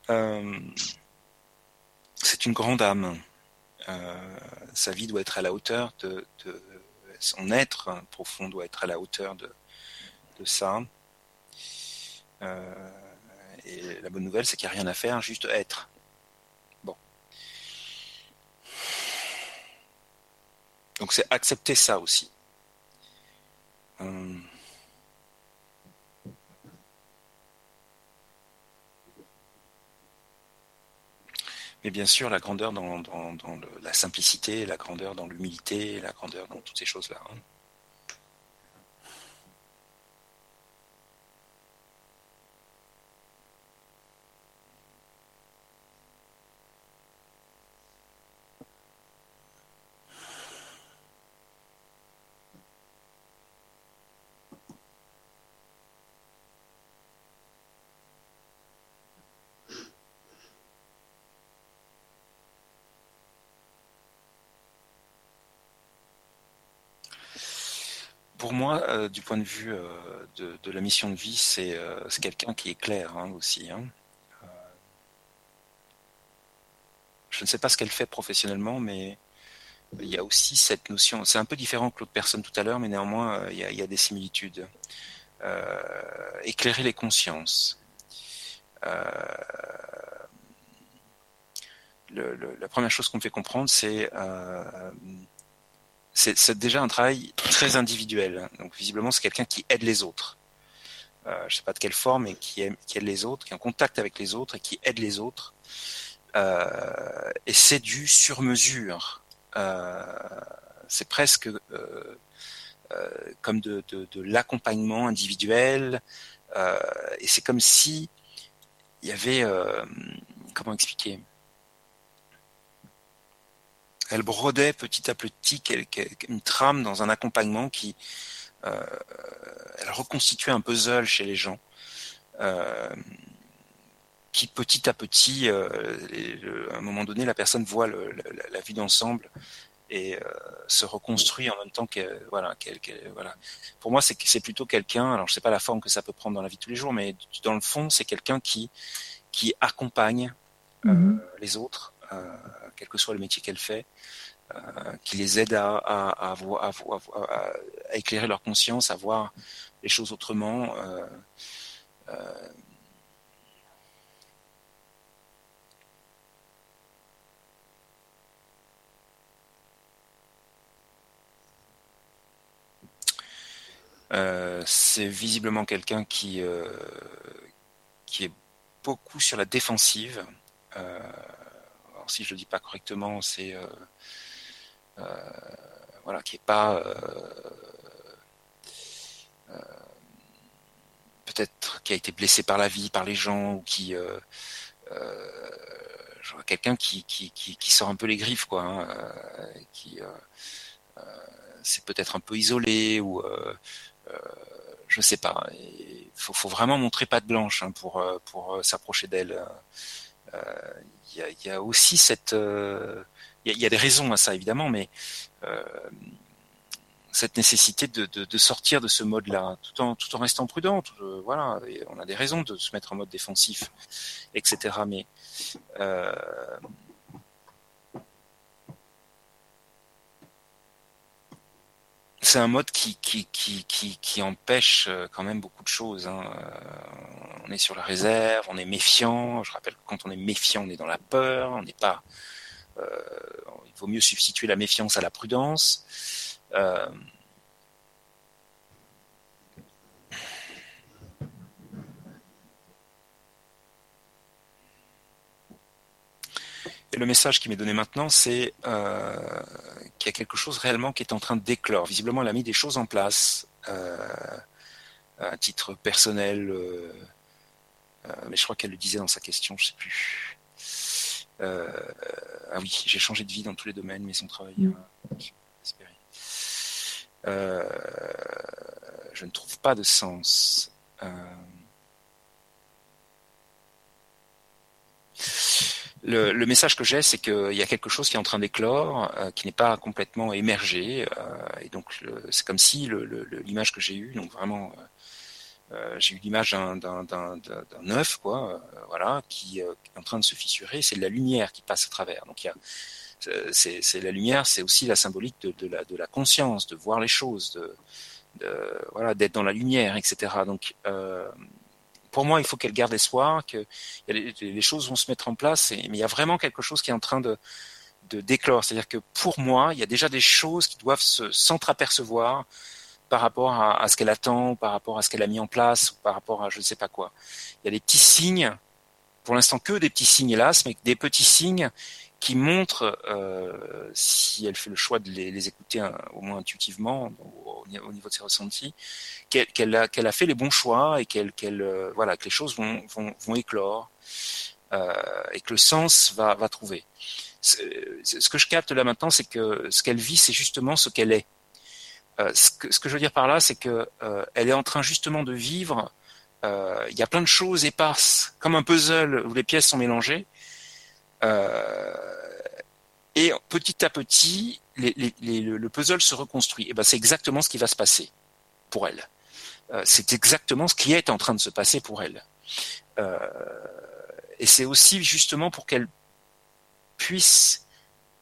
Euh, c'est une grande âme. Euh, sa vie doit être à la hauteur de, son être profond doit être à la hauteur de, de ça. Euh, et la bonne nouvelle, c'est qu'il n'y a rien à faire, juste être. Bon. Donc c'est accepter ça aussi. Euh, Mais bien sûr, la grandeur dans, la simplicité, la grandeur dans l'humilité, la grandeur dans toutes ces choses-là. hein. Pour moi, euh, du point de vue euh, de, la mission de vie, c'est euh, quelqu'un qui est clair hein, aussi. hein. Je ne sais pas ce qu'elle fait professionnellement, mais il y a aussi cette notion. C'est un peu différent que l'autre personne tout à l'heure, mais néanmoins, il y a, des similitudes. Éclairer les consciences. La première chose qu'on fait comprendre, c'est c'est déjà un travail très individuel. Donc visiblement, c'est quelqu'un qui aide les autres. Euh, je sais pas de quelle forme, mais qui aide les autres, qui est en contact avec les autres et qui aide les autres. Euh, et c'est du sur-mesure. Euh, c'est presque euh, comme de, de, l'accompagnement individuel. Et c'est comme si il y avait comment expliquer? Elle brodait petit à petit une trame dans un accompagnement qui euh, elle reconstituait un puzzle chez les gens euh, qui petit à petit euh, les- le- à un moment donné la personne voit le- la, la vue d'ensemble et euh, se reconstruit en même temps que voilà pour moi c'est c'est plutôt quelqu'un alors je sais pas la forme que ça peut prendre dans la vie de tous les jours mais dans le fond c'est quelqu'un qui qui accompagne euh, Mhm. les autres quel que soit le métier qu'elle fait euh, qui les aide à, éclairer leur conscience, à voir les choses autrement. euh, euh, euh, c'est visiblement quelqu'un qui, euh, est beaucoup sur la défensive. Euh, alors si je le dis pas correctement, c'est euh, euh, voilà, qui est pas peut-être qui a été blessé par la vie, par les gens, ou qui quelqu'un qui, qui, qui, sort un peu les griffes, quoi, hein, qui c'est peut-être un peu isolé ou je sais pas. Il faut, vraiment montrer patte blanche hein, pour pour s'approcher d'elle. Il y a, y, a, aussi cette il y, a des raisons à ça évidemment, mais euh, cette nécessité de, de, de, sortir de ce mode-là, tout en tout en restant prudent. Euh, voilà, on a des raisons de se mettre en mode défensif, etc. Mais c'est un mode qui, qui, qui, qui, qui empêche euh, quand même beaucoup de choses. Hein. On est sur la réserve, on est méfiant. Je rappelle que quand on est méfiant, on est dans la peur, on n'est pas euh, il vaut mieux substituer la méfiance à la prudence. Euh, Et le message qui m'est donné maintenant, c'est euh, qu'il y a quelque chose réellement qui est en train de déclore. Visiblement, elle a mis des choses en place à titre personnel, mais je crois qu'elle le disait dans sa question, je ne sais plus. Euh, ah oui, j'ai changé de vie dans tous les domaines, mais son travail. Mm. Euh, je ne trouve pas de sens. Euh, le, message que j'ai, c'est qu'il y a quelque chose qui est en train d'éclore, qui n'est pas complètement émergé, et donc c'est comme si l'image que j'ai eue, donc vraiment euh, j'ai eu l'image d'un œuf, quoi, euh, voilà, qui euh, est en train de se fissurer. C'est de la lumière qui passe à travers. Donc il y a c'est la lumière, c'est aussi la symbolique de, de, la, de la conscience, de voir les choses, de, de voilà, d'être dans la lumière, etc. Donc, euh, pour moi, il faut qu'elle garde espoir, que les, choses vont se mettre en place, mais il y a vraiment quelque chose qui est en train de, de déclore. C'est-à-dire que pour moi, il y a déjà des choses qui doivent se s'entreapercevoir par rapport à, ce qu'elle attend, par rapport à ce qu'elle a mis en place, par rapport à je ne sais pas quoi. Il y a des petits signes, pour l'instant que des petits signes hélas, mais des petits signes qui montrent, euh, si elle fait le choix de les, écouter hein, au moins intuitivement, au, niveau de ses ressentis, qu'elle a, a fait les bons choix et qu'elle, euh, voilà, que les choses vont, vont, vont éclore euh, et que le sens va, va trouver. Ce que je capte là maintenant, c'est que ce qu'elle vit, c'est justement ce qu'elle est. Ce, que, ce, que, je veux dire par là, c'est que elle est en train justement de vivre. Il y a plein de choses éparses, comme un puzzle où les pièces sont mélangées. Et petit à petit, le puzzle se reconstruit. Et ben, c'est exactement ce qui va se passer pour elle. c'est exactement ce qui est en train de se passer pour elle. et c'est aussi justement pour qu'elle puisse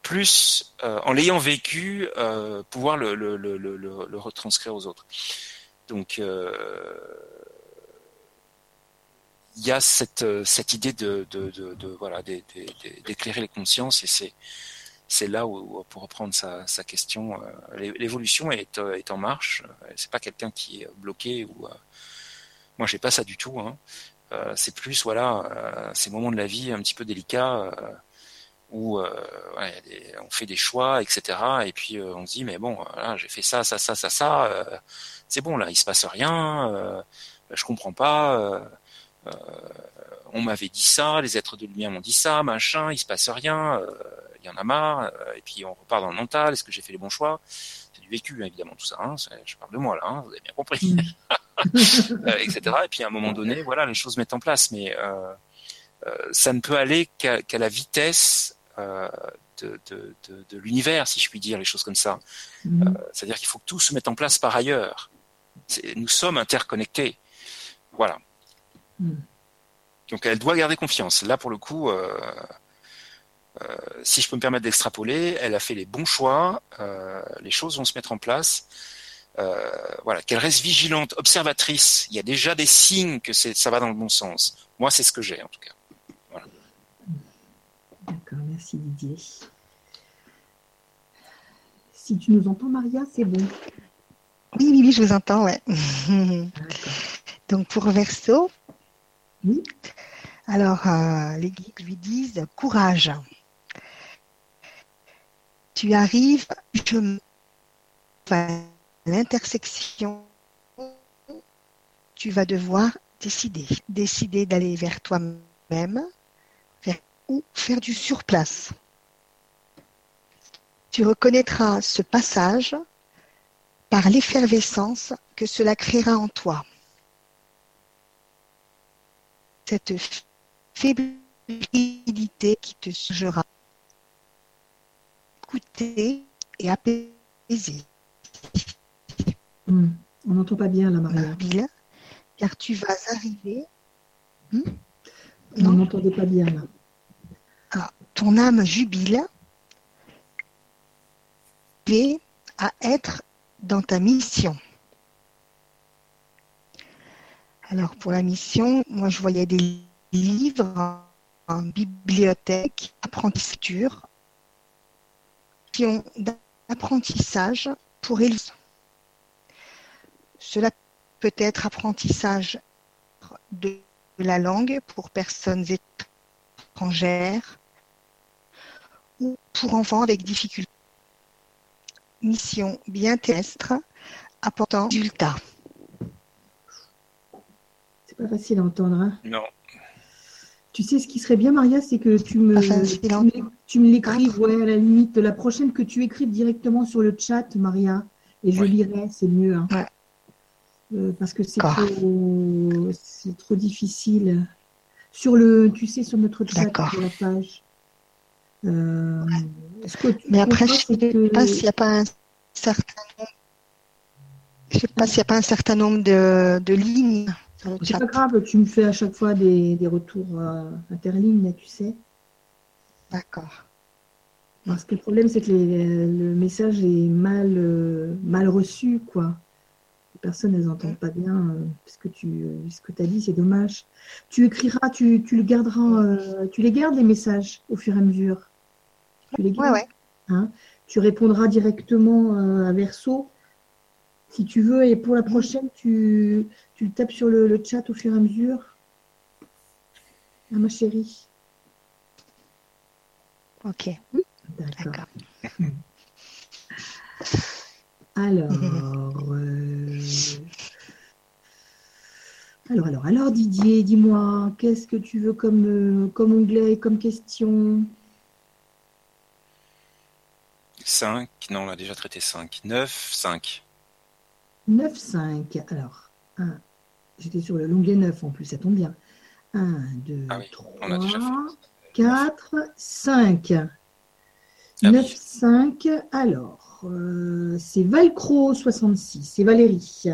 plus euh, en l'ayant vécu, euh, pouvoir le, retranscrire aux autres. Donc euh, il y a cette, cette idée de, de, de, de voilà d'éclairer les consciences et c'est c'est là où, pour reprendre sa, sa question, l'évolution est, est en marche. C'est pas quelqu'un qui est bloqué ou moi j'ai pas ça du tout. Hein. c'est plus voilà ces moments de la vie un petit peu délicats où euh, on fait des choix, etc. Et puis euh, on se dit mais bon, voilà, j'ai fait ça, ça, ça, ça, ça, euh, c'est bon là, il se passe rien, je comprends pas. On m'avait dit ça, les êtres de lumière m'ont dit ça, machin, il se passe rien, il y en a marre. et puis on repart dans le mental. Est-ce que j'ai fait les bons choix? C'est du vécu évidemment tout ça. Hein, je parle de moi là, hein, vous avez bien compris, mm. etc. Et puis à un moment donné, voilà, les choses mettent en place, mais ça ne peut aller qu'à la vitesse euh, de, de, de, de l'univers, si je puis dire, les choses comme ça. Euh, c'est-à-dire qu'il faut que tout se mette en place par ailleurs. Nous sommes interconnectés. Voilà. Mhm. Donc elle doit garder confiance. Là, pour le coup, euh, euh, si je peux me permettre d'extrapoler, elle a fait les bons choix, euh, les choses vont se mettre en place. Euh, voilà, qu'elle reste vigilante, observatrice. Il y a déjà des signes que ça va dans le bon sens. Moi, c'est ce que j'ai en tout cas. D'accord, merci Didier. Si tu nous entends, Maria, c'est bon. Oui, oui, oui, je vous entends, ouais. Donc pour Verso, alors euh, les guides lui disent courage. Tu arrives, je à l'intersection, tu vas devoir décider. Décider d'aller vers toi-même ou faire du surplace. Tu reconnaîtras ce passage par l'effervescence que cela créera en toi. Cette fébrilité qui te sugera écouter et apaiser. Hmm. On n'entend pas bien la Maria. car tu vas arriver. Hmm? On n'entendait pas bien là. Ah, ton âme jubile à être dans ta mission. Alors pour la mission, moi je voyais des livres en bibliothèque, apprentissage, d'apprentissage pour Élise. Cela peut être apprentissage de la langue pour personnes étrangères ou pour enfants avec difficulté. Mission bien terrestre apportant résultat. Pas facile à entendre. Hein non. Tu sais ce qui serait bien, Maria, c'est que tu me, tu, me l'écrives, ouais, à la limite, la prochaine que tu écrives directement sur le chat, Maria, et je lirai, c'est mieux. Hein. Euh, parce que c'est trop, c'est trop difficile. Sur le, tu sais, sur notre chat, sur la page. Euh, Mais après, je ne sais pas s'il n'y a pas un certain nombre. Je sais pas s'il n'y a pas un certain nombre de, de lignes. C'est pas grave, tu me fais à chaque fois des, des retours euh, interlignes, tu sais. D'accord. Parce que le problème, c'est que le message est mal, euh, mal reçu, quoi. Les personnes, elles n'entendent pas bien euh, ce que tu ce que as dit, c'est dommage. Tu écriras, tu, tu le garderas, tu les gardes, les messages, au fur et à mesure. Tu les gardes. Ouais, ouais. Hein tu répondras directement à Verso si tu veux. Et pour la prochaine, tu, tu tapes sur le, chat au fur et à mesure. Ah, ma chérie. Ok. D'accord. Alors, euh, alors, alors, alors, Didier, dis-moi, qu'est-ce que tu veux comme, euh, comme onglet, comme question? 5, non, on a déjà traité 5. 9, 5. 9, 5. Alors, 1, j'étais sur le longuet 9 en plus, ça tombe bien. 1, 2, 3, 4, 5. 9, 5. Alors, euh, c'est Valcro 66, c'est Valérie.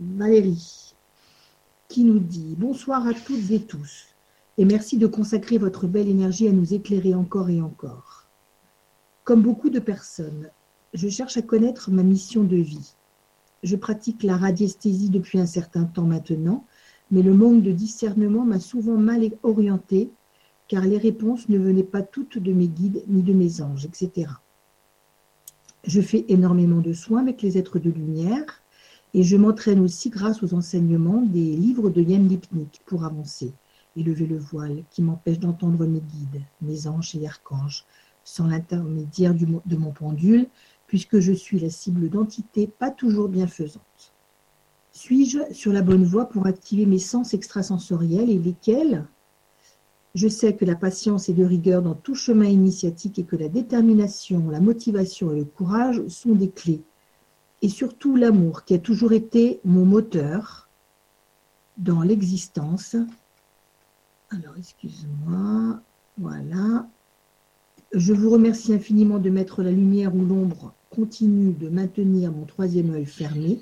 Valérie qui nous dit Bonsoir à toutes et tous, et merci de consacrer votre belle énergie à nous éclairer encore et encore. Comme beaucoup de personnes, je cherche à connaître ma mission de vie. Je pratique la radiesthésie depuis un certain temps maintenant, mais le manque de discernement m'a souvent mal orienté, car les réponses ne venaient pas toutes de mes guides ni de mes anges, etc. Je fais énormément de soins avec les êtres de lumière et je m'entraîne aussi grâce aux enseignements des livres de Yann Lipnik pour avancer et lever le voile qui m'empêche d'entendre mes guides, mes anges et archanges, sans l'intermédiaire de mon pendule, puisque je suis la cible d'entités pas toujours bienfaisantes. Suis-je sur la bonne voie pour activer mes sens extrasensoriels et lesquels? Je sais que la patience est de rigueur dans tout chemin initiatique et que la détermination, la motivation et le courage sont des clés. Et surtout l'amour qui a toujours été mon moteur dans l'existence. Alors, excuse-moi. Voilà. Je vous remercie infiniment de mettre la lumière ou l'ombre continue de maintenir mon troisième œil fermé.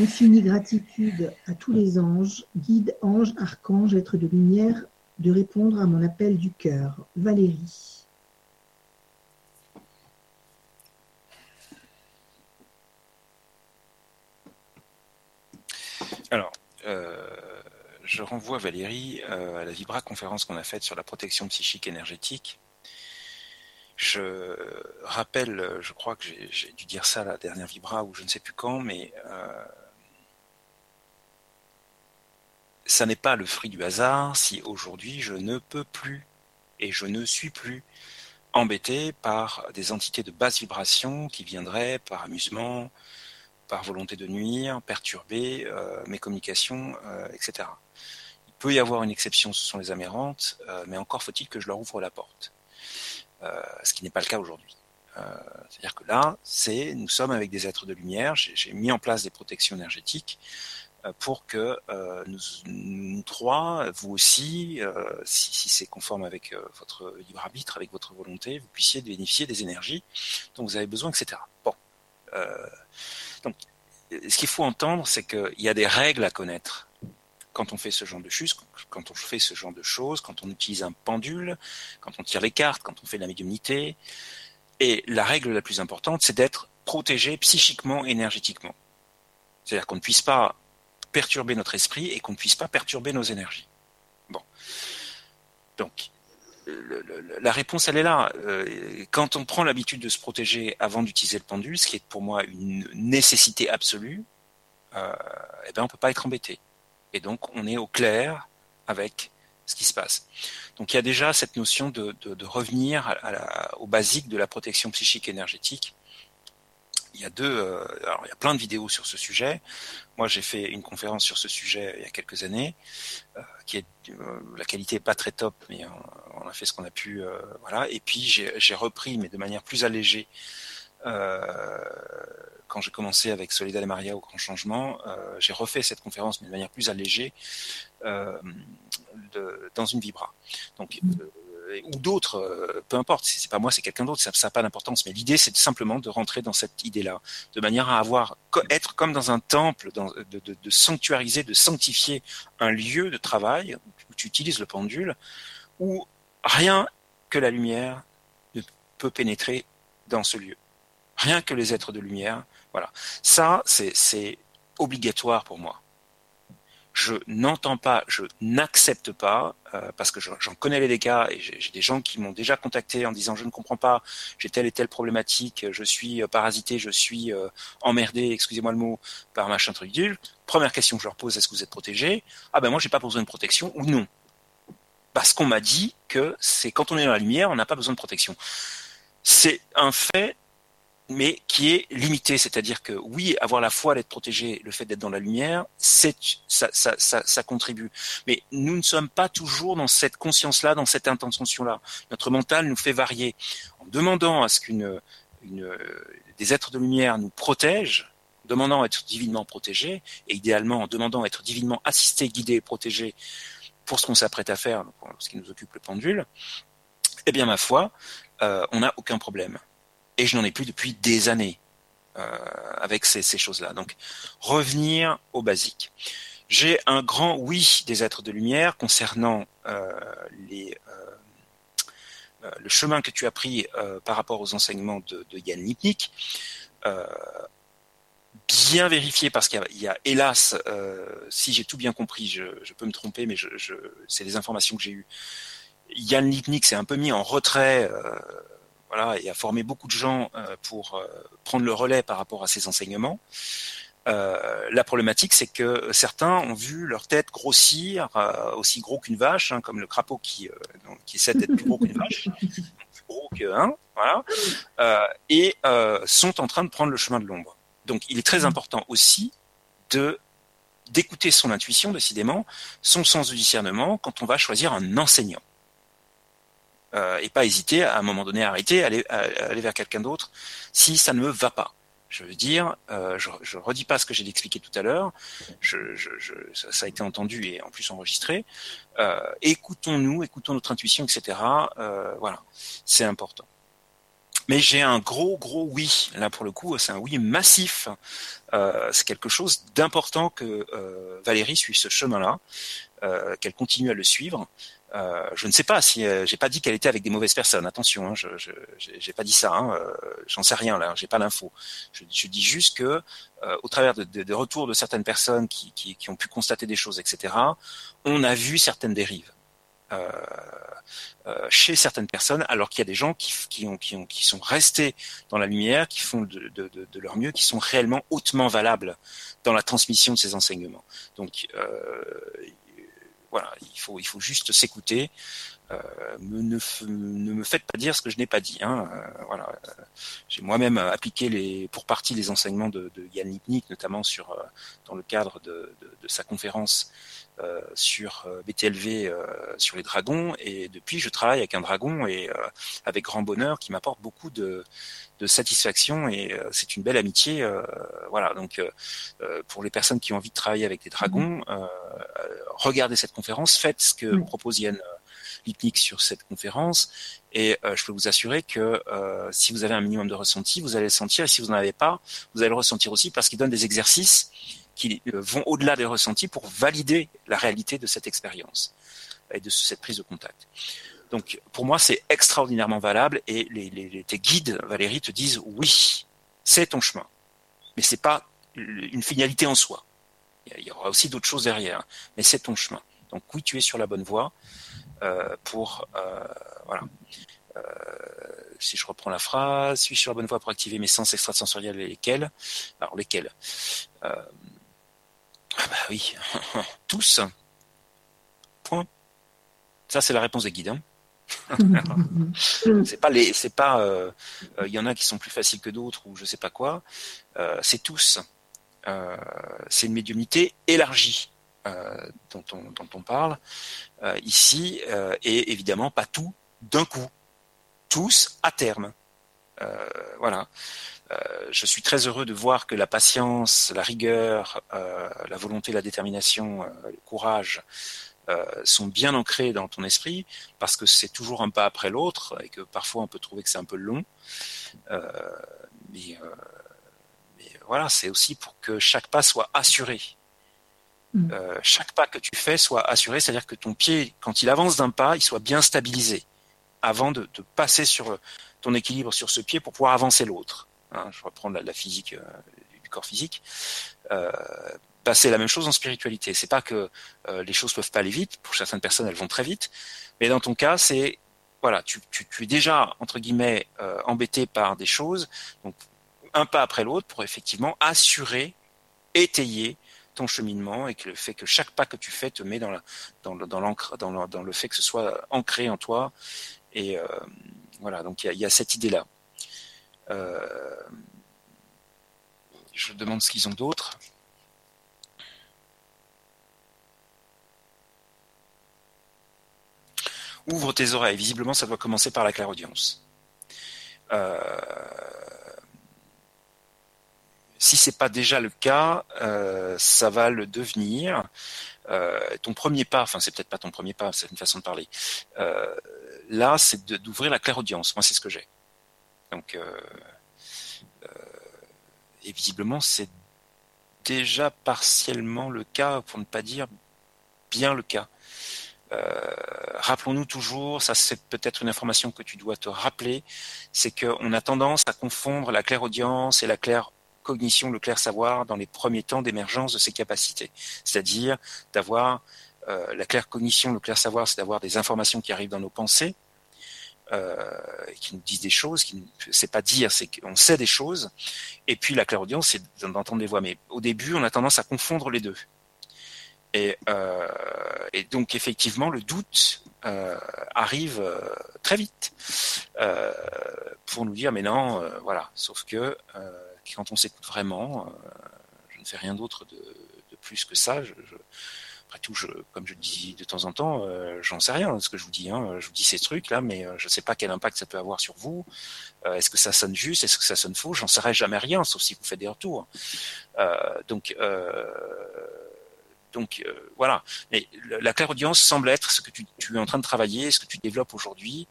Infinie gratitude à tous les anges, guides, anges, archanges, êtres de lumière, de répondre à mon appel du cœur. Valérie. Alors, euh, je renvoie Valérie euh, à la Vibra conférence qu'on a faite sur la protection psychique énergétique je rappelle, je crois que j'ai dû dire ça la dernière Vibra ou je ne sais plus quand, mais euh, ça n'est pas le fruit du hasard si aujourd'hui je ne peux plus et je ne suis plus embêté par des entités de basse vibration qui viendraient par amusement, par volonté de nuire, perturber euh, mes communications, euh, etc. Il peut y avoir une exception, ce sont les amérantes, mais encore faut-il que je leur ouvre la porte, ce qui n'est pas le cas aujourd'hui. C'est-à-dire que là, c'est nous sommes avec des êtres de lumière. J'ai mis en place des protections énergétiques euh, pour que euh, nous, trois, vous aussi, euh, si, c'est conforme avec votre libre arbitre, avec votre volonté, vous puissiez bénéficier des énergies dont vous avez besoin, etc. Bon. donc, ce qu'il faut entendre, c'est qu'il y a des règles à connaître quand on fait ce genre de choses, quand on fait ce genre de choses, quand on utilise un pendule, quand on tire les cartes, quand on fait de la médiumnité. Et la règle la plus importante, c'est d'être protégé psychiquement, énergétiquement. C'est-à-dire qu'on ne puisse pas perturber notre esprit et qu'on ne puisse pas perturber nos énergies. Bon. Donc, la réponse, elle est là. Euh, quand on prend l'habitude de se protéger avant d'utiliser le pendule, ce qui est pour moi une nécessité absolue, euh, eh ben on peut pas être embêté. Et donc, on est au clair avec ce qui se passe. Donc, il y a déjà cette notion de, revenir à la, au basique de la protection psychique énergétique il y a deux, euh, il y a plein de vidéos sur ce sujet. Moi, j'ai fait une conférence sur ce sujet il y a quelques années, euh, qui est euh, la qualité est pas très top, mais on, a fait ce qu'on a pu, voilà. Et puis j'ai repris, mais de manière plus allégée, quand j'ai commencé avec Soledad et Maria au Grand Changement, j'ai refait cette conférence, mais de manière plus allégée, de, dans une vibra. Donc ou d'autres, euh, peu importe, c'est pas moi, c'est quelqu'un d'autre, ça n'a pas d'importance. Mais l'idée, c'est simplement de rentrer dans cette idée-là, de manière à avoir, être comme dans un temple, de, sanctuariser, de sanctifier un lieu de travail où tu utilises le pendule, où rien que la lumière ne peut pénétrer dans ce lieu. Rien que les êtres de lumière. Voilà. Ça, c'est obligatoire pour moi je n'entends pas, je n'accepte pas, euh, parce que j'en connais les dégâts et j'ai des gens qui m'ont déjà contacté en disant je ne comprends pas, j'ai telle et telle problématique, je suis euh, parasité, je suis euh, emmerdé, excusez-moi le mot, par machin truc Première question que je leur pose, est-ce que vous êtes protégé? Ah ben moi j'ai pas besoin de protection ou non. Parce qu'on m'a dit que c'est quand on est dans la lumière, on n'a pas besoin de protection. C'est un fait mais qui est limité. C'est-à-dire que oui, avoir la foi d'être protégé, le fait d'être dans la lumière, c'est ça, ça, ça, ça, contribue. Mais nous ne sommes pas toujours dans cette conscience-là, dans cette intention-là. Notre mental nous fait varier. En demandant à ce qu'une une, des êtres de lumière nous protègent, demandant à être divinement protégés, et idéalement en demandant à être divinement assisté, guidé, protégé pour ce qu'on s'apprête à faire, ce qui nous occupe le pendule, eh bien ma foi, euh, on n'a aucun problème et je n'en ai plus depuis des années euh, avec ces, choses-là. Donc revenir au basique. J'ai un grand oui des êtres de lumière concernant euh, les, euh, le chemin que tu as pris par rapport aux enseignements de, Yann Lipnik. bien vérifié parce qu'il y, a, hélas, si j'ai tout bien compris, je, peux me tromper, mais c'est les informations que j'ai eues. Yann Lipnik s'est un peu mis en retrait voilà, et a formé beaucoup de gens euh, pour euh, prendre le relais par rapport à ces enseignements. Euh, la problématique, c'est que certains ont vu leur tête grossir aussi gros qu'une vache, hein, comme le crapaud qui, qui essaie d'être plus gros qu'une vache, plus gros que voilà, et sont en train de prendre le chemin de l'ombre. Donc, il est très important aussi de d'écouter son intuition, décidément, son sens du discernement, quand on va choisir un enseignant. Euh, et pas hésiter à un moment donné à arrêter, aller, vers quelqu'un d'autre si ça ne me va pas. Je veux dire, euh, je, je redis pas ce que j'ai expliqué tout à l'heure. Ça a été entendu et en plus enregistré. Euh, écoutons-nous, écoutons notre intuition, etc. Euh, voilà, c'est important. Mais j'ai un gros, gros oui. Là, pour le coup, c'est un oui massif. C'est quelque chose d'important que Valérie suive ce chemin-là, qu'elle continue à le suivre. Euh, je ne sais pas si euh, j'ai pas dit qu'elle était avec des mauvaises personnes. Attention, hein, je j'ai pas dit ça. Hein, euh, J'en sais rien là. J'ai pas l'info. Je, je, dis juste que euh, au travers de, de, de, retours de certaines personnes qui, qui, qui, ont pu constater des choses, etc. On a vu certaines dérives chez certaines personnes, alors qu'il y a des gens qui, qui, ont, qui, ont, qui sont restés dans la lumière, qui font de, de, de, leur mieux, qui sont réellement hautement valables dans la transmission de ces enseignements. Donc voilà, il faut, il faut juste s'écouter. Euh, ne, me faites pas dire ce que je n'ai pas dit. Hein. Euh, voilà, j'ai moi-même appliqué les, pour partie les enseignements de, de Yann Lipnik, notamment sur dans le cadre de sa conférence euh, sur BTLV euh, sur les dragons. Et depuis je travaille avec un dragon et euh, avec grand bonheur qui m'apporte beaucoup de, de satisfaction. Et c'est une belle amitié voilà. Donc pour les personnes qui ont envie de travailler avec des dragons regardez cette conférence faites ce que propose Yann Lipnik sur cette conférence. Et je peux vous assurer que si vous avez un minimum de ressenti, vous allez le sentir. Et si vous n'en avez pas, vous allez le ressentir aussi parce qu'il donne des exercices qui euh, vont au-delà des ressentis pour valider la réalité de cette expérience et de cette prise de contact. Donc pour moi, c'est extraordinairement valable et tes guides, Valérie, te disent oui, c'est ton chemin, mais c'est pas une finalité en soi. Il y aura aussi d'autres choses derrière, mais c'est ton chemin. Donc oui, tu es sur la bonne voie euh, pour euh, voilà. Si je reprends la phrase, suis sur la bonne voie pour activer mes sens extrasensoriels lesquels? Alors lesquels? Ah bah oui, tous. Point. Ça, c'est la réponse des guides. Hein. c'est pas les, c'est pas. Euh, euh, il y en a qui sont plus faciles que d'autres ou je sais pas quoi. Euh, c'est tous. c'est une médiumnité élargie dont on, dont, on, parle ici et évidemment pas tout d'un coup. Tous à terme. Voilà. Euh, je suis très heureux de voir que la patience, la rigueur, euh, la volonté, la détermination, euh, le courage sont bien ancrés dans ton esprit parce que c'est toujours un pas après l'autre et que parfois on peut trouver que c'est un peu long. mais, mais, voilà, c'est aussi pour que chaque pas soit assuré. Mm. chaque pas que tu fais soit assuré, c'est-à-dire que ton pied, quand il avance d'un pas, il soit bien stabilisé avant de, de passer sur ton équilibre sur ce pied pour pouvoir avancer l'autre. Hein, je reprends la, la physique euh, du corps physique. Euh, bah, c'est la même chose en spiritualité. C'est pas que euh, les choses peuvent pas aller vite. Pour certaines personnes, elles vont très vite. Mais dans ton cas, c'est voilà, tu, tu, tu, es déjà entre guillemets euh, embêté par des choses, donc un pas après l'autre pour effectivement assurer, étayer ton cheminement et que le fait que chaque pas que tu fais te met dans la, dans le, dans dans dans le fait que ce soit ancré en toi et euh, voilà, donc il y a, cette idée là. Euh, je demande ce qu'ils ont d'autre. Ouvre tes oreilles. Visiblement, ça doit commencer par la clairaudience. Euh, si c'est pas déjà le cas, euh, ça va le devenir. Euh, ton premier pas, enfin c'est peut-être pas ton premier pas, c'est une façon de parler. là, c'est d'ouvrir la clairaudience. Moi, c'est ce que j'ai. Donc, euh, euh, et visiblement, c'est déjà partiellement le cas, pour ne pas dire bien le cas. Euh, rappelons-nous toujours, ça c'est peut-être une information que tu dois te rappeler, c'est qu'on a tendance à confondre la claire audience et la claire cognition, le clair savoir dans les premiers temps d'émergence de ces capacités. C'est-à-dire d'avoir euh, la claire cognition, le clair savoir, c'est d'avoir des informations qui arrivent dans nos pensées, euh, qui nous disent des choses, qui c'est pas dire, c'est qu'on sait des choses. Et puis la clairaudience, c'est d'entendre des voix. Mais au début, on a tendance à confondre les deux. Et, euh, donc effectivement, le doute arrive très vite pour nous dire mais non, voilà. Sauf que quand on s'écoute vraiment, je ne fais rien d'autre de, plus que ça. Après tout, je, comme je dis de temps en temps, euh, j'en sais rien de ce que je vous dis. Hein. Je vous dis ces trucs là, mais euh, je ne sais pas quel impact ça peut avoir sur vous. Euh, est-ce que ça sonne juste? Est-ce que ça sonne faux? J'en saurais jamais rien, sauf si vous faites des retours. Euh, donc, euh, donc voilà. Mais la clairaudience semble être ce que tu, tu, es en train de travailler, ce que tu développes aujourd'hui.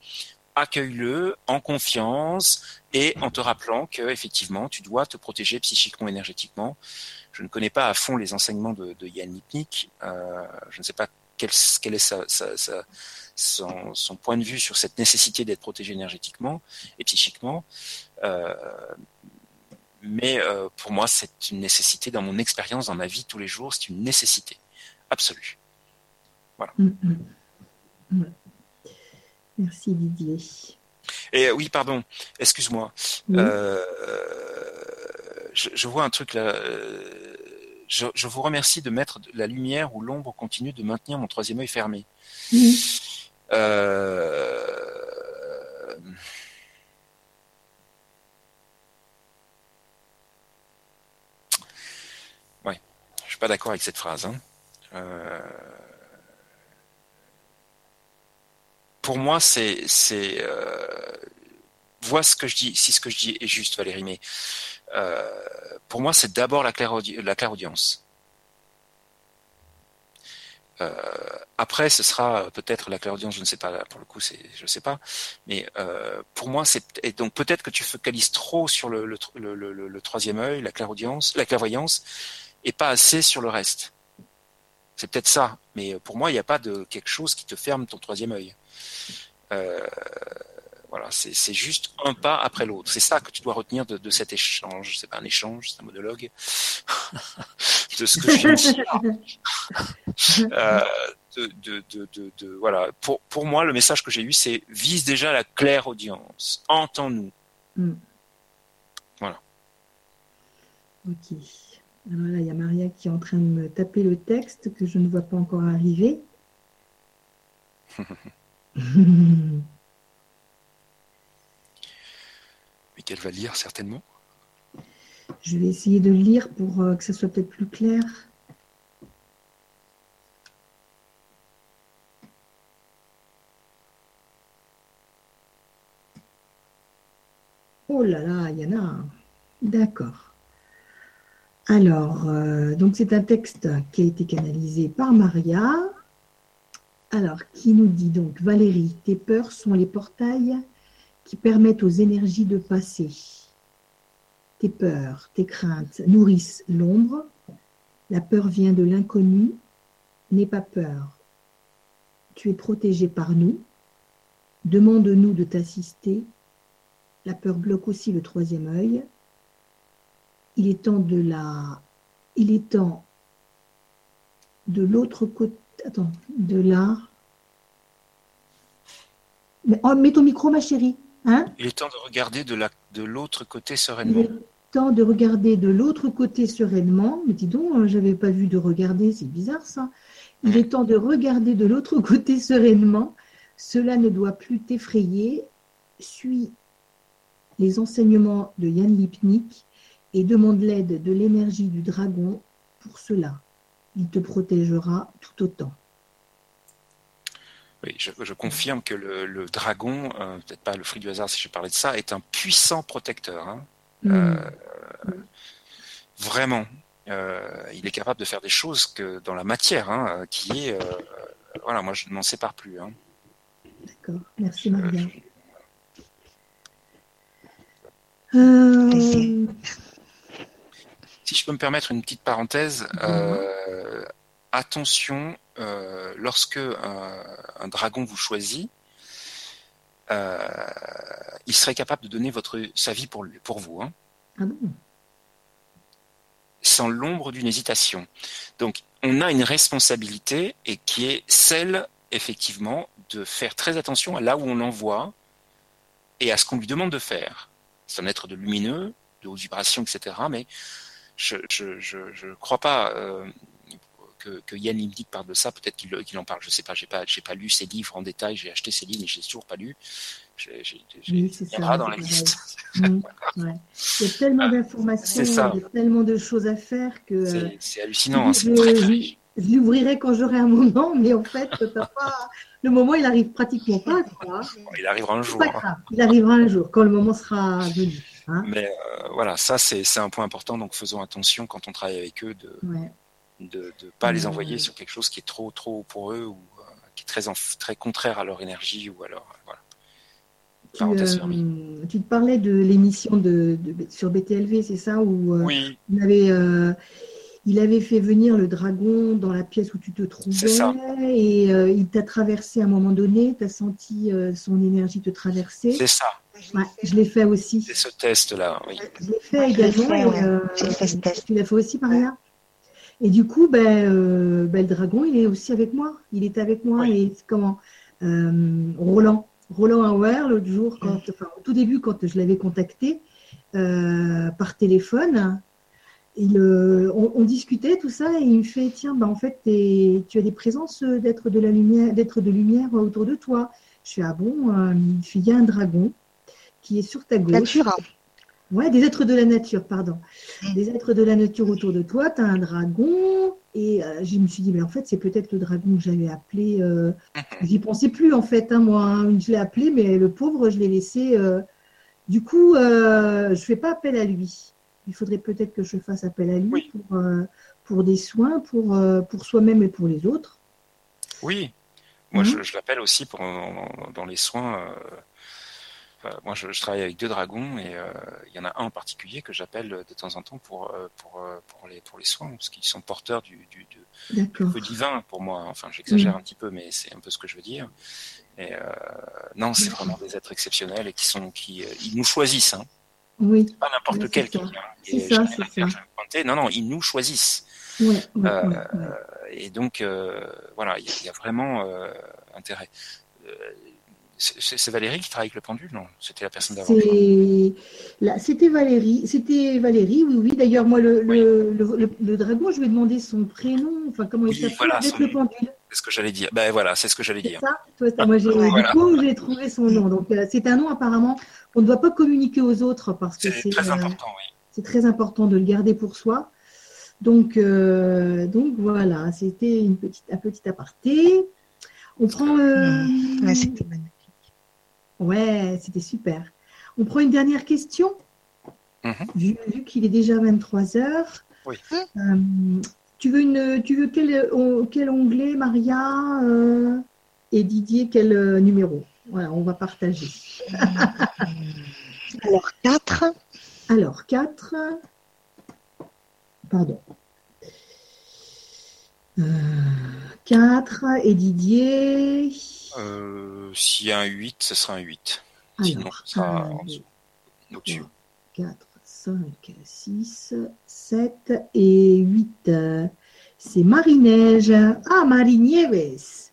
Accueille-le en confiance et en te rappelant que effectivement, tu dois te protéger psychiquement, énergétiquement. Je ne connais pas à fond les enseignements de, de Yann Lipnik. Euh, je ne sais pas quel, quel est sa, sa, sa, son, son, point de vue sur cette nécessité d'être protégé énergétiquement et psychiquement. Euh, mais euh, pour moi, c'est une nécessité dans mon expérience, dans ma vie tous les jours, c'est une nécessité absolue. Voilà. Mm -hmm. Merci Didier. Et oui, pardon, excuse-moi. Oui. Euh, je, je, vois un truc là. Euh, je, vous remercie de mettre la lumière ou l'ombre continue de maintenir mon troisième œil fermé. Euh... Ouais, je suis pas d'accord avec cette phrase. Hein. Euh, pour moi, c'est, euh, vois ce que je dis, si ce que je dis est juste, Valérie, mais euh, pour moi, c'est d'abord la claire, la claire audience. Euh, après, ce sera peut-être la clairaudience, je ne sais pas. Pour le coup, c'est, je ne sais pas. Mais euh, pour moi, c'est et donc peut-être que tu focalises trop sur le, le, le, le troisième œil, la clairaudience, la clairvoyance, et pas assez sur le reste. C'est peut-être ça. Mais pour moi, il n'y a pas de quelque chose qui te ferme ton troisième œil. Euh, voilà, c'est juste un pas après l'autre. C'est ça que tu dois retenir de, de cet échange. C'est pas un échange, c'est un monologue de ce que je euh, de, de, de, voilà. Pour, pour moi, le message que j'ai eu, c'est vise déjà la claire audience. Entends-nous. Mm. Voilà. Ok. Alors là, il y a Maria qui est en train de me taper le texte que je ne vois pas encore arriver. Mais qu'elle va lire certainement. Je vais essayer de lire pour euh, que ça soit peut-être plus clair. Oh là là, il y en a. D'accord. Alors, euh, donc c'est un texte qui a été canalisé par Maria. Alors, qui nous dit donc Valérie, tes peurs sont les portails qui permettent aux énergies de passer. Tes peurs, tes craintes nourrissent l'ombre. La peur vient de l'inconnu. N'aie pas peur. Tu es protégé par nous. Demande-nous de t'assister. La peur bloque aussi le troisième œil. Il est temps de la. Il est temps de l'autre côté. Attends, de là. Mais, oh, mets ton micro, ma chérie. Hein? Il est temps de regarder de, la, de l'autre côté sereinement. Il est temps de regarder de l'autre côté sereinement. Mais dis donc, hein, j'avais pas vu de regarder, c'est bizarre ça. Il est temps de regarder de l'autre côté sereinement. Cela ne doit plus t'effrayer. Suis les enseignements de Yann Lipnik et demande l'aide de l'énergie du dragon pour cela. Il te protégera tout autant. Oui, je, confirme que le, dragon, euh, peut-être pas le fruit du hasard si je parlais de ça, est un puissant protecteur. Hein. Mm. Euh, vraiment, euh, il est capable de faire des choses que dans la matière, hein, qui est, voilà, moi je ne m'en sépare plus. Hein. D'accord, merci Maria. Si je peux me permettre une petite parenthèse, attention euh, lorsque un, dragon vous choisit, euh, il serait capable de donner votre, sa vie pour, pour vous. Hein. Ah Sans l'ombre d'une hésitation. Donc, on a une responsabilité et qui est celle, effectivement, de faire très attention à là où on l'envoie et à ce qu'on lui demande de faire. C'est un être de lumineux, de haute vibration, etc. Mais je ne je, je, crois pas. Euh, que, que Yann Limdic parle de ça, peut-être qu'il en parle, je sais pas, j'ai pas, j'ai pas lu ses livres en détail, j'ai acheté ses livres, mais j'ai toujours pas lu. J'ai oui, dans la liste. Mmh, ouais. Il y a tellement ah, d'informations, il y a tellement de choses à faire que. C'est hallucinant, hein, c'est très, très je l'ouvrirai quand j'aurai un moment, mais en fait, pas... le moment, il arrive pratiquement pas. Quoi. Il arrivera un jour. Hein. Il arrivera un jour, quand le moment sera venu. Hein. Mais euh, voilà, ça, c'est un point important, donc faisons attention quand on travaille avec eux de, ouais de ne pas les envoyer sur quelque chose qui est trop trop pour eux ou euh, qui est très très contraire à leur énergie ou alors euh, voilà. Tu, tu, te parlais de l'émission de, sur BTLV, c'est ça où euh, oui. il, avait, il avait fait venir le dragon dans la pièce où tu te trouvais et il t'a traversé à un moment donné, tu as senti son énergie te traverser. C'est ça. Je l'ai fait aussi. C'est ce test-là, oui. Je l'ai fait également. tu l'as fait aussi, Maria? Et du coup, ben, euh, ben, le dragon, il est aussi avec moi. Il est avec moi. Et comment euh, Roland. Roland Hauer, l'autre jour, quand, enfin, au tout début, quand je l'avais contacté euh, par téléphone, on, discutait tout ça et il me fait tiens bah en fait tu as des présences d'être de la lumière d'être de lumière autour de toi je suis ah bon il y a un dragon qui est sur ta gauche Natura. ouais des êtres de la nature pardon mm. des êtres de la nature autour de toi tu as un dragon et euh, je me suis dit mais en fait c'est peut-être le dragon que j'avais appelé euh, j'y pensais plus en fait hein, moi hein. je l'ai appelé mais le pauvre je l'ai laissé euh, du coup je fais pas appel à lui il faudrait peut-être que je fasse appel à lui pour, euh, pour des soins, pour, euh, pour soi-même et pour les autres. Oui, moi mhm. je, l'appelle aussi pour, dans les soins. Euh, moi je, travaille avec deux dragons et il y en a un en particulier que j'appelle de temps en temps pour, pour, pour, les, pour les soins, parce qu'ils sont porteurs du, du, du, divin pour moi. Enfin, j'exagère un petit peu, mais c'est un peu ce que je veux dire. Et non, c'est vraiment des êtres exceptionnels et qui sont qui ils nous choisissent. Hein. Oui. Pas n'importe quel qui C'est ça, c'est ça. Non, non, ils nous choisissent. Ouais, euh, et donc, euh, voilà, il y, a vraiment euh, intérêt. C'est Valérie qui travaille avec le pendule, non C'était la personne d'avant. C'était Valérie. C'était Valérie, oui, oui. D'ailleurs, moi, le, le, le, dragon, je lui ai demandé son prénom, enfin comment il s'appelle avec le pendule. C'est ce que j'allais dire. Ben voilà, c'est ce que j'allais dire. Ça, toi, moi, j'ai, Du coup, j'ai trouvé son nom. Donc, c'est un nom apparemment on ne doit pas communiquer aux autres parce que c'est très important. Oui. C'est très important de le garder pour soi. Donc, euh, donc voilà, c'était une petite, un petit aparté. On prend. Euh, ouais, c'était magnifique. Ouais, c'était super. On prend une dernière question. Mhm. Vu, qu'il est déjà 23 heures. Oui. Euh, tu veux une, tu veux quel, quel onglet, Maria et Didier, quel numéro? Voilà, on va partager. Alors, 4. Alors, 4. Pardon. 4. Euh, et Didier euh, S'il y a un 8, ce sera un 8. Sinon, ce sera en dessous. 4, 5, 6, 7 et 8. C'est Marie-Neige. Ah, Marie-Nieves.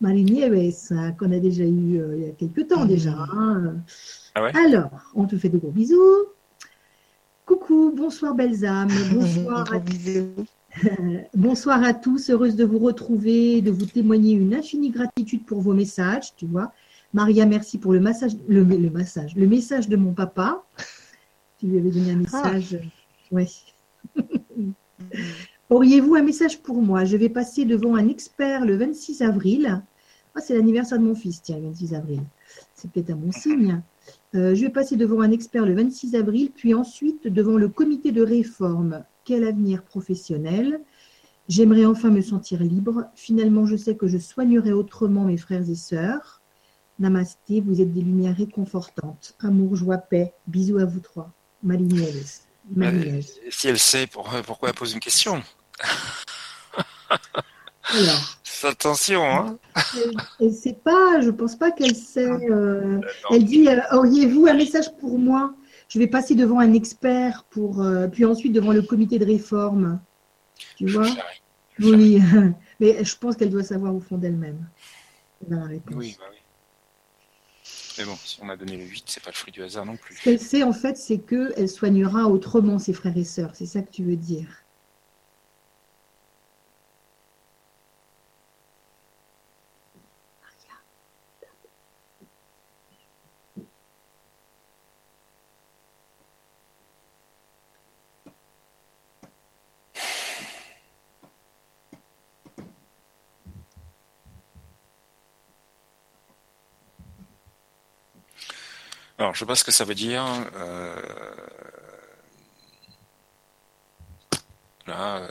Marie-Nieves, qu'on a déjà eu euh, il y a quelques temps déjà. Hein. Ah Alors, on te fait de gros bisous. Coucou, bonsoir belles âmes. Bonsoir, à... bonsoir à tous. Heureuse de vous retrouver, de vous témoigner une infinie gratitude pour vos messages. Tu vois, Maria, merci pour le massage, le, massage, le message de mon papa. Tu lui avais donné un message. Oui. Auriez-vous un message pour moi? Je vais passer devant un expert le 26 avril. Ah, c'est l'anniversaire de mon fils, tiens, le 26 avril. C'est peut-être un bon signe. Euh, je vais passer devant un expert le 26 avril, puis ensuite devant le comité de réforme. Quel avenir professionnel J'aimerais enfin me sentir libre. Finalement, je sais que je soignerai autrement mes frères et sœurs. Namasté, vous êtes des lumières réconfortantes. Amour, joie, paix. Bisous à vous trois. Malinez. Euh, si elle sait pourquoi elle pose une question? Alors, attention. Hein elle ne sait pas, je ne pense pas qu'elle sait. Euh, elle dit euh, Auriez-vous un message pour moi? Je vais passer devant un expert, pour, euh, puis ensuite devant le comité de réforme. Tu vois? Oui, mais je pense qu'elle doit savoir au fond d'elle-même. Oui, bah oui. Mais bon, si on a donné le 8, c'est pas le fruit du hasard non plus. Ce qu'elle sait en fait, c'est qu'elle soignera autrement ses frères et sœurs. C'est ça que tu veux dire. Alors, je ne sais pas ce que ça veut dire. Euh, euh,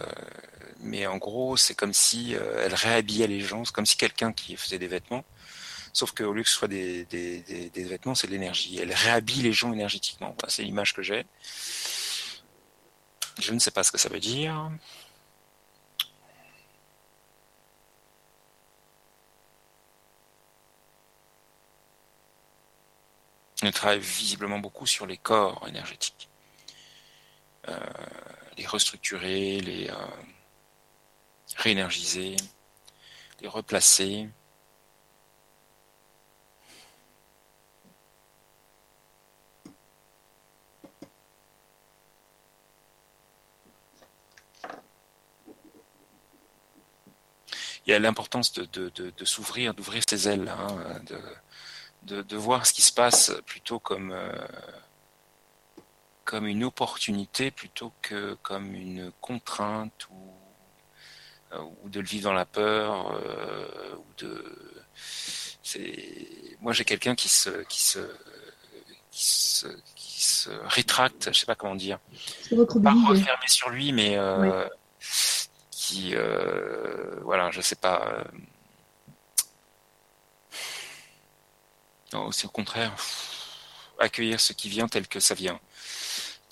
mais en gros, c'est comme si euh, elle réhabillait les gens. C'est comme si quelqu'un qui faisait des vêtements, sauf qu'au lieu que ce soit des, vêtements, c'est de l'énergie. Elle réhabille les gens énergétiquement. c'est l'image que j'ai. Je ne sais pas ce que ça veut dire. travaille visiblement beaucoup sur les corps énergétiques. Euh, les restructurer, les euh, réénergiser, les replacer. Il y a l'importance de, s'ouvrir, d'ouvrir ses ailes, hein, de, de, de, voir ce qui se passe plutôt comme, euh, comme une opportunité plutôt que comme une contrainte ou, euh, ou de le vivre dans la peur euh, ou de c'est moi j'ai quelqu'un qui se qui se qui se qui se rétracte je sais pas comment dire. Pas refermé sur lui mais euh, qui euh, voilà je sais pas c'est au contraire accueillir ce qui vient tel que ça vient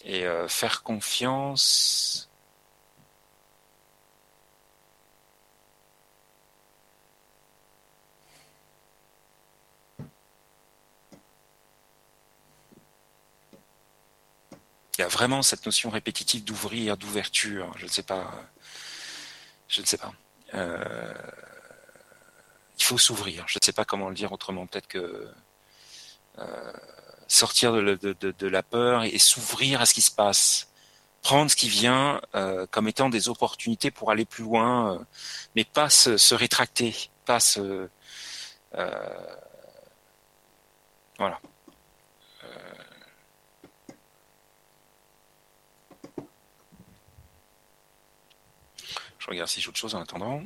et euh, faire confiance. Il y a vraiment cette notion répétitive d'ouvrir, d'ouverture. Je ne sais pas. Je ne sais pas. Euh, il faut s'ouvrir. Je ne sais pas comment le dire autrement. Peut-être que sortir de, la peur et, s'ouvrir à ce qui se passe. Prendre ce qui vient euh, comme étant des opportunités pour aller plus loin, euh, mais pas se, rétracter, pas se... Euh, voilà. Je regarde si j'ai autre chose en attendant.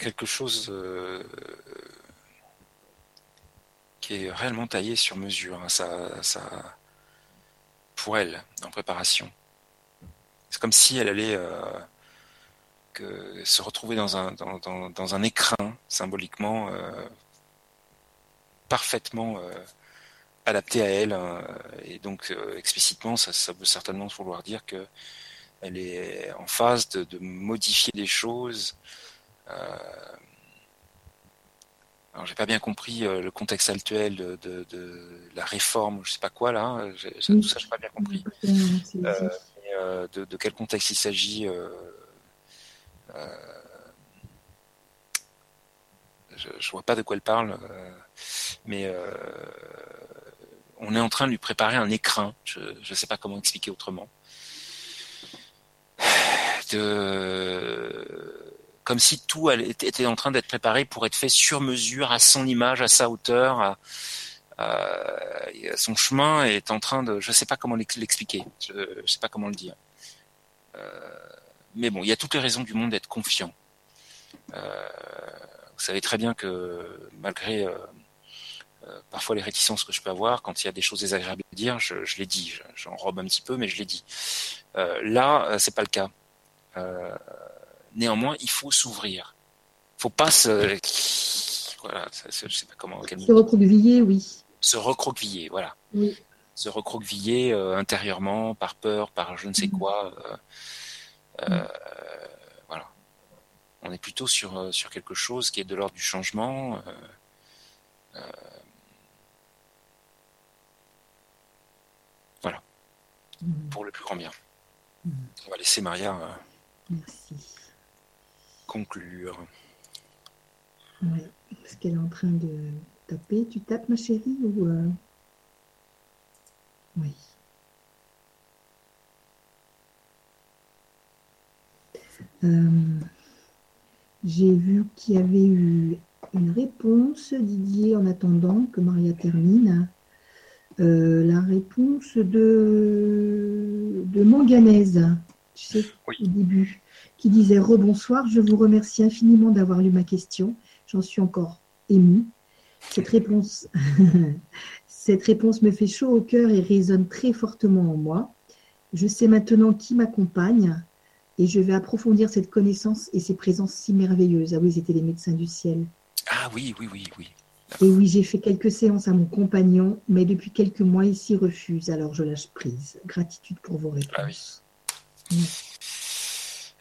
Quelque chose euh, qui est réellement taillé sur mesure. Hein, ça, ça, pour elle, en préparation. C'est comme si elle allait euh, se retrouver dans un, écrin, symboliquement, euh, parfaitement adapté à elle. Hein, et donc, explicitement, ça, veut certainement vouloir dire que elle est en phase de, modifier des choses alors j'ai pas bien compris euh, le contexte actuel de, de, de, la réforme, je sais pas quoi là. Hein, tout ça j'ai pas bien compris. Euh, euh, de, de, quel contexte il s'agit euh, je, je vois pas de quoi elle parle, mais on est en train de lui préparer un écrin. Je ne sais pas comment expliquer autrement. De comme si tout était en train d'être préparé pour être fait sur mesure, à son image, à sa hauteur. À, son chemin est en train de, je sais pas comment l'expliquer, je, ne sais pas comment le dire. Euh, mais bon, il y a toutes les raisons du monde d'être confiant. Euh, vous savez très bien que malgré euh, parfois les réticences que je peux avoir, quand il y a des choses désagréables à dire, je, je les dis, j'enrobe un petit peu, mais je les dis. Là, c'est pas le cas. Néanmoins, il faut s'ouvrir. Il faut pas se, voilà, je sais pas comment. Se recroqueviller, oui. Se recroqueviller, voilà. Oui. Se recroqueviller euh, intérieurement par peur, par je ne sais mm. quoi. Euh, euh. Voilà. On est plutôt sur sur quelque chose qui est de l'ordre du changement. Voilà. Mm. Pour le plus grand bien. On va laisser Maria. Merci conclure. Oui, parce qu'elle est en train de taper. Tu tapes, ma chérie ou euh... Oui. Euh, J'ai vu qu'il y avait eu une réponse, Didier, en attendant que Maria termine. Euh, la réponse de, de manganèse, tu sais, oui. au début qui disait Rebonsoir, je vous remercie infiniment d'avoir lu ma question. J'en suis encore émue. Cette réponse, cette réponse me fait chaud au cœur et résonne très fortement en moi. Je sais maintenant qui m'accompagne et je vais approfondir cette connaissance et ces présences si merveilleuses. Ah oui, c'était les médecins du ciel. Ah oui, oui, oui, oui. Et oui, j'ai fait quelques séances à mon compagnon, mais depuis quelques mois, il s'y refuse. Alors je lâche prise. Gratitude pour vos réponses. Ah oui.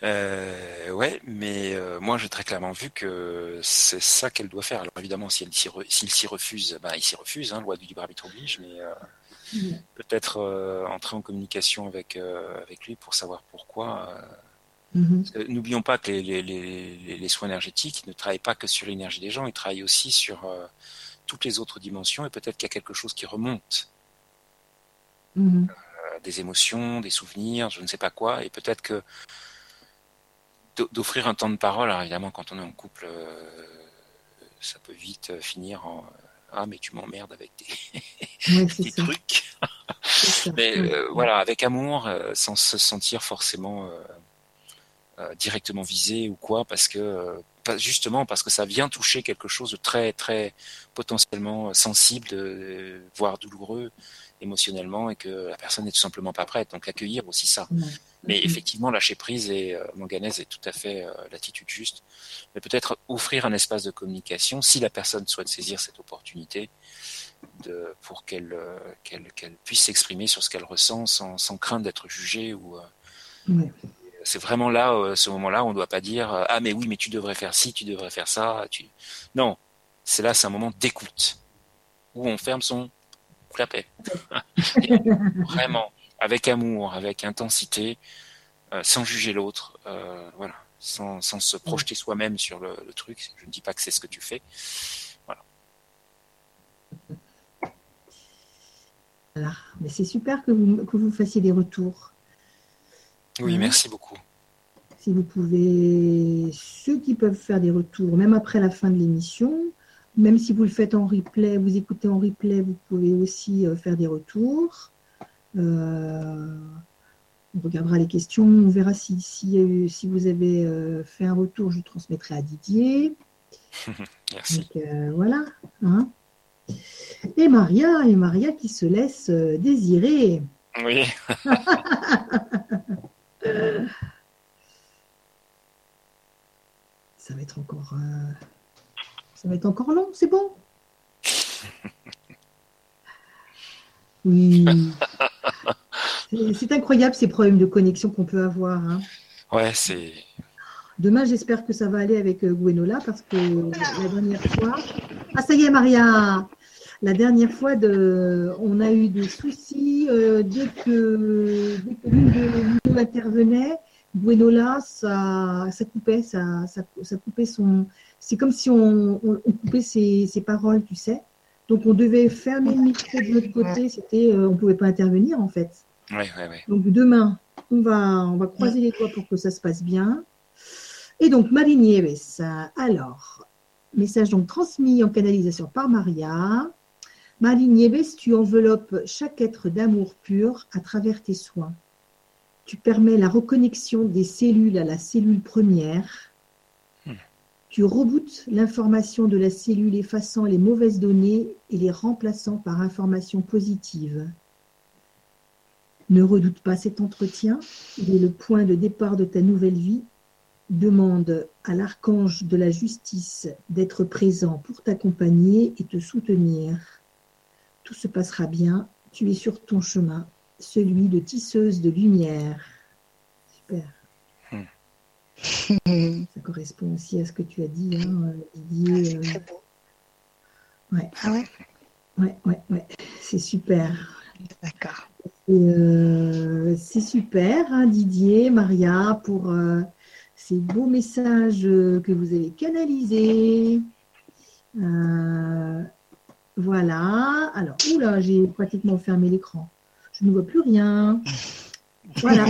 Euh, ouais, mais euh, moi j'ai très clairement vu que c'est ça qu'elle doit faire. Alors évidemment, si elle s'il re, s'y refuse, ben, il s'y refuse, hein, loi du libre arbitre oblige, mais euh, mmh. peut-être euh, entrer en communication avec, avec lui pour savoir pourquoi. Mhm. Que N'oublions pas que les, les, les, les soins énergétiques ne travaillent pas que sur l'énergie des gens, ils travaillent aussi sur toutes les autres dimensions et peut-être qu'il y a quelque chose qui remonte, Mhm. euh, des émotions, des souvenirs, je ne sais pas quoi, et peut-être que d'offrir un temps de parole, alors évidemment quand on est en couple, euh, ça peut vite euh, finir en ah mais tu m'emmerdes avec tes, trucs. Mais euh, voilà, avec amour, euh, sans se sentir forcément euh, directement visé ou quoi, parce que pas- justement parce que ça vient toucher quelque chose de très très potentiellement sensible, voire douloureux émotionnellement, et que la personne n'est tout simplement pas prête. Donc accueillir aussi ça. Mais Mhm. effectivement, lâcher prise et euh, manganèse est tout à fait euh, l'attitude juste. Mais peut-être offrir un espace de communication si la personne souhaite saisir cette opportunité de, pour qu'elle euh, qu'elle puisse s'exprimer sur ce qu'elle ressent sans, sans crainte d'être jugée ou euh, c'est vraiment là ce moment-là on ne doit pas dire ah mais oui mais tu devrais faire ci tu devrais faire ça tu non c'est là c'est un moment d'écoute où on ferme son clapet Et vraiment avec amour avec intensité euh, sans juger l'autre euh, voilà sans, sans se projeter soi-même sur le, le truc je ne dis pas que c'est ce que tu fais Voilà. Mais c'est super que vous, que vous fassiez des retours. oui Mhm. merci beaucoup Si vous pouvez, ceux qui peuvent faire des retours, même après la fin de l'émission, même si vous le faites en replay, vous écoutez en replay, vous pouvez aussi euh, faire des retours. Euh, on regardera les questions, on verra si, si, si vous avez euh, fait un retour, je transmettrai à Didier. merci Donc euh, voilà. hein. Et Maria, et Maria qui se laisse désirer. oui Ça va être encore, ça va être encore long, c'est bon? Oui. C'est- incroyable ces problèmes de connexion qu'on peut avoir. hein. ouais c'est Demain, j'espère que ça va aller avec euh, Gwenola parce que la dernière fois. Ah, ça y est, Maria! La dernière fois, de... on a eu des soucis euh, dès que, dès que l'une de nous intervenait. Gwenola, ça, ça coupait, ça, ça, ça coupait son. C'est comme si on, on- on coupait ses, ses paroles, tu sais. Donc, on devait fermer le micro de l'autre côté. C'était, euh, on pouvait pas intervenir en fait. ouais ouais ouais Donc demain, on va, on va croiser les doigts pour que ça se passe bien. Et donc, Marie Nieves, alors, message donc transmis en canalisation par Maria. Marie Nieves, tu enveloppes chaque être d'amour pur à travers tes soins. Tu permets la reconnexion des cellules à la cellule première. Tu rebootes l'information de la cellule effaçant les mauvaises données et les remplaçant par informations positives. Ne redoute pas cet entretien, il est le point de départ de ta nouvelle vie. Demande à l'archange de la justice d'être présent pour t'accompagner et te soutenir. Tout se passera bien, tu es sur ton chemin, celui de tisseuse de lumière. Super, ça correspond aussi à ce que tu as dit, hein, Didier. C'est euh, très beau. ouais, Ah ouais? Ouais, ouais, ouais, c'est super. D'accord. Euh, c'est super, hein, Didier, Maria, pour euh, ces beaux messages euh, que vous avez canalisés. Euh, voilà. Alors, oula, j'ai pratiquement fermé l'écran. Je ne vois plus rien. Voilà.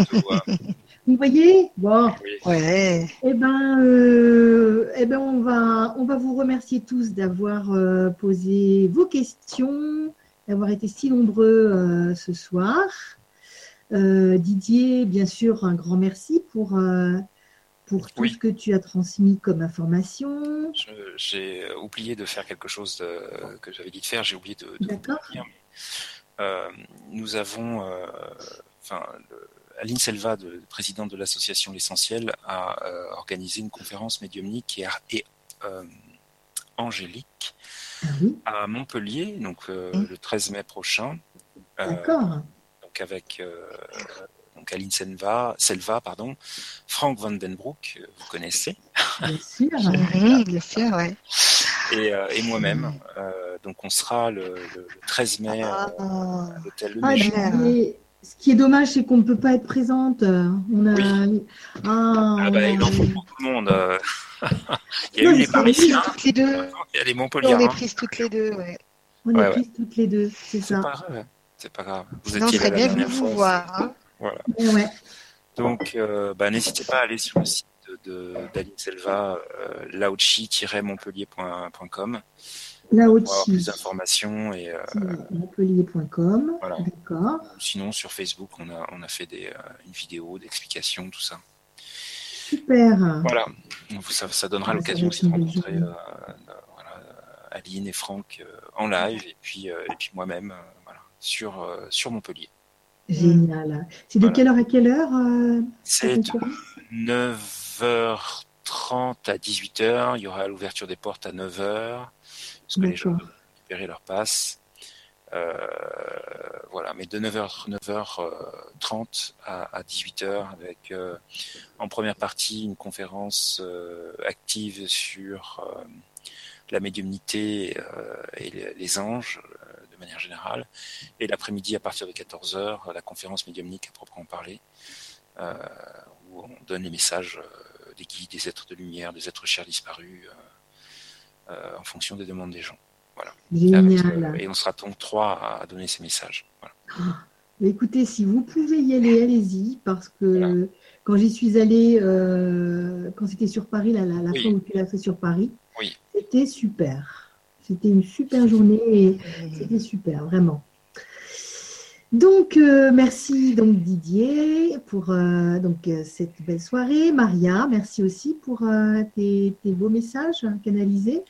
Vous voyez? Bon. Ouais. Eh ben, euh, eh ben on, va, on va vous remercier tous d'avoir euh, posé vos questions, d'avoir été si nombreux euh, ce soir. Euh, Didier, bien sûr, un grand merci pour, euh, pour tout Oui. ce que tu as transmis comme information. J'ai oublié de faire quelque chose de- que j'avais dit de faire, j'ai oublié de, de D'accord. vous dire. mais, euh, nous avons, euh, enfin, le- Aline Selva, de, présidente de l'association L'Essentiel, a euh, organisé une conférence médiumnique et, et, euh, angélique oui, à Montpellier, donc euh, Mm. le 13 mai prochain. Euh, d'accord. donc avec euh, donc Aline Selva, Selva pardon, Frank Van Den Broek, vous connaissez, Bien sûr. Mhm, bien sûr, ouais. et, euh, et moi-même. Euh, donc on sera le, le- le 13 mai euh, Ah, à l'hôtel Le Ah, Méchant. Ce qui est dommage, c'est qu'on ne peut pas être présente. On a. Ah, ah bah, il en faut pour tout le monde. il y a eu les Parisiens. Toutes les deux. Il y a les Montpellier. On est prises toutes les deux, ouais. On est prises toutes les deux, c'est ça. C'est pas grave. C'est pas grave. Vous non, étiez bien venu vous voir. Hein. Voilà. Ouais. Donc, euh, bah, n'hésitez pas à aller sur le site d'Aline Selva, euh, lauchi-montpellier.com. Lauchi. Pour avoir plus d'informations. et euh, Montpellier.com. Voilà. D'accord. Sinon, sur Facebook, on a, on a fait des, euh, une vidéo d'explication, tout ça. Super. Voilà. Ça, ça donnera l'occasion aussi de rencontrer euh, euh, voilà, euh, Aline et Franck euh, en live et puis, euh, et puis moi-même euh, voilà, sur, euh, sur Montpellier. Génial. C'est de Voilà. quelle heure à quelle heure euh, C'est de conférence 9h30 à 18h. Il y aura l'ouverture des portes à 9h. Parce que les gens doivent récupérer leur passe. Euh, voilà, mais de 9h, 9h30 à, à 18h avec euh, en première partie une conférence euh, active sur euh, la médiumnité euh, et les, les anges euh, de manière générale. Et l'après-midi, à partir de 14h, la conférence médiumnique à proprement parler, euh, où on donne les messages euh, des guides, des êtres de lumière, des êtres chers disparus, euh, euh, en fonction des demandes des gens. Avec, Génial. euh, et on sera donc trois à, donner ces messages. Voilà. Mais Écoutez, si vous pouvez y aller, allez-y, parce que Voilà. quand j'y suis allée, euh, quand c'était sur Paris, la, la, la Oui. fois où tu l'as fait sur Paris, Oui. c'était super. C'était une super journée et c'était super, vraiment. Donc, euh, merci donc Didier pour euh, donc, euh, cette belle soirée. Maria, merci aussi pour euh, tes, tes beaux messages canalisés.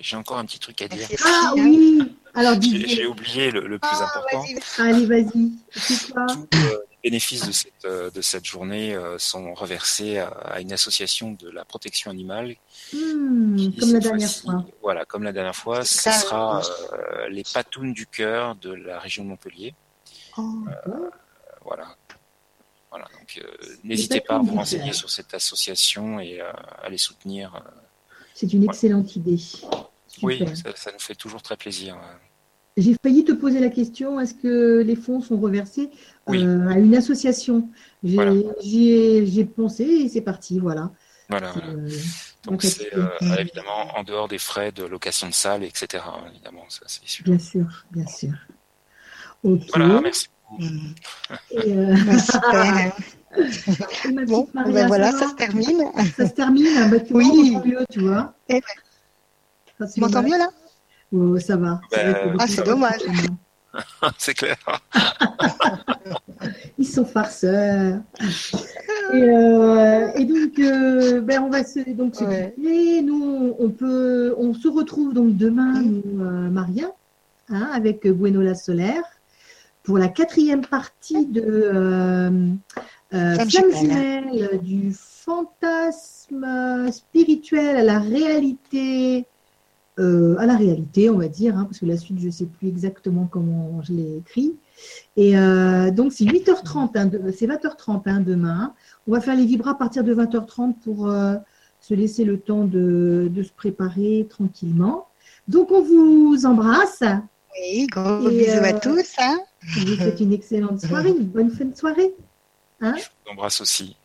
J'ai encore un petit truc à dire. Merci. Ah oui Alors J'ai j'ai Didier, oublié le, le plus Ah, important. vas-y, allez, vas-y. C'est quoi euh, bénéfices de cette, euh, de cette journée euh, sont reversés à, une association de la protection animale. Hmm, qui, Comme la dernière fois. Voilà, comme la dernière fois, ce sera euh, les patounes du cœur de la région de Montpellier. Oh, Euh, voilà. Voilà, donc euh, n'hésitez pas à vous renseigner sur cette association et à les soutenir. C'est une excellente idée. Oui, ça, ça nous fait toujours très plaisir. J'ai failli te poser la question, est-ce que les fonds sont reversés? Oui. euh, à une association J'ai Voilà. pensé et c'est parti, voilà. Voilà, euh, Donc c'est euh, évidemment en dehors des frais de location de salle, etc. Évidemment, ça c'est. Bien sûr, bien sûr. Voilà, merci. Et, euh, Bah, Bon, Maria, ben voilà, ça se termine. Ça se termine bah, tu Oui. mieux, tu vois. Eh. Ça, Tu m'entends mieux là? Oh, Ça va. Ça va Ben, Ah, c'est dommage. c'est clair. Ils sont farceurs. Et, euh, et donc, euh, ben, on va se, donc se Ouais. quitter. Nous, on peut, on se retrouve donc demain, nous, euh, Maria, hein, avec Gwenola Solaire, pour la quatrième partie de euh, euh, Flamme jumelle, du fantasme spirituel à la réalité. Euh, à la réalité, on va dire, hein, parce que la suite, je ne sais plus exactement comment je l'ai écrit. Et euh, donc, c'est 8h30, hein, de- c'est 20h30 hein, demain. On va faire les vibras à partir de 20h30 pour euh, se laisser le temps de, de se préparer tranquillement. Donc, on vous embrasse. Oui, gros Et, bisous euh, à tous. Hein. Je vous souhaite une excellente soirée, une bonne fin de soirée. Hein Je vous embrasse aussi.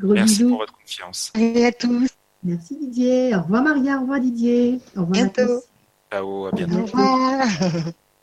Gros Merci bisous. pour votre confiance. Et à tous. Merci Didier. Au revoir Maria, au revoir Didier. Au revoir à tous. Ciao, à À bientôt. Au revoir.